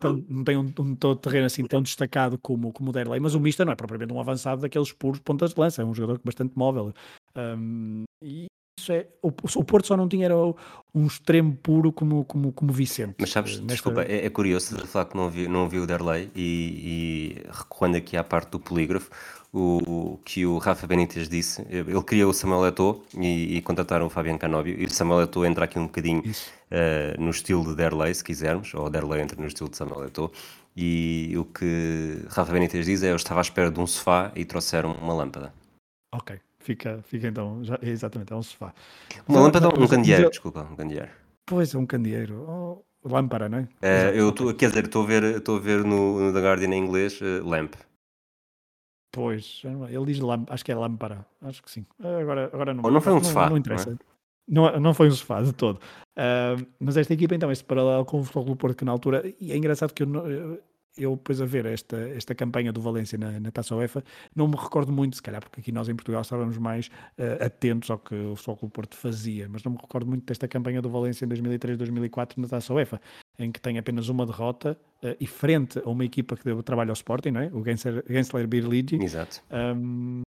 tão, não tem um, um todo terreno assim tão destacado como, como o Derlei, mas o Mista não é propriamente um avançado daqueles puros pontas de lança, é um jogador bastante móvel. Um, e isso é, o, o Porto só não tinha era um extremo puro como, como, como Vicente. Mas sabes, nesta... desculpa, é, é curioso de falar que não vi, não vi o Derlei e, e recorrendo aqui à parte do polígrafo, o, que o Rafa Benítez disse. Ele queria o Samuel Eto'o e, e contrataram o Fabian Canóbio. E o Samuel Eto'o entra aqui um bocadinho uh, no estilo de Derlei, se quisermos, ou Derlei entra no estilo de Samuel Eto'o. E o que Rafa Benítez diz é: Eu estava à espera de um sofá e trouxeram uma lâmpada. Ok, fica, fica então, já, exatamente, é um sofá. Uma lâmpada ou um candeeiro, desculpa, um candeeiro. Pois, é um candeeiro. Oh, lâmpada, não é? Uh, eu tô, quer dizer, estou a ver, estou a ver no, no The Guardian em inglês uh, lamp. Pois, ele diz lâmpada, acho que é lâmpada, acho que sim. Agora, agora não. Ou não foi um sofá. Não, não interessa. Não, é? não, não, foi um sofá de todo. Uh, mas esta equipa, então, este paralelo com o Futebol Porto, que na altura, e é engraçado que eu, eu depois a ver esta, esta campanha do Valência na, na Taça UEFA, não me recordo muito, se calhar, porque aqui nós em Portugal estávamos mais uh, atentos ao que o Futebol Porto fazia, mas não me recordo muito desta campanha do Valência em 2003-2004 na Taça UEFA, em que tem apenas uma derrota uh, e frente a uma equipa que deu trabalho ao Sporting, não é? o Gensler, Gensler Birligi. Exato. Um,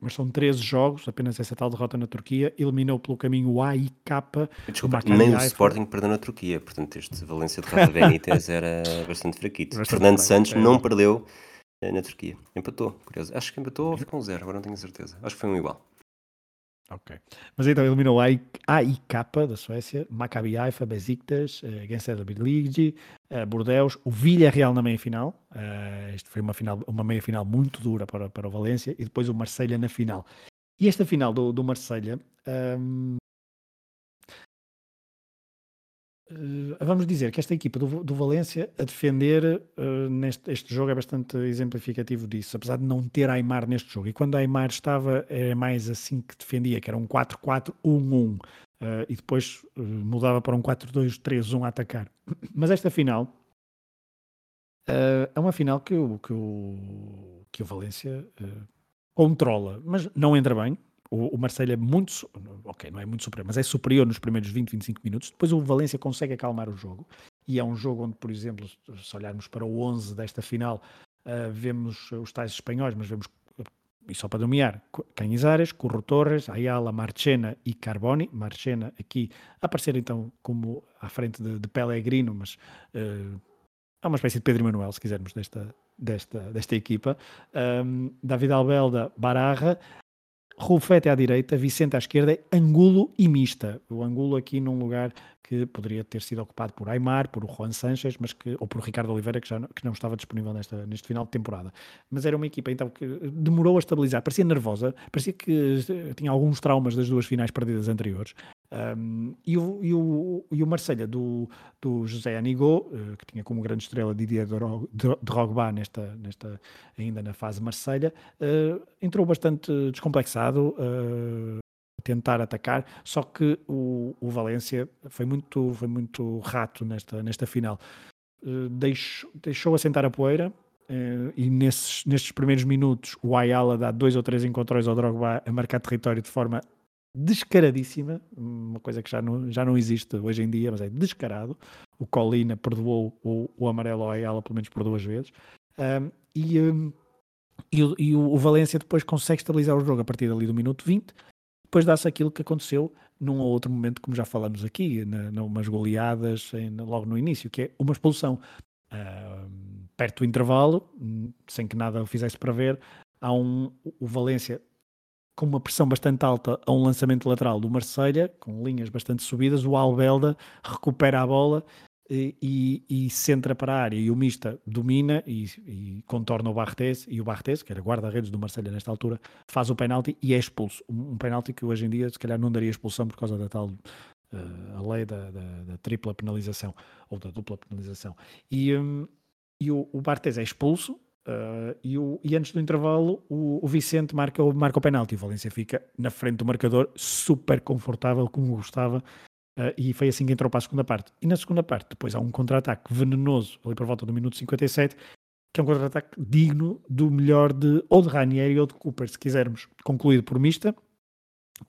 mas são 13 jogos, apenas essa tal derrota na Turquia, eliminou pelo caminho o A e K. Desculpa, nem o Sporting perdeu na Turquia, portanto este Valência de Rafa Benítez era bastante fraquito. Bastante Fernando fraco, Santos é. não perdeu eh, na Turquia, empatou, curioso. Acho que empatou ou ficou um zero, agora não tenho certeza. Acho que foi um igual. Ok. Mas então eliminou a AIK da Suécia, Maccabi Haifa, Besiktas, uh, Gensler Birligi, uh, Bordeaux, o Villarreal na meia-final. Uh, isto foi uma, final, uma meia-final muito dura para, para o Valência e depois o Marselha na final. E esta final do, do Marselha um, vamos dizer que esta equipa do, do Valência a defender uh, neste este jogo é bastante exemplificativo disso, apesar de não ter Aymar neste jogo. E quando Aymar estava, era mais assim que defendia, que era um 4-4-1-1. Uh, e depois mudava para um 4-2-3-1 a atacar. Mas esta final é uma final que o, que o, que o Valência controla, mas não entra bem, o, o Marseille é muito, ok, não é muito superior, mas é superior nos primeiros 20, 25 minutos. Depois o Valência consegue acalmar o jogo. E é um jogo onde, por exemplo, se olharmos para o 11 desta final, uh, vemos os tais espanhóis, mas vemos, e só para nomear, Canizares, Curro Torres, Ayala, Marchena e Carboni. Marchena aqui a aparecer então como à frente de, de Pellegrino, mas uh, é uma espécie de Pedro Manuel, se quisermos, desta, desta, desta equipa. Um, David Albelda, Bararra, Rufete à direita, Vicente à esquerda, Angulo e Mista. O Angulo aqui num lugar que poderia ter sido ocupado por Aymar, por Juan Sanches, mas que, ou por Ricardo Oliveira, que, já não, que não estava disponível nesta, neste final de temporada. Mas era uma equipa então que demorou a estabilizar, parecia nervosa, parecia que tinha alguns traumas das duas finais perdidas anteriores. Um, e, o, e, o, e o Marselha do, do José Anigo, uh, que tinha como grande estrela Didier Drogba nesta, nesta, ainda na fase Marselha, uh, entrou bastante descomplexado, uh, tentar atacar, só que o, o Valência foi muito, foi muito rato nesta, nesta final. deixou, deixou assentar a poeira, e nesses, nestes primeiros minutos o Ayala dá dois ou três encontrões ao Drogba a marcar território de forma descaradíssima, uma coisa que já não, já não existe hoje em dia, mas é descarado. O Colina perdoou o, o amarelo ao Ayala pelo menos por duas vezes. Um, e, um, e, o, e, o, Valência depois consegue estabilizar o jogo a partir ali do minuto 20. Depois dá-se aquilo que aconteceu num ou outro momento, como já falamos aqui, numas goleadas em, logo no início, que é uma expulsão. Uh, perto do intervalo, sem que nada o fizesse para ver, há um, o Valência com uma pressão bastante alta a um lançamento lateral do Marselha com linhas bastante subidas, o Albelda recupera a bola e, e, e centra para a área, e o Mista domina e, e contorna o Bartes, e o Bartes, que era guarda-redes do Marselha nesta altura, faz o penalti e é expulso. Um, um penalti que hoje em dia se calhar não daria expulsão por causa da tal uh, a lei da, da, da, tripla penalização, ou da dupla penalização. E, um, e o, o Bartes é expulso, Uh, e, o, e, antes do intervalo, o, o, Vicente marca, marca o penalti. O Valência fica na frente do marcador, super confortável, como gostava. Uh, e foi assim que entrou para a segunda parte. E na segunda parte, depois há um contra-ataque venenoso, ali por volta do minuto 57, que é um contra-ataque digno do melhor de ou de Ranieri ou de Cooper, se quisermos. Concluído por Mista,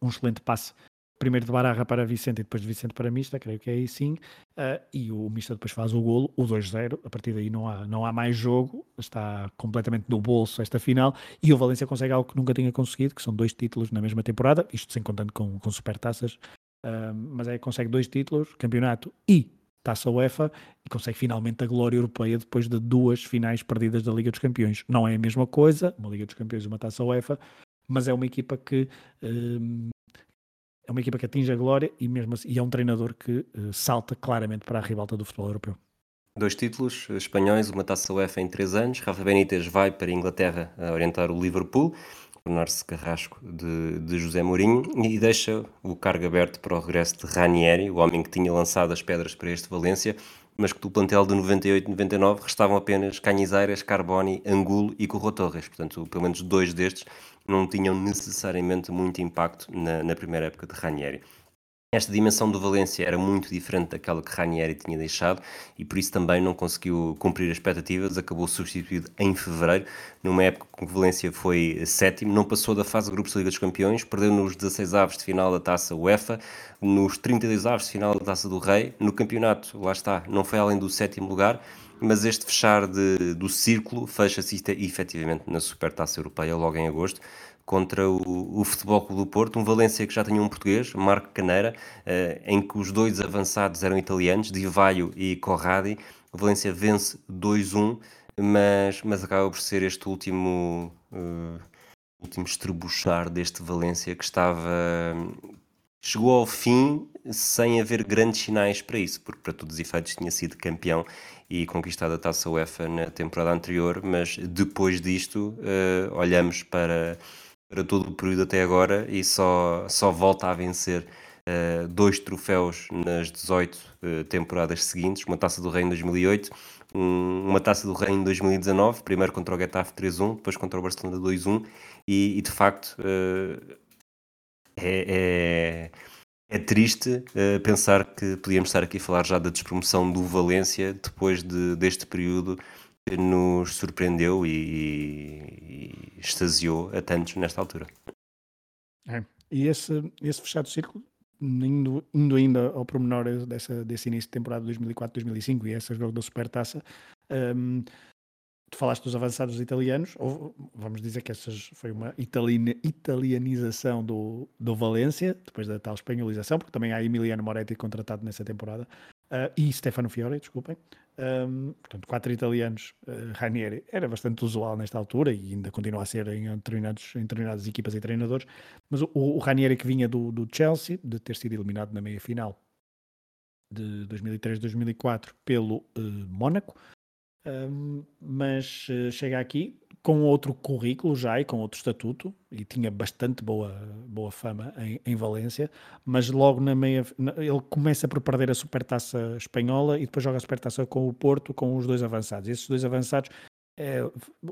um excelente passe primeiro de Bararra para Vicente e depois de Vicente para Mista, creio que é aí sim, uh, e o Mista depois faz o golo, o 2-0, a partir daí não há, não há mais jogo, está completamente no bolso esta final, e o Valência consegue algo que nunca tinha conseguido, que são dois títulos na mesma temporada, isto sem contando com, com supertaças, uh, mas é consegue dois títulos, campeonato e taça UEFA, e consegue finalmente a glória europeia depois de duas finais perdidas da Liga dos Campeões. Não é a mesma coisa, uma Liga dos Campeões e uma taça UEFA, mas é uma equipa que uh, é uma equipa que atinge a glória e mesmo assim, e é um treinador que uh, salta claramente para a ribalta do futebol europeu. Dois títulos espanhóis, uma taça UEFA em três anos. Rafa Benítez vai para a Inglaterra a orientar o Liverpool, tornar-se carrasco de, de, José Mourinho e deixa o cargo aberto para o regresso de Ranieri, o homem que tinha lançado as pedras para este Valência, mas que do plantel de 98-99 restavam apenas Canhizeiras, Carboni, Angulo e Corro Torres. Portanto, pelo menos dois destes não tinham necessariamente muito impacto na, na primeira época de Ranieri. Esta dimensão do Valência era muito diferente daquela que Ranieri tinha deixado e por isso também não conseguiu cumprir as expectativas, acabou substituído em fevereiro, numa época em que o Valência foi sétimo, não passou da fase de grupos da Liga dos Campeões, perdeu nos 16 aves de final da Taça UEFA, nos 32 aves de final da Taça do Rei, no campeonato, lá está, não foi além do sétimo lugar, mas este fechar de, do círculo fecha-se efetivamente na Supertaça Europeia logo em agosto contra o, o Futebol Clube do Porto, um Valência que já tinha um português, Marco Caneira, eh, em que os dois avançados eram italianos, Di Vaio e Corradi. O Valência vence 2-1, mas, mas acaba por ser este último, uh, último estrebuchar deste Valência que estava chegou ao fim sem haver grandes sinais para isso, porque para todos os efeitos tinha sido campeão e conquistado a taça UEFA na temporada anterior, mas depois disto uh, olhamos para, para todo o período até agora e só, só volta a vencer uh, dois troféus nas 18 uh, eh, temporadas seguintes, uma taça do Rei em 2008, um, uma taça do Rei em 2019, primeiro contra o Getafe 3-1, depois contra o Barcelona 2-1 e, e, de facto é, é, é triste uh, pensar que podíamos estar aqui a falar já da despromoção do Valência depois de, deste período que nos surpreendeu e, e, extasiou a tantos nesta altura. É. E esse, esse fechado círculo, indo, indo ainda ao pormenor dessa, desse início de temporada 2004-2005 e essa jogo da Supertaça, um, tu falaste dos avançados italianos, ou vamos dizer que essa foi uma italianização do, do Valência, depois da tal espanholização, porque também há Emiliano Moretti contratado nessa temporada, uh, e Stefano Fiore, desculpem. Um, portanto, quatro italianos, uh, Ranieri era bastante usual nesta altura e ainda continua a ser em determinados, em determinadas equipas e treinadores, mas o, o Ranieri que vinha do, do Chelsea, de ter sido eliminado na meia final de 2003-2004 pelo uh, Mónaco, mas uh, chega aqui com outro currículo já e com outro estatuto e tinha bastante boa, boa fama em, em Valência, mas logo na meia na, ele começa por perder a supertaça espanhola e depois joga a supertaça com o Porto com os dois avançados. Esses dois avançados é,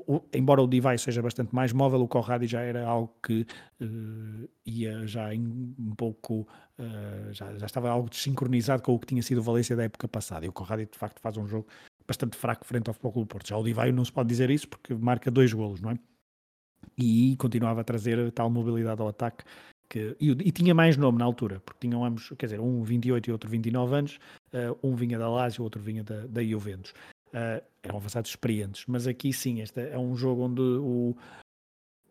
o, embora o Divai seja bastante mais móvel, o Corradi já era algo que uh, ia já em, um pouco, uh, já, já estava algo desincronizado com o que tinha sido o Valência da época passada. E o Corradi de facto faz um jogo bastante fraco frente ao Futebol Clube Porto. Já o Divaio não se pode dizer isso porque marca dois golos, não é? E continuava a trazer tal mobilidade ao ataque que, e, e, tinha mais nome na altura, porque tinham ambos, quer dizer, um 28 e outro 29 anos, uh, um vinha da Lazio, outro vinha da, da Juventus. Uh, eram avançados experientes, mas aqui sim, este é um jogo onde o,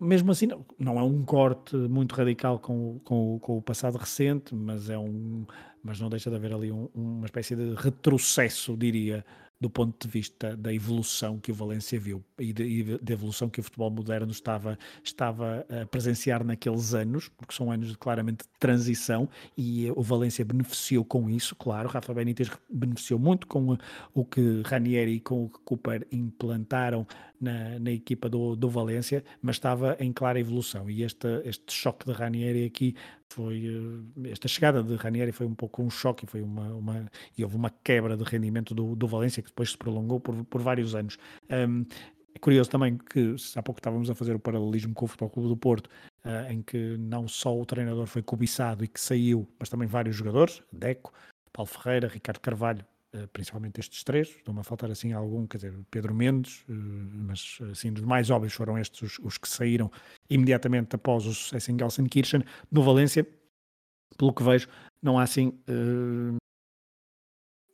mesmo assim, não, não é um corte muito radical com, com, com, o passado recente, mas é um, mas não deixa de haver ali um, uma espécie de retrocesso, diria, do ponto de vista da evolução que o Valência viu e da evolução que o futebol moderno estava, estava a presenciar naqueles anos, porque são anos de, claramente de transição e o Valência beneficiou com isso, claro. Rafa Benítez beneficiou muito com o que Ranieri e com o que Cooper implantaram na, na equipa do, do Valência, mas estava em clara evolução. E este, este choque de Ranieri aqui foi. Eh, esta chegada de Ranieri foi um pouco um choque e foi uma, uma, e houve uma quebra de rendimento do, do Valência que depois se prolongou por, por vários anos. Um, É curioso também que há pouco estávamos a fazer o paralelismo com o Futebol Clube do Porto, uh, em que não só o treinador foi cobiçado e que saiu, mas também vários jogadores, Deco, Paulo Ferreira, Ricardo Carvalho, principalmente estes três, estão-me a faltar assim algum, quer dizer, Pedro Mendes, uh, mas assim, dos mais óbvios foram estes os, os, que saíram imediatamente após o sucesso em Gelsenkirchen. No Valência, pelo que vejo, não há assim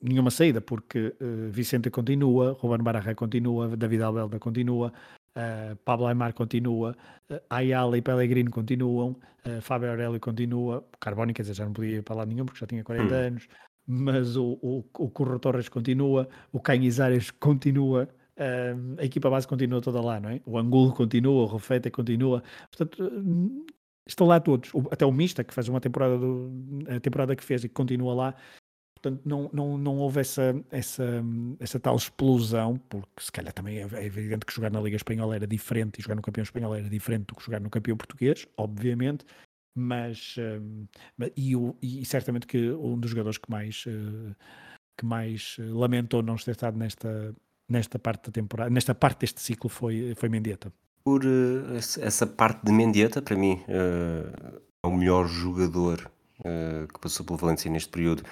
nenhuma saída, porque uh, Vicente continua, Ruben Barra continua, David Albelda continua, uh, Pablo Aymar continua, uh, Ayala e Pellegrino continuam, uh, Fábio Aurélio continua, Carboni, quer dizer, já não podia ir para lá nenhum porque já tinha 40 hum. anos, mas o, o, o Torres continua, o Canhizares continua, a equipa base continua toda lá, não é? O Angulo continua, o Rofeta continua, portanto, estão lá todos, até o Mista, que faz uma temporada, do, a temporada que fez e que continua lá, Portanto, não, não, não houve essa, essa, essa tal explosão, porque se calhar também é, é evidente que jogar na Liga Espanhola era diferente e jogar no campeão espanhol era diferente do que jogar no campeão português, obviamente, mas um, e, e, certamente que um dos jogadores que mais, uh, que mais lamentou não ter estado nesta, nesta parte da temporada, nesta parte deste ciclo foi, foi Mendieta. Por uh, essa parte de Mendieta, para mim, uh, é o melhor jogador que passou pelo Valência neste período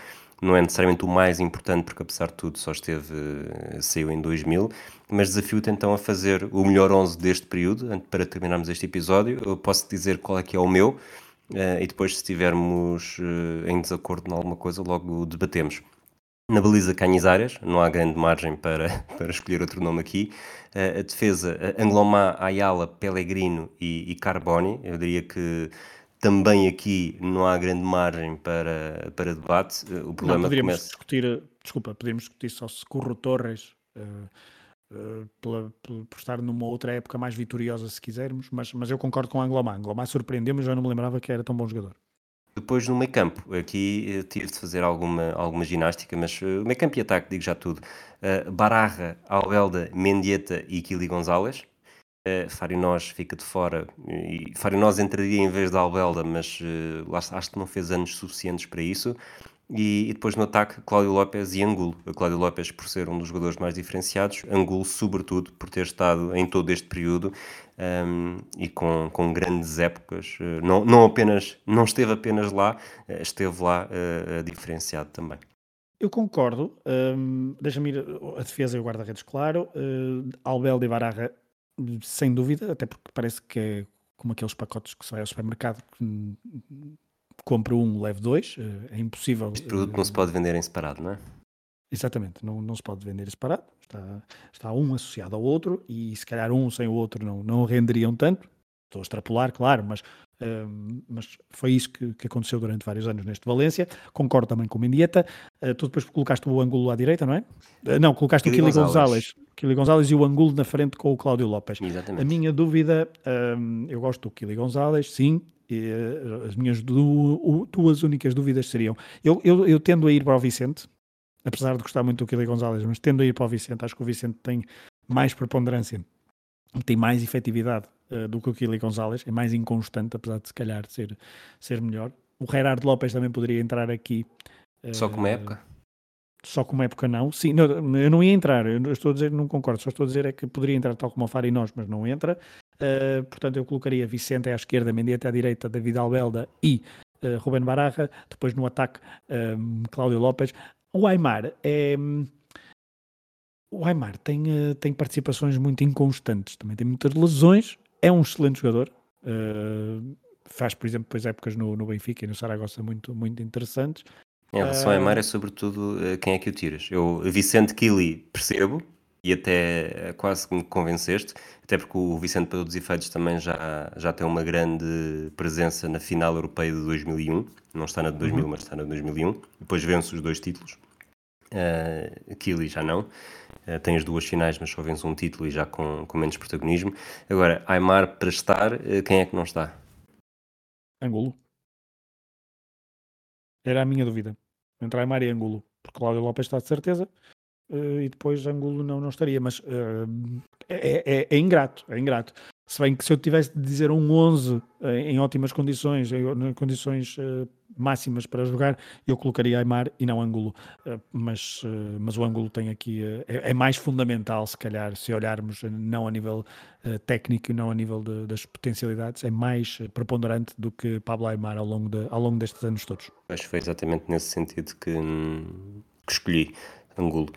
não é necessariamente o mais importante, porque apesar de tudo só esteve, saiu em 2000, mas desafio-te então a fazer o melhor 11 deste período, para terminarmos este episódio. Eu posso dizer qual é que é o meu, eh, e depois se estivermos eh, em desacordo em alguma coisa, logo debatemos. Na baliza Canizares, não há grande margem para, para escolher outro nome aqui. Eh, a defesa Anglomá, Ayala, Pellegrino e, e Carboni. Eu diria que também aqui não há grande margem para, para debate. O problema não, poderíamos começa... discutir, desculpa, poderíamos discutir só se Curro Torres, uh, uh, pela, por estar numa outra época mais vitoriosa, se quisermos, mas, mas eu concordo com o Anglomar. Anglomar surpreendeu-me, já não me lembrava que era tão bom jogador. Depois no meio campo, aqui uh, tive de fazer alguma, alguma ginástica, mas uh, meio campo e ataque, digo já tudo. Uh, Bararra, Albelda, Mendieta e Kili Gonzalez. Uh, Nós fica de fora e Fário Nós entraria em vez da Albelda, mas uh, acho que não fez anos suficientes para isso. E, e, depois no ataque, Cláudio Lopes e Angulo. Cláudio Lopes por ser um dos jogadores mais diferenciados, Angulo, sobretudo, por ter estado em todo este período um, e com, com grandes épocas. Uh, não, não, apenas, não esteve apenas lá, esteve lá diferenciado também. Eu concordo. Um, Deixa-me ir a defesa e o guarda-redes, claro. Uh, Albelda e Bararra sem dúvida, até porque parece que é como aqueles pacotes que se vai ao supermercado que compra um, leve dois, eh, é impossível. Este produto não se pode vender em separado, não é? Exatamente, não, não se pode vender separado, está, está um associado ao outro e se calhar um sem o outro não, não renderiam tanto. Estou a extrapolar, claro, mas mas foi isso que, que, aconteceu durante vários anos neste Valência. Concordo também com o Mendieta. Uh, tu depois colocaste o ângulo à direita, não é? Uh, não, colocaste Kili o Kili Gonzalez. Kili Gonzalez e o ângulo na frente com o Cláudio Lopes. Exatamente. A minha dúvida, um, eu gosto do Kili Gonzalez, sim. E, uh, as minhas du duas únicas dúvidas seriam: eu, eu, eu tendo a ir para o Vicente, apesar de gostar muito do Kili Gonzalez, mas tendo a ir para o Vicente, acho que o Vicente tem mais preponderância, tem mais efetividade uh, do que o Kili Gonzalez, é mais inconstante, apesar de se calhar ser, ser melhor. O Gerardo Lopes também poderia entrar aqui. Uh, só como época? Só como época não. Sim, não, eu não ia entrar, eu estou a dizer, não concordo, só estou a dizer é que poderia entrar tal como o Fari nós, mas não entra. Uh, portanto, eu colocaria Vicente à esquerda, Mendieta à direita, David Albelda e uh, Ruben Bararra. Depois no ataque, um, Cláudio Lopes. O Aymar é. O Aymar tem, uh, tem participações muito inconstantes, também tem muitas lesões, é um excelente jogador. Uh, faz, por exemplo, depois épocas no, no Benfica e no Saragossa muito, muito interessantes. Em relação uh, a Aymar é sobretudo quem é que o tiras. Eu, Vicente Kili, percebo e até quase que me convenceste, até porque o Vicente, para os efeitos, também já, já tem uma grande presença na final europeia de 2001. Não está na de 2000, uhum. mas está na de 2001. Depois vence os dois títulos. Uh, Kili já não. Uh, tem as duas finais, mas só vence um título e já com, com menos protagonismo. Agora, Aymar para estar, uh, quem é que não está? Angulo. Era a minha dúvida. Entre Aymar e Angulo. Porque Cláudio Lopes está de certeza. Uh, e depois Angulo não, não estaria. Mas é, é, é, ingrato. É ingrato. Se bem que se eu tivesse de dizer um 11 eh, em ótimas condições, em condições máximas para jogar, eu colocaria Aymar e não Angulo. Uh, mas, mas o Angulo tem aqui, é, é, mais fundamental, se calhar, se olharmos não a nível técnico e não a nível de, das potencialidades, é mais preponderante do que Pablo Aymar ao longo, de, ao longo destes anos todos. Acho que foi exatamente nesse sentido que, que escolhi Angulo.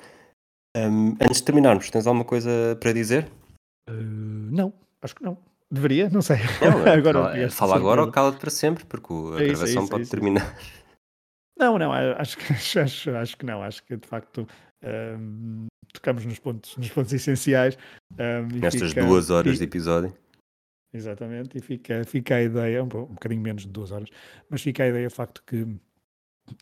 Um, antes de terminarmos, tens alguma coisa para dizer? não. Acho que não. Deveria, não sei. Não, agora, fala agora ou cala-te para sempre, porque a é gravação é isso, pode é isso, terminar. Não, não, acho que, acho, acho que não. Acho que de facto um, tocamos nos pontos, nos pontos essenciais. Um, Nestas fica, duas horas e, de episódio. Exatamente, e fica, fica a ideia, um, um bocadinho menos de duas horas, mas fica a ideia, de facto, que,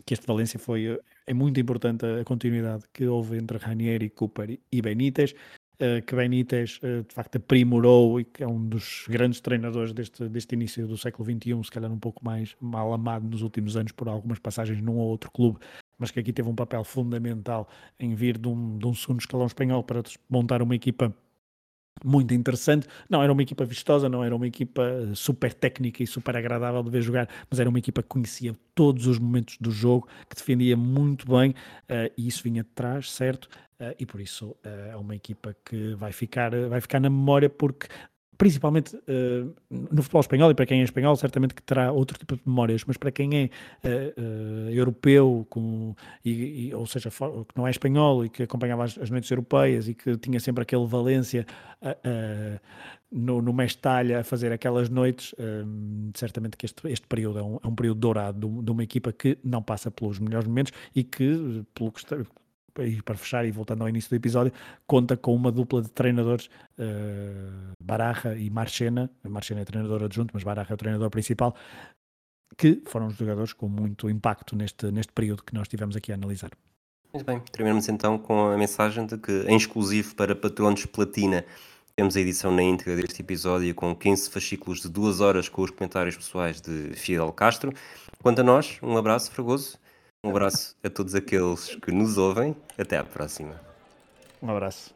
que este Valência foi. É muito importante a continuidade que houve entre Ranieri, Cooper e Benítez. Eh, que Benítez uh, de facto aprimorou e que é um dos grandes treinadores deste, deste início do século XXI, se calhar um pouco mais mal amado nos últimos anos por algumas passagens num ou outro clube, mas que aqui teve um papel fundamental em vir de um, de um segundo escalão espanhol para montar uma equipa muito interessante. Não era uma equipa vistosa, não era uma equipa super técnica e super agradável de ver jogar, mas era uma equipa que conhecia todos os momentos do jogo, que defendia muito bem uh, e isso vinha de trás, certo? Uh, e por isso uh, é uma equipa que vai ficar, vai ficar na memória porque principalmente uh, no futebol espanhol, e para quem é espanhol, certamente que terá outro tipo de memórias, mas para quem é uh, uh, europeu, com, e, e, ou seja, for, que não é espanhol e que acompanhava as, as, noites europeias e que tinha sempre aquele Valência no, no Mestalha a fazer aquelas noites, certamente que este, este período é um, é um período dourado de, de, uma equipa que não passa pelos melhores momentos e que, pelo que está, e para fechar e voltando ao início do episódio, conta com uma dupla de treinadores, uh, Barra e Marchena. Marchena é treinador adjunto, mas Barra é o treinador principal, que foram os jogadores com muito impacto neste, neste período que nós tivemos aqui a analisar. Muito bem, terminamos então com a mensagem de que, em exclusivo para patronos Platina, temos a edição na íntegra deste episódio com 15 fascículos de duas horas com os comentários pessoais de Fidel Castro. Quanto a nós, um abraço fragoso um abraço a todos aqueles que nos ouvem. Até à próxima. Um abraço.